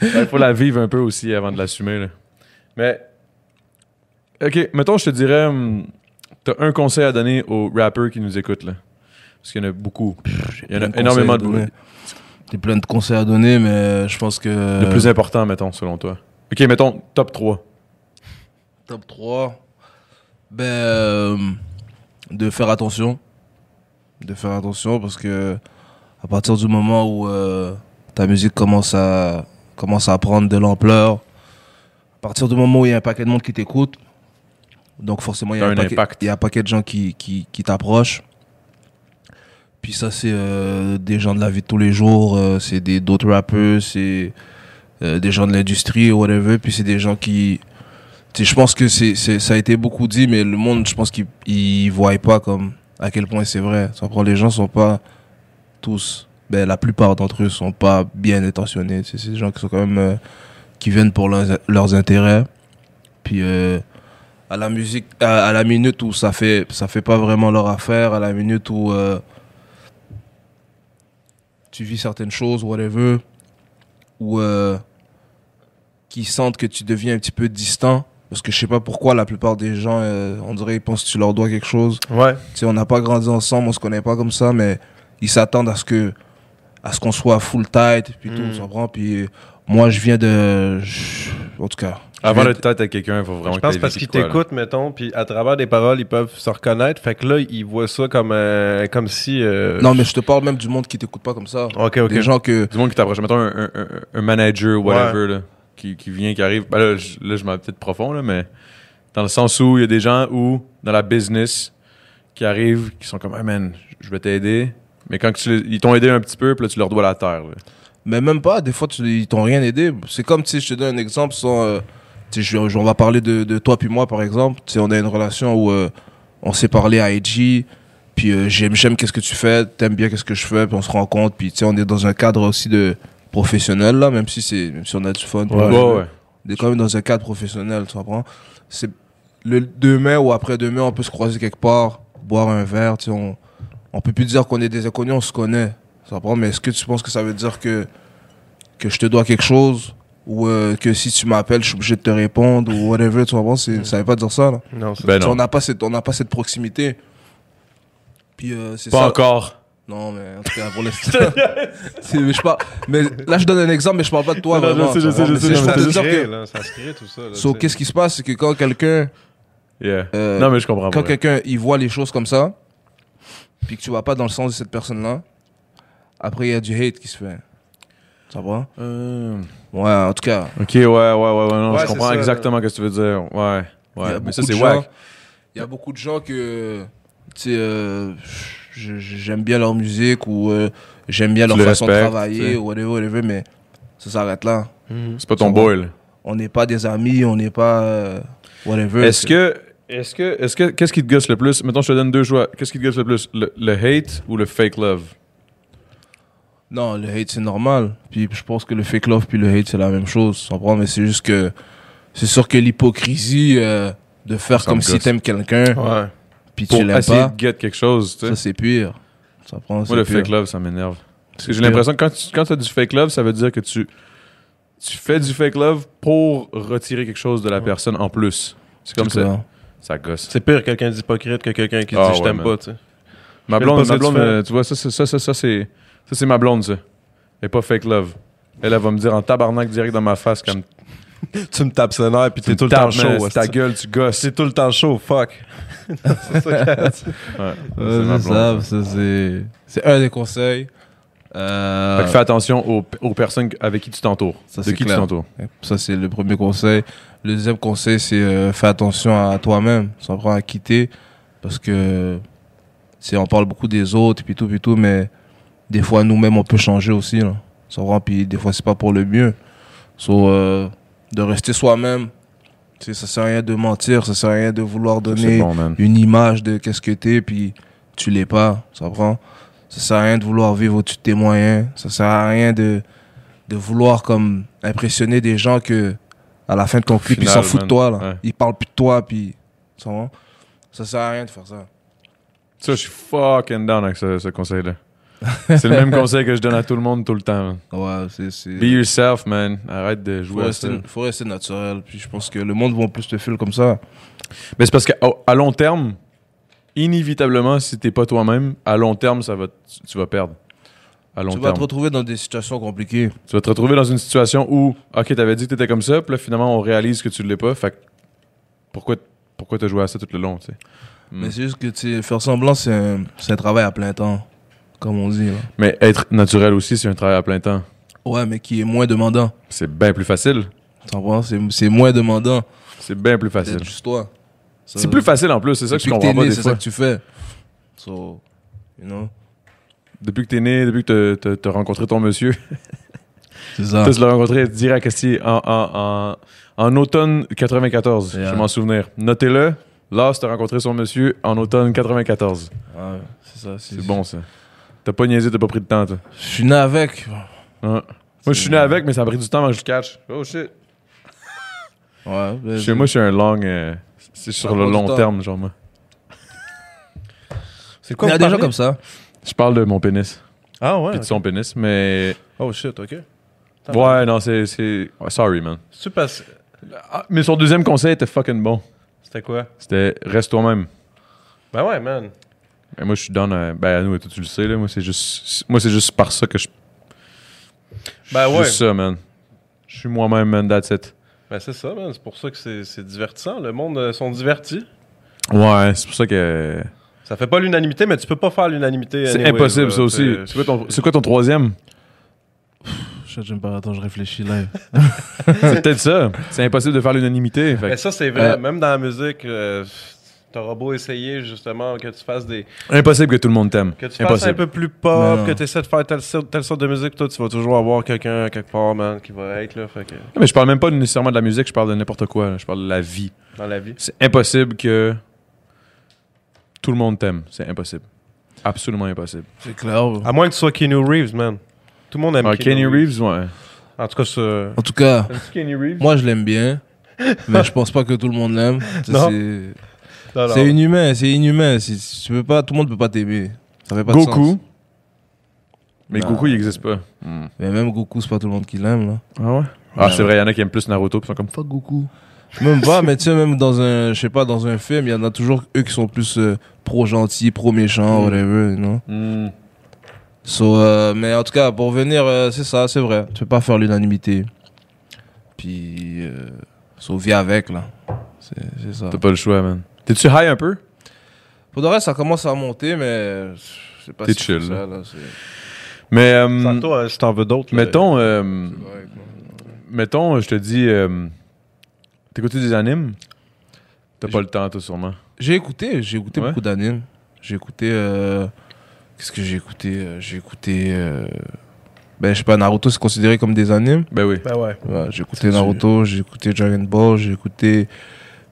Il faut la vivre un peu aussi avant de l'assumer. là. Mais, ok, mettons, je te dirais, hum, t'as un conseil à donner aux rappers qui nous écoutent, là. Parce qu'il y en a beaucoup. Il y en a plein de énormément de. conseils à donner. J'ai plein de conseils à donner, mais je pense que. Le plus important, mettons, selon toi. Ok, mettons, top 3. Top 3. Ben, euh, de faire attention. De faire attention parce que à partir du moment où euh, ta musique commence à, commence à prendre de l'ampleur, à partir du moment où il y a un paquet de monde qui t'écoute, donc forcément il y a un, impact. il y a un paquet de gens qui, qui, qui t'approchent. Puis ça, c'est euh, des gens de la vie de tous les jours, euh, c'est des d'autres rappeurs, c'est euh, des gens de l'industrie, whatever. Puis c'est des gens qui, tu sais, je pense que c'est, c'est, ça a été beaucoup dit, mais le monde, je pense qu'ils ils voient pas comme à quel point c'est vrai. Prend les gens sont pas tous, ben la plupart d'entre eux sont pas bien intentionnés. C'est, c'est des gens qui sont quand même qui viennent pour leurs, leurs intérêts. Puis euh, à la musique, à, à la minute où ça fait ça fait pas vraiment leur affaire, à la minute où euh, tu vis certaines choses, whatever, ou euh, qui sentent que tu deviens un petit peu distant. Parce que je sais pas pourquoi la plupart des gens, euh, on dirait, ils pensent que tu leur dois quelque chose. Ouais. Tu sais, on n'a pas grandi ensemble, on se connaît pas comme ça, mais ils s'attendent à ce que, à ce qu'on soit full tight, puis tout, Mm. tu comprends? Puis moi, je viens de, en tout cas. Avant d'être tête à quelqu'un, il faut vraiment Je que pense parce qu'ils t'écoutent, mettons, puis à travers des paroles, ils peuvent se reconnaître. Fait que là, ils voient ça comme, euh, comme si. euh, Non, mais je te parle même du monde qui t'écoute pas comme ça. Ok, ok. Des gens que, Du monde qui t'approche. Mettons un, un- un- un manager ou whatever, là, qui, qui vient, qui arrive. Ben là, je, là, je m'en vais peut-être profond, là, mais dans le sens où il y a des gens où, dans la business, qui arrivent, qui sont comme, hey man, je vais t'aider. Mais quand tu, ils t'ont aidé un petit peu, puis là, tu leur dois la terre. là. Mais même pas, des fois, tu, ils t'ont rien aidé. C'est comme, tu sais, je te donne un exemple sans. euh, je- je- on va parler de, de toi puis moi, par exemple. Tu sais, on a une relation où euh, on s'est parlé à IG, puis euh, j'aime, j'aime qu'est-ce que tu fais, t'aimes bien qu'est-ce que je fais, puis on se rencontre, puis tu sais, on est dans un cadre aussi de professionnel, là, même si, c'est, même si on a du fun. Ouais, ouais. On est quand même dans un cadre professionnel, tu comprends? C'est le demain ou après-demain, on peut se croiser quelque part, boire un verre, tu sais, on, on peut plus dire qu'on est des inconnus, on se connaît. Tu comprends? Mais est-ce que tu penses que ça veut dire que, que je te dois quelque chose? Ou euh, que si tu m'appelles, je suis obligé de te répondre ou whatever, tu comprends? C'est, ça veut pas dire ça, là. Non, c'est- Ben non. On n'a pas cette, on n'a pas cette proximité. Puis euh, c'est Pas ça. encore. Non, mais en tout cas, pour l'instant. <laughs> C'est- mais, je parle, mais là, je donne un exemple, mais je parle pas de toi. Non, non, vraiment, je sais, je sais, je sais, ça se crée, que- là, ça se crée tout ça. là, So, qu'est-ce qui se passe, c'est que quand quelqu'un, Yeah. euh, non, mais je comprends quand pas. quelqu'un, il voit les choses comme ça, puis que tu vas pas dans le sens de cette personne-là, après, il y a du hate qui se fait. Ça va? Euh, Ouais, en tout cas. ok, ouais, ouais, ouais, ouais, non, Ouais, je comprends ça, exactement ce que tu veux dire. Ouais, ouais. Mais ça, c'est wack. Il y a beaucoup de gens que, tu sais, euh, j'aime bien leur musique ou euh, j'aime bien leur façon de travailler ou whatever, whatever, mais ça s'arrête là. C'est pas ton là. On n'est pas des amis, on n'est pas euh, whatever. Est-ce que, est-ce que, est-ce que, qu'est-ce qui te gosse le plus? Mettons, je te donne deux choix. Qu'est-ce qui te gosse le plus? Le, le hate ou le fake love? Non, le hate c'est normal. Puis je pense que le fake love puis le hate c'est la même chose. Tu comprends? Mais c'est juste que c'est sûr que l'hypocrisie euh, de faire comme me si t'aimes quelqu'un Ouais. puis Pour tu l'aimes essayer pas, de get quelque chose, tu sais. ça c'est pire. Ça prend. Moi, le pire. fake love, ça m'énerve. Parce que j'ai C'est l'impression que quand tu quand as du fake love, ça veut dire que tu, tu fais du fake love pour retirer quelque chose de la personne en plus. C'est comme ça. Ça gosse. C'est pire quelqu'un d'hypocrite que quelqu'un qui Ah, dit je ouais, t'aime pas, tu sais. Ma Je blonde, ma euh, tu vois, ça, ça, ça, ça, ça, c'est ça, c'est ma blonde, ça. Elle pas fake love. Elle, elle va me dire en tabarnak direct dans ma face comme <laughs> Tu me tapes ses nerfs puis t'es tout le temps chaud. ta gueule, tu gosses. C'est tout le temps chaud, fuck. <laughs> c'est ça c'est un des conseils. Euh, Fait que fais attention aux, aux personnes avec qui tu t'entoures. Ça, De c'est qui clair. tu t'entoures. Ça, c'est le premier conseil. Le deuxième conseil, c'est euh, fais attention à toi-même. Ça prend à quitter. Parce que, on parle beaucoup des autres, puis tout, puis tout, mais des fois, nous-mêmes, on peut changer aussi. Là. Ça prend, puis des fois, c'est pas pour le mieux. So, euh, de rester soi-même. Ça sert à rien de mentir, ça sert à rien de vouloir donner bon, une image de qu'est-ce que t'es, puis tu l'es pas, ça prend. Ça sert à rien de vouloir vivre au-dessus de tes moyens. Ça sert à rien de, de vouloir comme impressionner des gens que à la fin de ton clip, ils final, s'en foutent de toi, là. Ouais. Ils parlent plus de toi, puis ça va. Ça sert à rien de faire ça. Ça, je suis fucking down avec ce, ce conseil-là. C'est le même conseil que je donne à tout le monde tout le temps. Ouais, c'est... Be yourself, man. Arrête de faut jouer à ça. rester, faut rester naturel. Puis je pense que le monde va plus te filer comme ça. Mais c'est parce qu'à à long terme, inévitablement, si t'es pas toi-même, à long terme, ça va, tu, vas perdre. À long tu vas terme. te retrouver dans des situations compliquées. Tu vas te retrouver dans une situation où, ok, t'avais dit que t'étais comme ça, puis là, finalement, on réalise que tu l'es pas. Fait pourquoi, pourquoi t'as joué à ça tout le long, tu sais? Mm. Mais c'est juste que tu faire semblant, c'est un, c'est un travail à plein temps, comme on dit. Là. Mais être naturel aussi, c'est un travail à plein temps. Ouais, mais qui est moins demandant. C'est bien plus facile. Tu? C'est, moins demandant C'est bien plus facile. juste toi. C'est plus facile en plus, c'est ça que je comprends pas des c'est ça que tu fais. So, you know, Depuis que t'es né, depuis que t'as- t'as t'as rencontré ton monsieur, <laughs> c'est ça. tu l'as rencontré direct ici en, en, en, en automne 94, Yeah. je m'en souvenir. Notez-le, Lars t'a rencontré son monsieur en automne 94. Ouais, c'est ça. C'est bon ça. T'as pas niaisé, t'as pas pris de temps, toi. Je suis né avec. Ouais. Moi, je suis né avec, mais ça a pris du temps avant que je le catch. Oh shit. Ouais, ben, Chez moi, je suis un long. euh, c'est sur Ça le prend du long temps. terme, genre, moi. C'est il y a des gens comme ça. Je parle de mon pénis. Ah ouais? Puis de son pénis, mais. Oh shit, ok. Ouais, non, c'est. c'est- ouais, sorry, man. Tu passes. Ah, mais son deuxième conseil était fucking bon. C'était quoi? C'était reste toi-même. Ben ouais, man. Et moi, je suis down à. Ben, à nous, toi, tu le sais, là. Moi, c'est juste. Moi, c'est juste par ça que je. Ben ouais. Juste ça, man. Je suis moi-même, man, that's it. Ben c'est ça, man. C'est pour ça que c'est c'est divertissant. Le monde euh, sont divertis. Ouais, c'est pour ça que. Ça fait pas l'unanimité, mais tu peux pas faire l'unanimité. C'est impossible, là. ça aussi. C'est- quoi, ton... c'est quoi ton troisième? Je j'aime pas, attends, je réfléchis live. <laughs> C'est peut-être ça. C'est impossible de faire l'unanimité. Mais que- ça, c'est vrai. Euh, Même dans la musique, euh, t'auras beau essayer, justement, que tu fasses des. Impossible que tout le monde t'aime. Que tu fasses un Impossible. peu plus pop, que tu essaies de faire telle, sorte- telle sorte de musique, toi, tu vas toujours avoir quelqu'un quelque part, man, qui va être là. Fait que, Mais je parle même pas nécessairement de la musique, je parle de n'importe quoi. là. Je parle de la vie. dans la vie. C'est impossible que tout le monde t'aime. C'est impossible. Absolument impossible. C'est clair. À moins que tu sois Keanu Reeves, man. Tout le monde aime Ah, Kenny Reeves, ouais. En tout cas, ça. En tout cas, Kenny moi je l'aime bien. <laughs> mais je pense pas que tout le monde l'aime. Non. C'est Non, non. c'est inhumain, c'est inhumain. Tu peux pas, tout le monde peut pas t'aimer. Ça fait pas de sens. Goku. Mais Non. Goku, il existe pas. Hmm. Mais même Goku, c'est pas tout le monde qui l'aime, là. Ah ouais? Ah, c'est vrai, il y en a qui aiment plus Naruto, puis ils sont comme Fuck Goku. Même pas, mais tu sais, même dans un, je sais pas, dans un film, il y en a toujours eux qui sont plus euh, pro-gentils, pro-méchants, Mm. whatever, you know? Hmm. So, euh, mais en tout cas, pour venir, euh, c'est ça, c'est vrai. Tu peux pas faire l'unanimité. Puis, euh, so, vis avec, là. C'est c'est ça. T'as pas le choix, man. T'es-tu high un peu? Pour de vrai, ça commence à monter, mais je sais pas T'es si chill, c'est là. ça, là. c'est- Mais, euh, Sans toi, si t'en veux d'autres. là. mettons, euh, mettons, je te dis, euh, t'écoutes des animes? T'as Je- pas le temps, toi, sûrement. J'ai écouté, j'ai écouté Ouais. beaucoup d'animes. J'ai écouté. euh, Qu'est-ce que j'ai écouté Euh, J'ai écouté. euh, Ben, je sais pas, Naruto, c'est considéré comme des animes. Ben oui. Ben ouais. Ouais, j'ai écouté Naruto, j'ai écouté Dragon Ball, j'ai écouté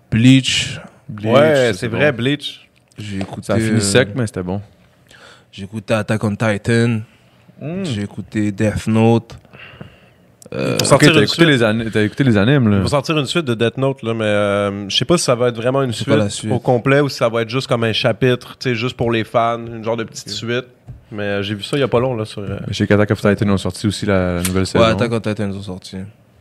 Bleach. Bleach, ouais, c'est vrai, bon. Bleach. J'ai écouté. Ça a fini euh, sec, mais c'était bon. J'ai écouté Attack on Titan. Hmm. J'ai écouté Death Note. Euh, Pour sortir t'as une écouté, suite. les t'as écouté les animes, là. va sortir une suite de Death Note, là, mais euh, je sais pas si ça va être vraiment une suite, au complet ou si ça va être juste comme un chapitre, tu sais, juste pour les fans, une genre de petite suite. Mais euh, j'ai vu ça il y a pas long, là, sur... euh, Chez Attack of Titan, ils ont sorti aussi la, la nouvelle ouais, saison. Attack on Titan, ils ont sorti.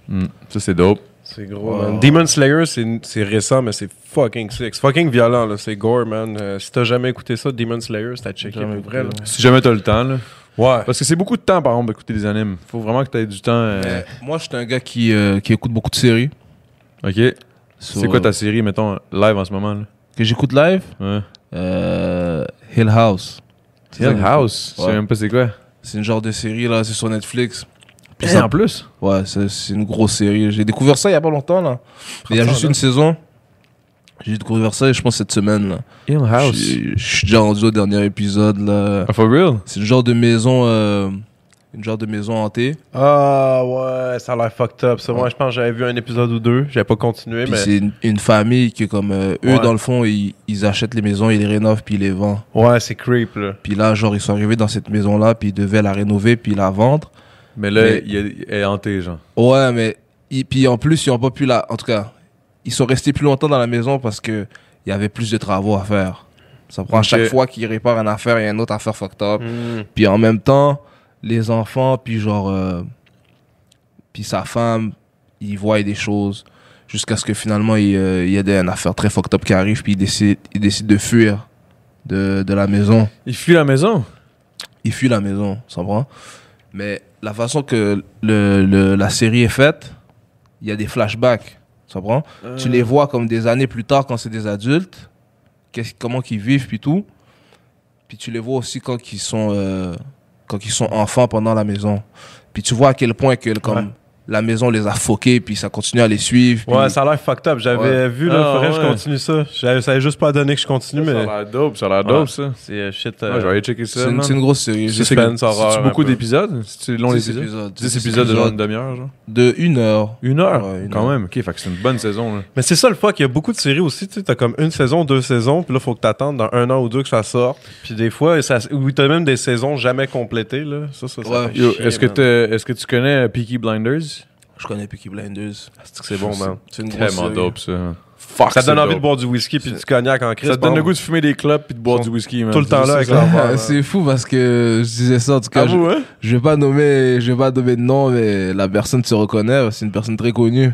Hmm. Ça, c'est dope. C'est gros, Wow. man. Demon Slayer, c'est c'est récent, mais c'est fucking sick. C'est fucking violent, là. C'est gore, man. Euh, si t'as jamais écouté ça, Demon Slayer, c'est à checker Jamais pour vrai, là. Si jamais t'as le temps, là. Ouais. Parce que c'est beaucoup de temps, par exemple, d'écouter des animes. Faut vraiment que t'aies du temps. euh, moi, je suis un gars qui, euh, qui écoute beaucoup de séries. Ok. So, C'est quoi ta série, mettons, live en ce moment, là? Que j'écoute live? Ouais. euh, Hill House. Hill House? Je sais même pas c'est quoi. C'est une genre de série, là, c'est sur Netflix. Ça- en plus? Ouais, c'est une grosse série. J'ai découvert ça il y a pas longtemps, là. Il y a juste là. une saison. J'ai découvert ça, je pense, cette semaine, là. Hill Je je suis déjà rendu au dernier épisode, là. Ah, for real? C'est le genre de maison euh, une genre de maison hantée. Ah ouais, ça a l'air fucked up. Ça, moi, je pense que j'avais vu un épisode ou deux. J'avais pas continué, Puis mais. c'est une, une famille qui, comme euh, eux, Ouais. dans le fond, ils, ils achètent les maisons, ils les rénovent, puis ils les vendent. Ouais, c'est creep, là. Puis là, genre, ils sont arrivés dans cette maison-là, puis ils devaient la rénover, puis la vendre. Mais là, Mais- il est- hanté, genre. Ouais, mais puis en plus, ils ont pas pu la. En tout cas, ils sont restés plus longtemps dans la maison parce que il y avait plus de travaux à faire. Ça prend à Ok. chaque fois qu'ils réparent une affaire, il y a une autre affaire fucked up. Hmm. Puis en même temps, les enfants, puis genre, euh, puis sa femme, ils voient des choses jusqu'à ce que finalement il, euh, il y a des, une affaire très fucked up qui arrive, puis ils décident, ils décident de fuir de, de la maison. Il fuit la maison? Ils fuient la maison, ça prend. Mais la façon que le, le- la série est faite, il y a des flashbacks, prend. Tu les vois comme des années plus tard quand c'est des adultes, comment qu'ils vivent puis tout. Puis tu les vois aussi quand ils sont euh, quand ils sont enfants pendant la maison. Puis tu vois à quel point que comme Ouais. La maison les a foqués puis ça continue à les suivre. puis- Ouais, ça a l'air fucked up. J'avais Ouais. vu, là, Ah, faudrait que je continue ça. J'avais- Ça avait juste pas donné que je continue, Ça mais. a l'air dope, ça a l'air Ouais. dope, ça. C'est euh, shit. Ouais, euh, je vais aller checker ça. c'est une, man. c'est une grosse série. C'est- beaucoup d'épisodes? C'est long 10 l'épisode? épisodes? 10 épisodes de genre une demi-heure, genre? de une heure. Une heure? Ouais, une Quand heure. même. Ok, fait que c'est une bonne saison, là. Mais c'est ça le fuck, il y a beaucoup de séries aussi, tu sais, t'as comme une saison, deux saisons, puis là, faut que t'attendes dans un an ou deux que ça sorte. Puis des fois, ça, ou t'as même des saisons jamais complétées, là. Ça, ça, ça est-ce que, est-ce tu connais Peaky Blinders? Je connais Peaky Blinders. C'est que c'est bon, man? C'est une grosse Tellement dope, ça. Fuck, Ça te donne envie de boire du whisky puis du cognac en crise. Ça te donne le goût de fumer des clopes puis de boire du whisky, man. tout le temps là avec ça. leur c'est fou parce que je disais ça en tout cas. Je- vous, hein? Je vais pas nommer, je vais pas nommer de nom, mais la personne se reconnaît. C'est une personne très connue.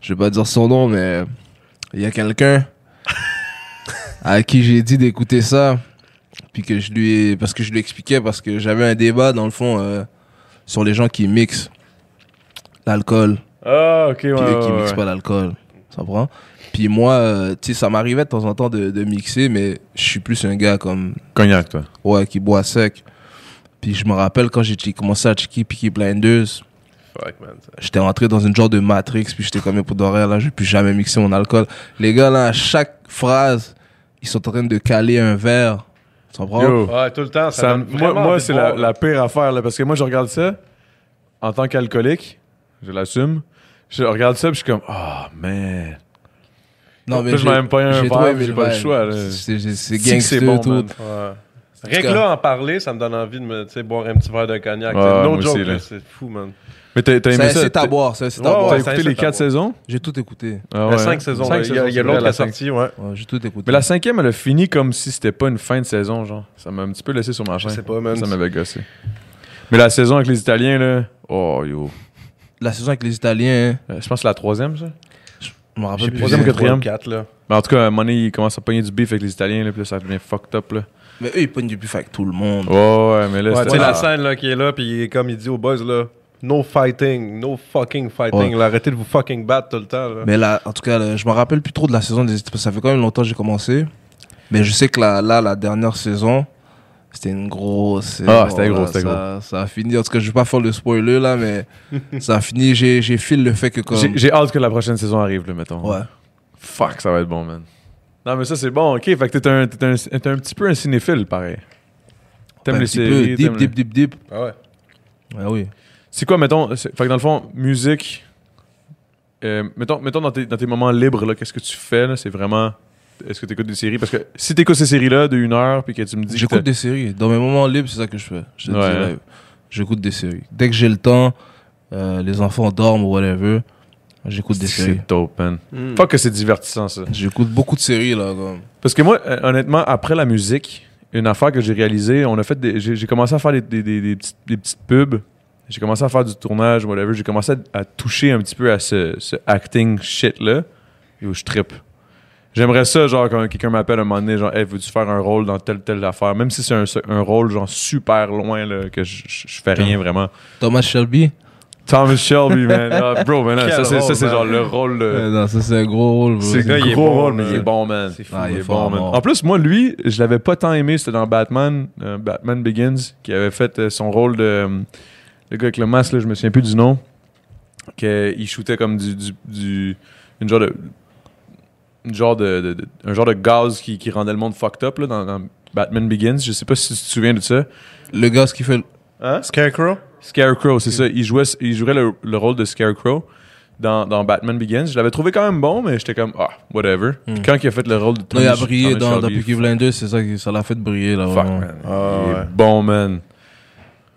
Je vais pas dire son nom, mais il y a quelqu'un <laughs> à qui j'ai dit d'écouter ça, puis que je lui ai, parce que je lui expliquais, parce que j'avais un débat dans le fond euh, sur les gens qui mixent l'alcool, Ah, ok, ouais. puis eux qui ouais, mixent ouais. pas l'alcool. Ça prend. Puis moi, euh, tu sais, ça m'arrivait de temps en temps de, de mixer, mais je suis plus un gars comme Cognac, toi. ouais qui boit sec. Puis je me rappelle quand j'ai commencé à checker Peaky Blinders, Fuck, man. j'étais rentré dans une genre de matrix puis j'étais comme pour d'oreille là je vais plus jamais mixer mon alcool les gars là à chaque phrase ils sont en train de caler un verre tu comprends? Yo. Ouais, tout le temps. Ça, moi, moi c'est la, la pire affaire, là, parce que moi, je regarde ça en tant qu'alcoolique, je l'assume. Je regarde ça, puis je suis comme, oh, man. non Là, je m'en aime pas un verre, j'ai pas le choix, c'est gangster bon, tout man. Ouais. Rien que là, en parler, ça me donne envie de me, tu sais, boire un petit verre de cognac. Moi no joke, c'est fou, man. Mais t'as aimé Ça, c'est à T'as- boire ça c'est à Ouais, boire T'as écouté les quatre saisons? j'ai tout écouté Ah a cinq saisons. Cinq là. Il y a, il y a c'est vrai, l'autre qui la est cinq- sorti, ouais. Ouais, j'ai tout écouté Mais la cinquième, elle a fini comme si c'était pas une fin de saison, genre. Ça m'a un petit peu laissé sur ma Je faim. sais pas, man. Ça m'avait gossé. Mais la saison avec les Italiens, là, oh, yo. La saison avec les Italiens Euh, Je pense que c'est la troisième, ça. je me rappelle J'ai plus troisième quatrième. 4, là. Mais en tout cas, à un moment donné, il commence à pogner du beef avec les Italiens, là, puis là, ça devient fucked up, là. mais eux ils pognent du buff avec tout le monde Ouais, ouais, mais là, Ouais, tu c'était- sais, la scène là, qui est là, puis comme il dit aux boys, là, no fighting, no fucking fighting. Ouais. là, arrêtez de vous fucking battre tout le temps. Là. Mais là, en tout cas, là, je me rappelle plus trop de la saison des parce que ça fait quand même longtemps que j'ai commencé. Mais je sais que là, là la dernière saison, c'était une grosse. Ah, c'était gros, c'était ça, Ça a fini. En tout cas, je vais pas faire le spoiler là, mais <laughs> ça a fini. J'ai, j'ai fil le fait que comme. J'ai j'ai hâte que la prochaine saison arrive, là, mettons. Ouais. Fuck, ça va être bon, man. Non, mais ça, c'est bon, ok. Fait que t'es un, t'es un, t'es un petit peu un cinéphile, pareil. T'aimes Un les petit peu séries. Deep, t'aimes deep, deep, deep. Ah ouais. Ouais, oui. C'est quoi, mettons, c'est- fait que dans le fond, musique, euh, mettons, mettons dans, tes, dans tes moments libres, là, qu'est-ce que tu fais, là, c'est vraiment, est-ce que tu écoutes des séries? Parce que si tu écoutes ces séries-là de une heure, puis que tu me dis J'écoute des séries. Dans mes moments libres, c'est ça que je fais. Je te Ouais, dis live. J'écoute des séries. Dès que j'ai le temps, euh, les enfants dorment ou whatever, j'écoute des séries. c'est dope, man. Hmm. Fuck que c'est divertissant, ça. J'écoute beaucoup de séries là. Comme. Parce que moi, euh, honnêtement, après la musique, une affaire que j'ai réalisée, on a fait des- j'ai j'ai commencé à faire des, des, des- des petites, des petites pubs. J'ai commencé à faire du tournage, whatever. J'ai commencé à, à toucher un petit peu à ce, ce acting shit-là. Et où je trippe. J'aimerais ça, genre, quand quelqu'un m'appelle un moment donné, genre, hey, veux-tu faire un rôle dans telle, telle affaire? Même si c'est un, un rôle, genre, super loin, là, que je, je, fais rien vraiment. Thomas Shelby? Thomas Shelby, man. Ah, <laughs> bro, man, ça, c'est, ça, c'est genre le rôle de. Non, ça c'est un gros rôle. bro. C'est gars, un il est gros bon, rôle, mais là. il est bon, man. C'est fou. Ah, Il il est est bon, fort, man. En plus, moi, lui, je l'avais pas tant aimé. C'était dans Batman, euh, Batman Begins, qui avait fait euh, son rôle de. euh, le gars avec le masque, là, je me souviens plus du nom. Qu'il shootait comme du. du, du- une genre de. Une genre de, de- de- un genre de gaz qui, qui rendait le monde fucked up là, dans, dans Batman Begins. Je sais pas si tu te souviens de ça. Le gars, ce qu'il fait. Hein? Scarecrow? Scarecrow, c'est ça. Il, jouait, il jouerait le, le rôle de Scarecrow dans, dans Batman Begins. Je l'avais trouvé quand même bon, mais j'étais comme, ah, whatever. Puis quand il a fait le rôle de Non, il a Tommy- brillé Tommy dans, dans Peaky Blinders, c'est ça qui ça l'a fait briller là. Fuck, man. Ah, il ouais. est bon, man.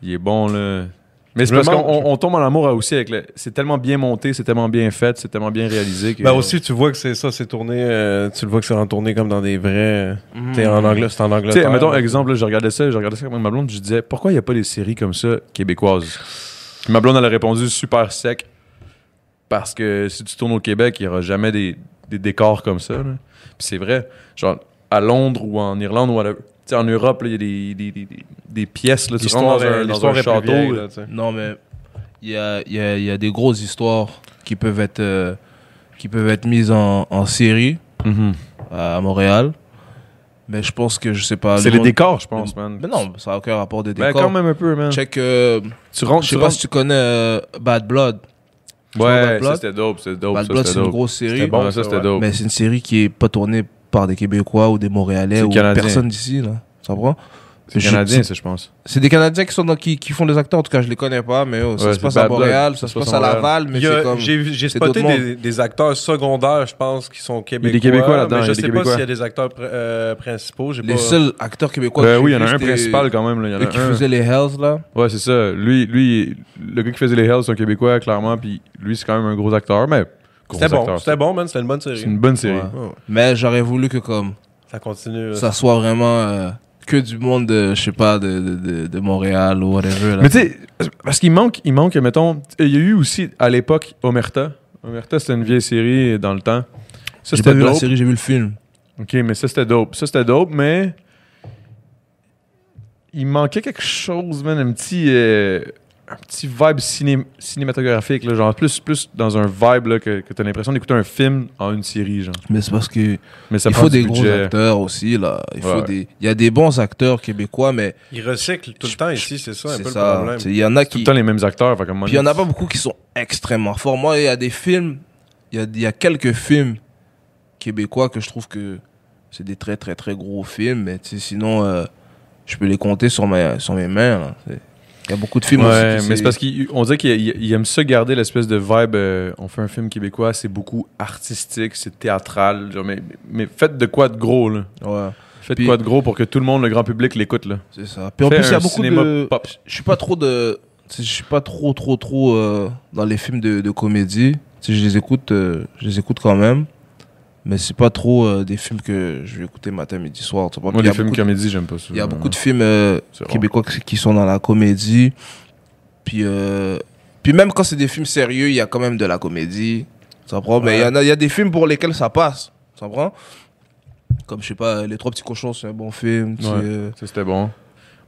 Il est bon, là. Mais c'est parce qu'on on- on tombe en amour aussi avec le. C'est tellement bien monté, c'est tellement bien fait, c'est tellement bien réalisé que. Ben aussi, tu vois que c'est ça, c'est tourné. euh, tu le vois que c'est en tourné comme dans des vrais. T'es en anglais, c'est en Tu Angleterre. sais, mettons, exemple, là, je regardais ça, je regardais ça avec ma blonde, je disais, pourquoi il n'y a pas des séries comme ça québécoises? Puis ma blonde, elle a répondu super sec. Parce que si tu tournes au Québec, il n'y aura jamais des, des décors comme ça. là. Puis c'est vrai. Genre, à Londres ou en Irlande ou whatever. Sais, en Europe, il y a des, des, des, des- pièces, là, tu rentres L'histoire dans un, dans château. vieille, là. Non, mais il y a, y, a, y a des grosses histoires qui peuvent être, euh, qui peuvent être mises en, en série Mhm. à Montréal. Mais je pense que je sais pas. C'est le les monde- décors, je pense, man. Mais non, ça n'a aucun rapport de Ben, décor. quand même un peu, man. Check. euh, Tu rentres, je sais pas rentres. si tu connais euh, Bad Blood. Ouais, Bad Blood? ça c'était dope, c'était dope. Bad ça, Blood, c'est une grosse série. Bon, ça, ouais. dope. Mais c'est une série qui est pas tournée par des Québécois ou des Montréalais ou canadien. personne d'ici, là. Ça comprend? C'est canadien, ça, je pense. C'est des Canadiens qui, sont dans, qui, qui font des acteurs. En tout cas, je les connais pas, mais oh, ça Ouais, se passe à. Montréal, ça se passe à. Laval, mais c'est comme. J'ai spoté des, des acteurs secondaires, je pense, qui sont québécois. des Québécois là-dedans, Je sais pas s'il y a des acteurs pr- euh, principaux. Les pas... seuls acteurs québécois Ben oui, il y en a un principal quand même. là. Il y en a qui un. faisaient les Hells, là. Ouais, c'est ça. Lui, lui, le gars qui faisait les Hells, c'est un Québécois, clairement. Puis lui, c'est quand même un gros acteur. Mais C'était bon, c'était bon, man. C'était une bonne série. C'est une bonne série. Ouais. Mais j'aurais voulu que, comme, Ça continue. ça soit vraiment euh, que du monde de, je sais pas, de, de, de, Montréal ou whatever. Là. Mais tu sais, parce qu'il manque, il manque, mettons, il y a eu aussi à l'époque Omerta. Omerta, c'était une vieille série dans le temps. Ça, j'ai pas vu la série, j'ai vu le film. Ok, mais ça, c'était dope. Ça, c'était dope, mais. Il manquait quelque chose, man. Un petit. euh, Un petit vibe ciné- cinématographique, là, genre plus, plus dans un vibe là, que, que t'as l'impression d'écouter un film en une série, genre. Mais c'est parce que Mais ça il faut des gros budget. acteurs aussi, là. Il Ouais. faut des, il y a des bons acteurs québécois, mais Ils recyclent tout le temps ici, c'est ça un c'est peu ça. le problème. Tu Il y en a Tout qui, le temps les mêmes acteurs. Comme Puis il y en a pas beaucoup qui sont extrêmement forts. Moi, il y a des films, il y a, il y a quelques films québécois que je trouve que c'est des très très très gros films, mais tu sinon, euh, je peux les compter sur mes, sur mes mains. là. Il y a beaucoup de films aussi. Ouais, que mais c'est parce qu'on dirait qu'il il- il aime ça garder l'espèce de vibe. euh, on fait un film québécois, c'est beaucoup artistique, c'est théâtral. genre, mais, mais faites de quoi de gros, là. Ouais, Faites Puis- quoi de gros pour que tout le monde, le grand public, l'écoute, là. c'est ça. Puis en Fais plus, il y a beaucoup de. pop. Je suis pas trop de. Je suis pas trop trop trop euh, dans les films de, de comédie. Je les écoute, euh, je les écoute quand même. Mais c'est pas trop euh, des films que je vais écouter matin, midi, soir. tu vois. Moi, Puis il y les a films beaucoup de- comédie, j'aime pas ça. Il y a beaucoup de films euh, québécois qui qui sont dans la comédie. Puis, euh, puis même quand c'est des films sérieux, il y a quand même de la comédie. Ça prend. Mais il y en a, il y a des films pour lesquels ça passe. Ça prend. Comme je sais pas, Les Trois Petits Cochons, c'est un bon film. Ouais. euh, c'était bon.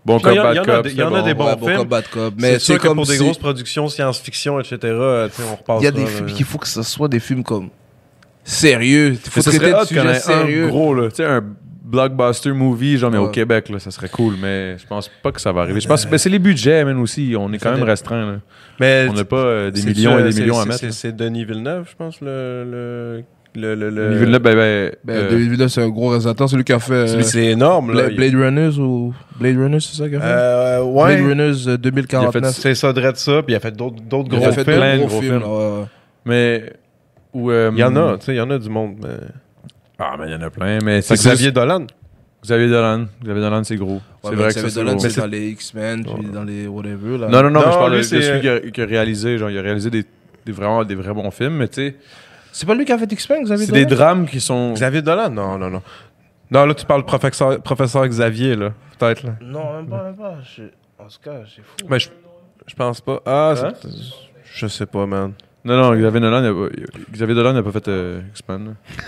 Bon Il y cop, bad cop. des- il y en a des bons films. cop, bad cop. Mais c'est comme pour des grosses productions, science-fiction, etc., on repasse Il y a des films qu'il faut que ce soit des films comme sérieux. Il faut ça traiter de qu'on sujets ait un sérieux. gros, là. Tu sais, un blockbuster movie, genre, mais au Ouais. Québec, là, ça serait cool. Mais je pense pas que ça va arriver. Je pense que ben, c'est les budgets, man, aussi. On est quand même restreint, là. Mais On n'a pas euh, des millions et euh, des millions à mettre. c'est- Denis Villeneuve, je pense, le... le, le, le, le- Denis Villeneuve, ben, ben, Ben, euh, David Villeneuve, c'est un gros réalisateur. Celui qui a fait euh, C'est énorme, là. Bla- Blade Runners ou Blade Runners, c'est ça qu'il a fait? Euh, Blade ouais. Runners euh, 2049. C'est ça, de ça, puis il a fait d'autres Il gros fait films. plein de gros gros films. films. ouais. mais. Ou, euh, Il y en a, tu sais, il y en a du monde. Mais... Ah, mais il y en a plein. Mais C'est c'est Xavier Dolan. Xavier Dolan. Xavier Dolan, c'est gros. Ouais, c'est vrai que Xavier c'est Dolan, gros. c'est dans les X-Men, puis dans les whatever. Là. Non, non, non, mais je parle de, lui, de c'est- celui qui a, qui a réalisé. Genre, il a réalisé des, des vraiment des vrais bons films, mais tu sais, C'est pas lui qui a fait X-Men, Xavier c'est Dolan? des drames qui sont. Xavier Dolan? Non, non, non. Non, là, tu parles professeur, professeur Xavier, là. Peut-être, là. Non, même pas, même pas. Je- En tout cas, c'est fou. Mais je, je pense pas. Ah, Hein? c'est- je sais pas, man. Non, non, Xavier Dolan, n'a pas fait euh, X-Men. <laughs>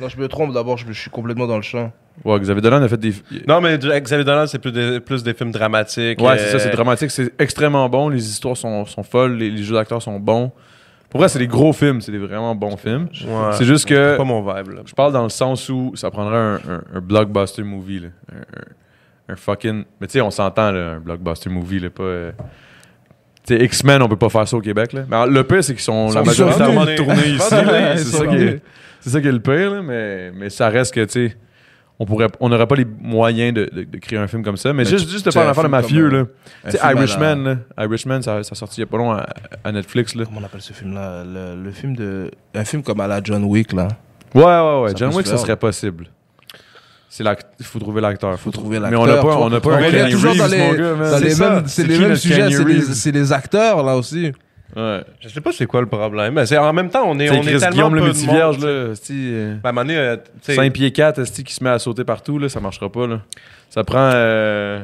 Non, je me trompe d'abord, je, suis complètement dans le champ. Ouais, Xavier Dolan a fait des. Non, mais Xavier Dolan, c'est plus des, plus des films dramatiques. Ouais, euh, c'est ça, c'est dramatique, c'est extrêmement bon, les histoires sont, sont folles, les, les jeux d'acteurs sont bons. Pour vrai, c'est des gros films, c'est des vraiment bons films. Ouais. C'est juste que- C'est pas mon vibe, là. Je parle dans le sens où ça prendrait un, un- un blockbuster movie, là. Un, un- un fucking. Mais tu sais, on s'entend, là, un blockbuster movie, là, pas. euh, X-Men, on peut pas faire ça au Québec, là. Mais alors, le pire, c'est qu'ils sont la majoritairement tournés ici, là. C'est ça, qui est- ça qui est le pire, là. Mais, mais ça reste que, tu sais, on pourrait, on n'aurait pas les moyens de, de- de créer un film comme ça. Mais, Mais juste, juste de faire un affaire de film mafieux, là. Un Tu sais, film Irishman, là. Irishman, ça, ça a sorti il y a pas long à, à Netflix, là. Comment on appelle ce film-là? Le, le film de. Un film comme à la John Wick, là. Ouais, ouais, ouais. Ça John Wick, ça serait possible. C'est Il faut trouver l'acteur. Faut trouver Mais l'acteur. on n'a pas, on n'a pas on un revient Kenny toujours dans les- mon gars, man. dans C'est les ça. mêmes, c'est les sujets, Keanu c'est les, les acteurs là aussi. Ouais. Je sais pas c'est quoi le problème. Mais c'est en même temps, on est, C'est on est tellement Guillaume le peu de multivierge, monde, là. esti, euh, Ben, à un moment donné, euh, 5 pieds 4, esti, qui se met à sauter partout, là, ça marchera pas, là. Ça prend... euh,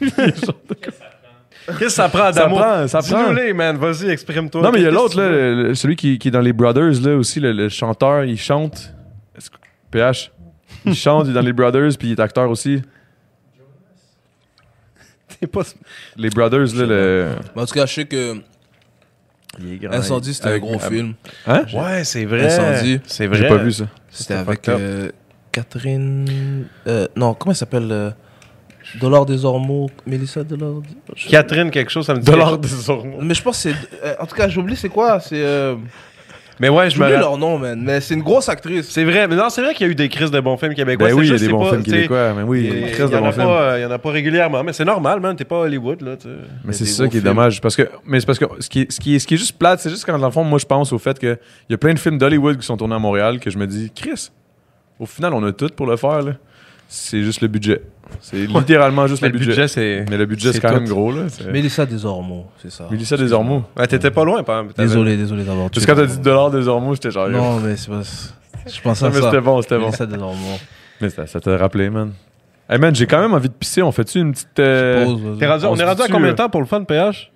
<laughs> Qu'est-ce que ça prend Ça d'amour? prend, ça prend. Dis-nous-les, man. Vas-y, exprime-toi. Non, mais il y a l'autre, là, le- le- celui qui, qui est dans les Brothers, là, aussi, le, le chanteur, il chante. PH. Il chante, il est dans les Brothers, puis il est acteur aussi. <laughs> T'es pas... Les Brothers, là, le... Mais en tout cas, je sais que Il est grand. Incendie, c'était un Avec- gros film. Hein? Ouais, c'est vrai. Incendie. C'est vrai. J'ai pas vu ça. C'était avec euh, Catherine. euh, non, comment elle s'appelle euh, Dollar des Ormeaux. Mélissa Dollar. je- Catherine, quelque chose, ça me dit. Dollar des hormones. Mais je pense que c'est. euh, en tout cas, j'oublie c'est quoi. C'est. Mais ouais, je me leur nom, man. Mais c'est une grosse actrice. C'est vrai, mais non, c'est vrai qu'il y a eu des crises de bons films québécois. Ben oui, il y a des bons pas- films québécois, mais oui, Il y a y, des crises de en a bons films. pas, il y en a pas régulièrement, mais c'est normal, man. T'es pas à Hollywood, là. Mais c'est ça qui est films. dommage. Parce que, mais c'est parce que ce qui, est, ce, qui est, ce qui est juste plate, c'est juste quand, dans le fond, moi, je pense au fait qu'il y a plein de films d'Hollywood qui sont tournés à Montréal que je me dis, Chris, au final, on a tout pour le faire. là. C'est juste le budget. C'est littéralement juste Mais le budget. budget, c'est. Mais le budget, c'est quand même tout. gros. Là. C'est- Mélissa des Ormeaux, c'est ça. Mélissa Desormeaux. Ouais, t'étais pas loin, par exemple. T'avais- Désolé, désolé d'avoir Parce que quand t'as dit dollar Desormeaux, j'étais genre. Non, mais c'est pas. Je pensais Ah, à mais ça. c'était bon, c'était bon. Mélissa des Ormeaux. Mais ça ça t'a rappelé, man. Hey, man, j'ai quand même envie de pisser. On fait-tu une petite. euh. T'es rendu- On on est rendu à combien euh, de temps pour le fun, PH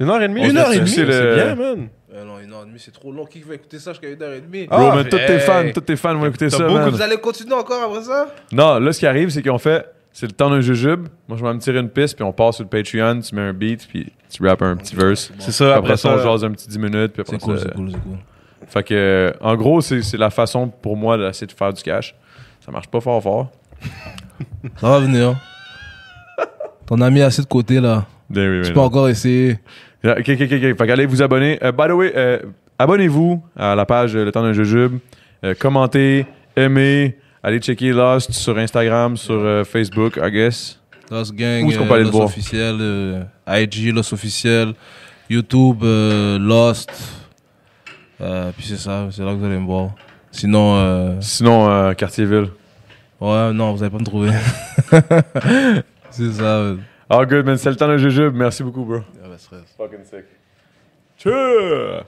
Une heure et demie? Une heure et demie, c'est bien, man. Euh, non, une heure et demie, c'est trop long. Qui va écouter ça jusqu'à une heure et demie? Ah, Bro, man, tous tes fans, tous tes fans vont écouter ça, beaucoup man. Vous allez continuer encore après ça? Non, là, ce qui arrive, c'est qu'on fait. C'est le temps d'un jujube. Moi, je vais me tirer une piste, puis on part sur le Patreon, tu mets un beat, puis tu rappes un petit verse. C'est ça, après, ça, on jase un petit 10 minutes, puis après C'est cool, ça- c'est cool, c'est cool. Fait que, euh, en gros, c'est c'est la façon pour moi d'essayer de faire du cash. Ça marche pas fort fort. <laughs> Ça va venir. Ton ami assez de côté là. Ben oui, Tu peux non. encore essayer. Ok, ok, ok. Fait qu'allez vous abonner. Euh, by the way, euh, abonnez-vous à la page euh, Le Temps d'un Jujube. Euh, commentez, aimez. Allez checker Lost sur Instagram, sur euh, Facebook, I guess. Lost Gang, Où est-ce qu'on euh, peut aller le Lost voir? officiel, euh, IG, Lost officiel, YouTube, euh, Lost. Euh, puis c'est ça, c'est là que vous allez me voir. Sinon, euh, Sinon, euh, Quartier-Ville. ouais, non, vous allez pas me trouver. <laughs> c'est ça. euh. All good, man. C'est le temps d'un jujube. Merci beaucoup, bro. Ah, stress. Fucking sick. Tchou!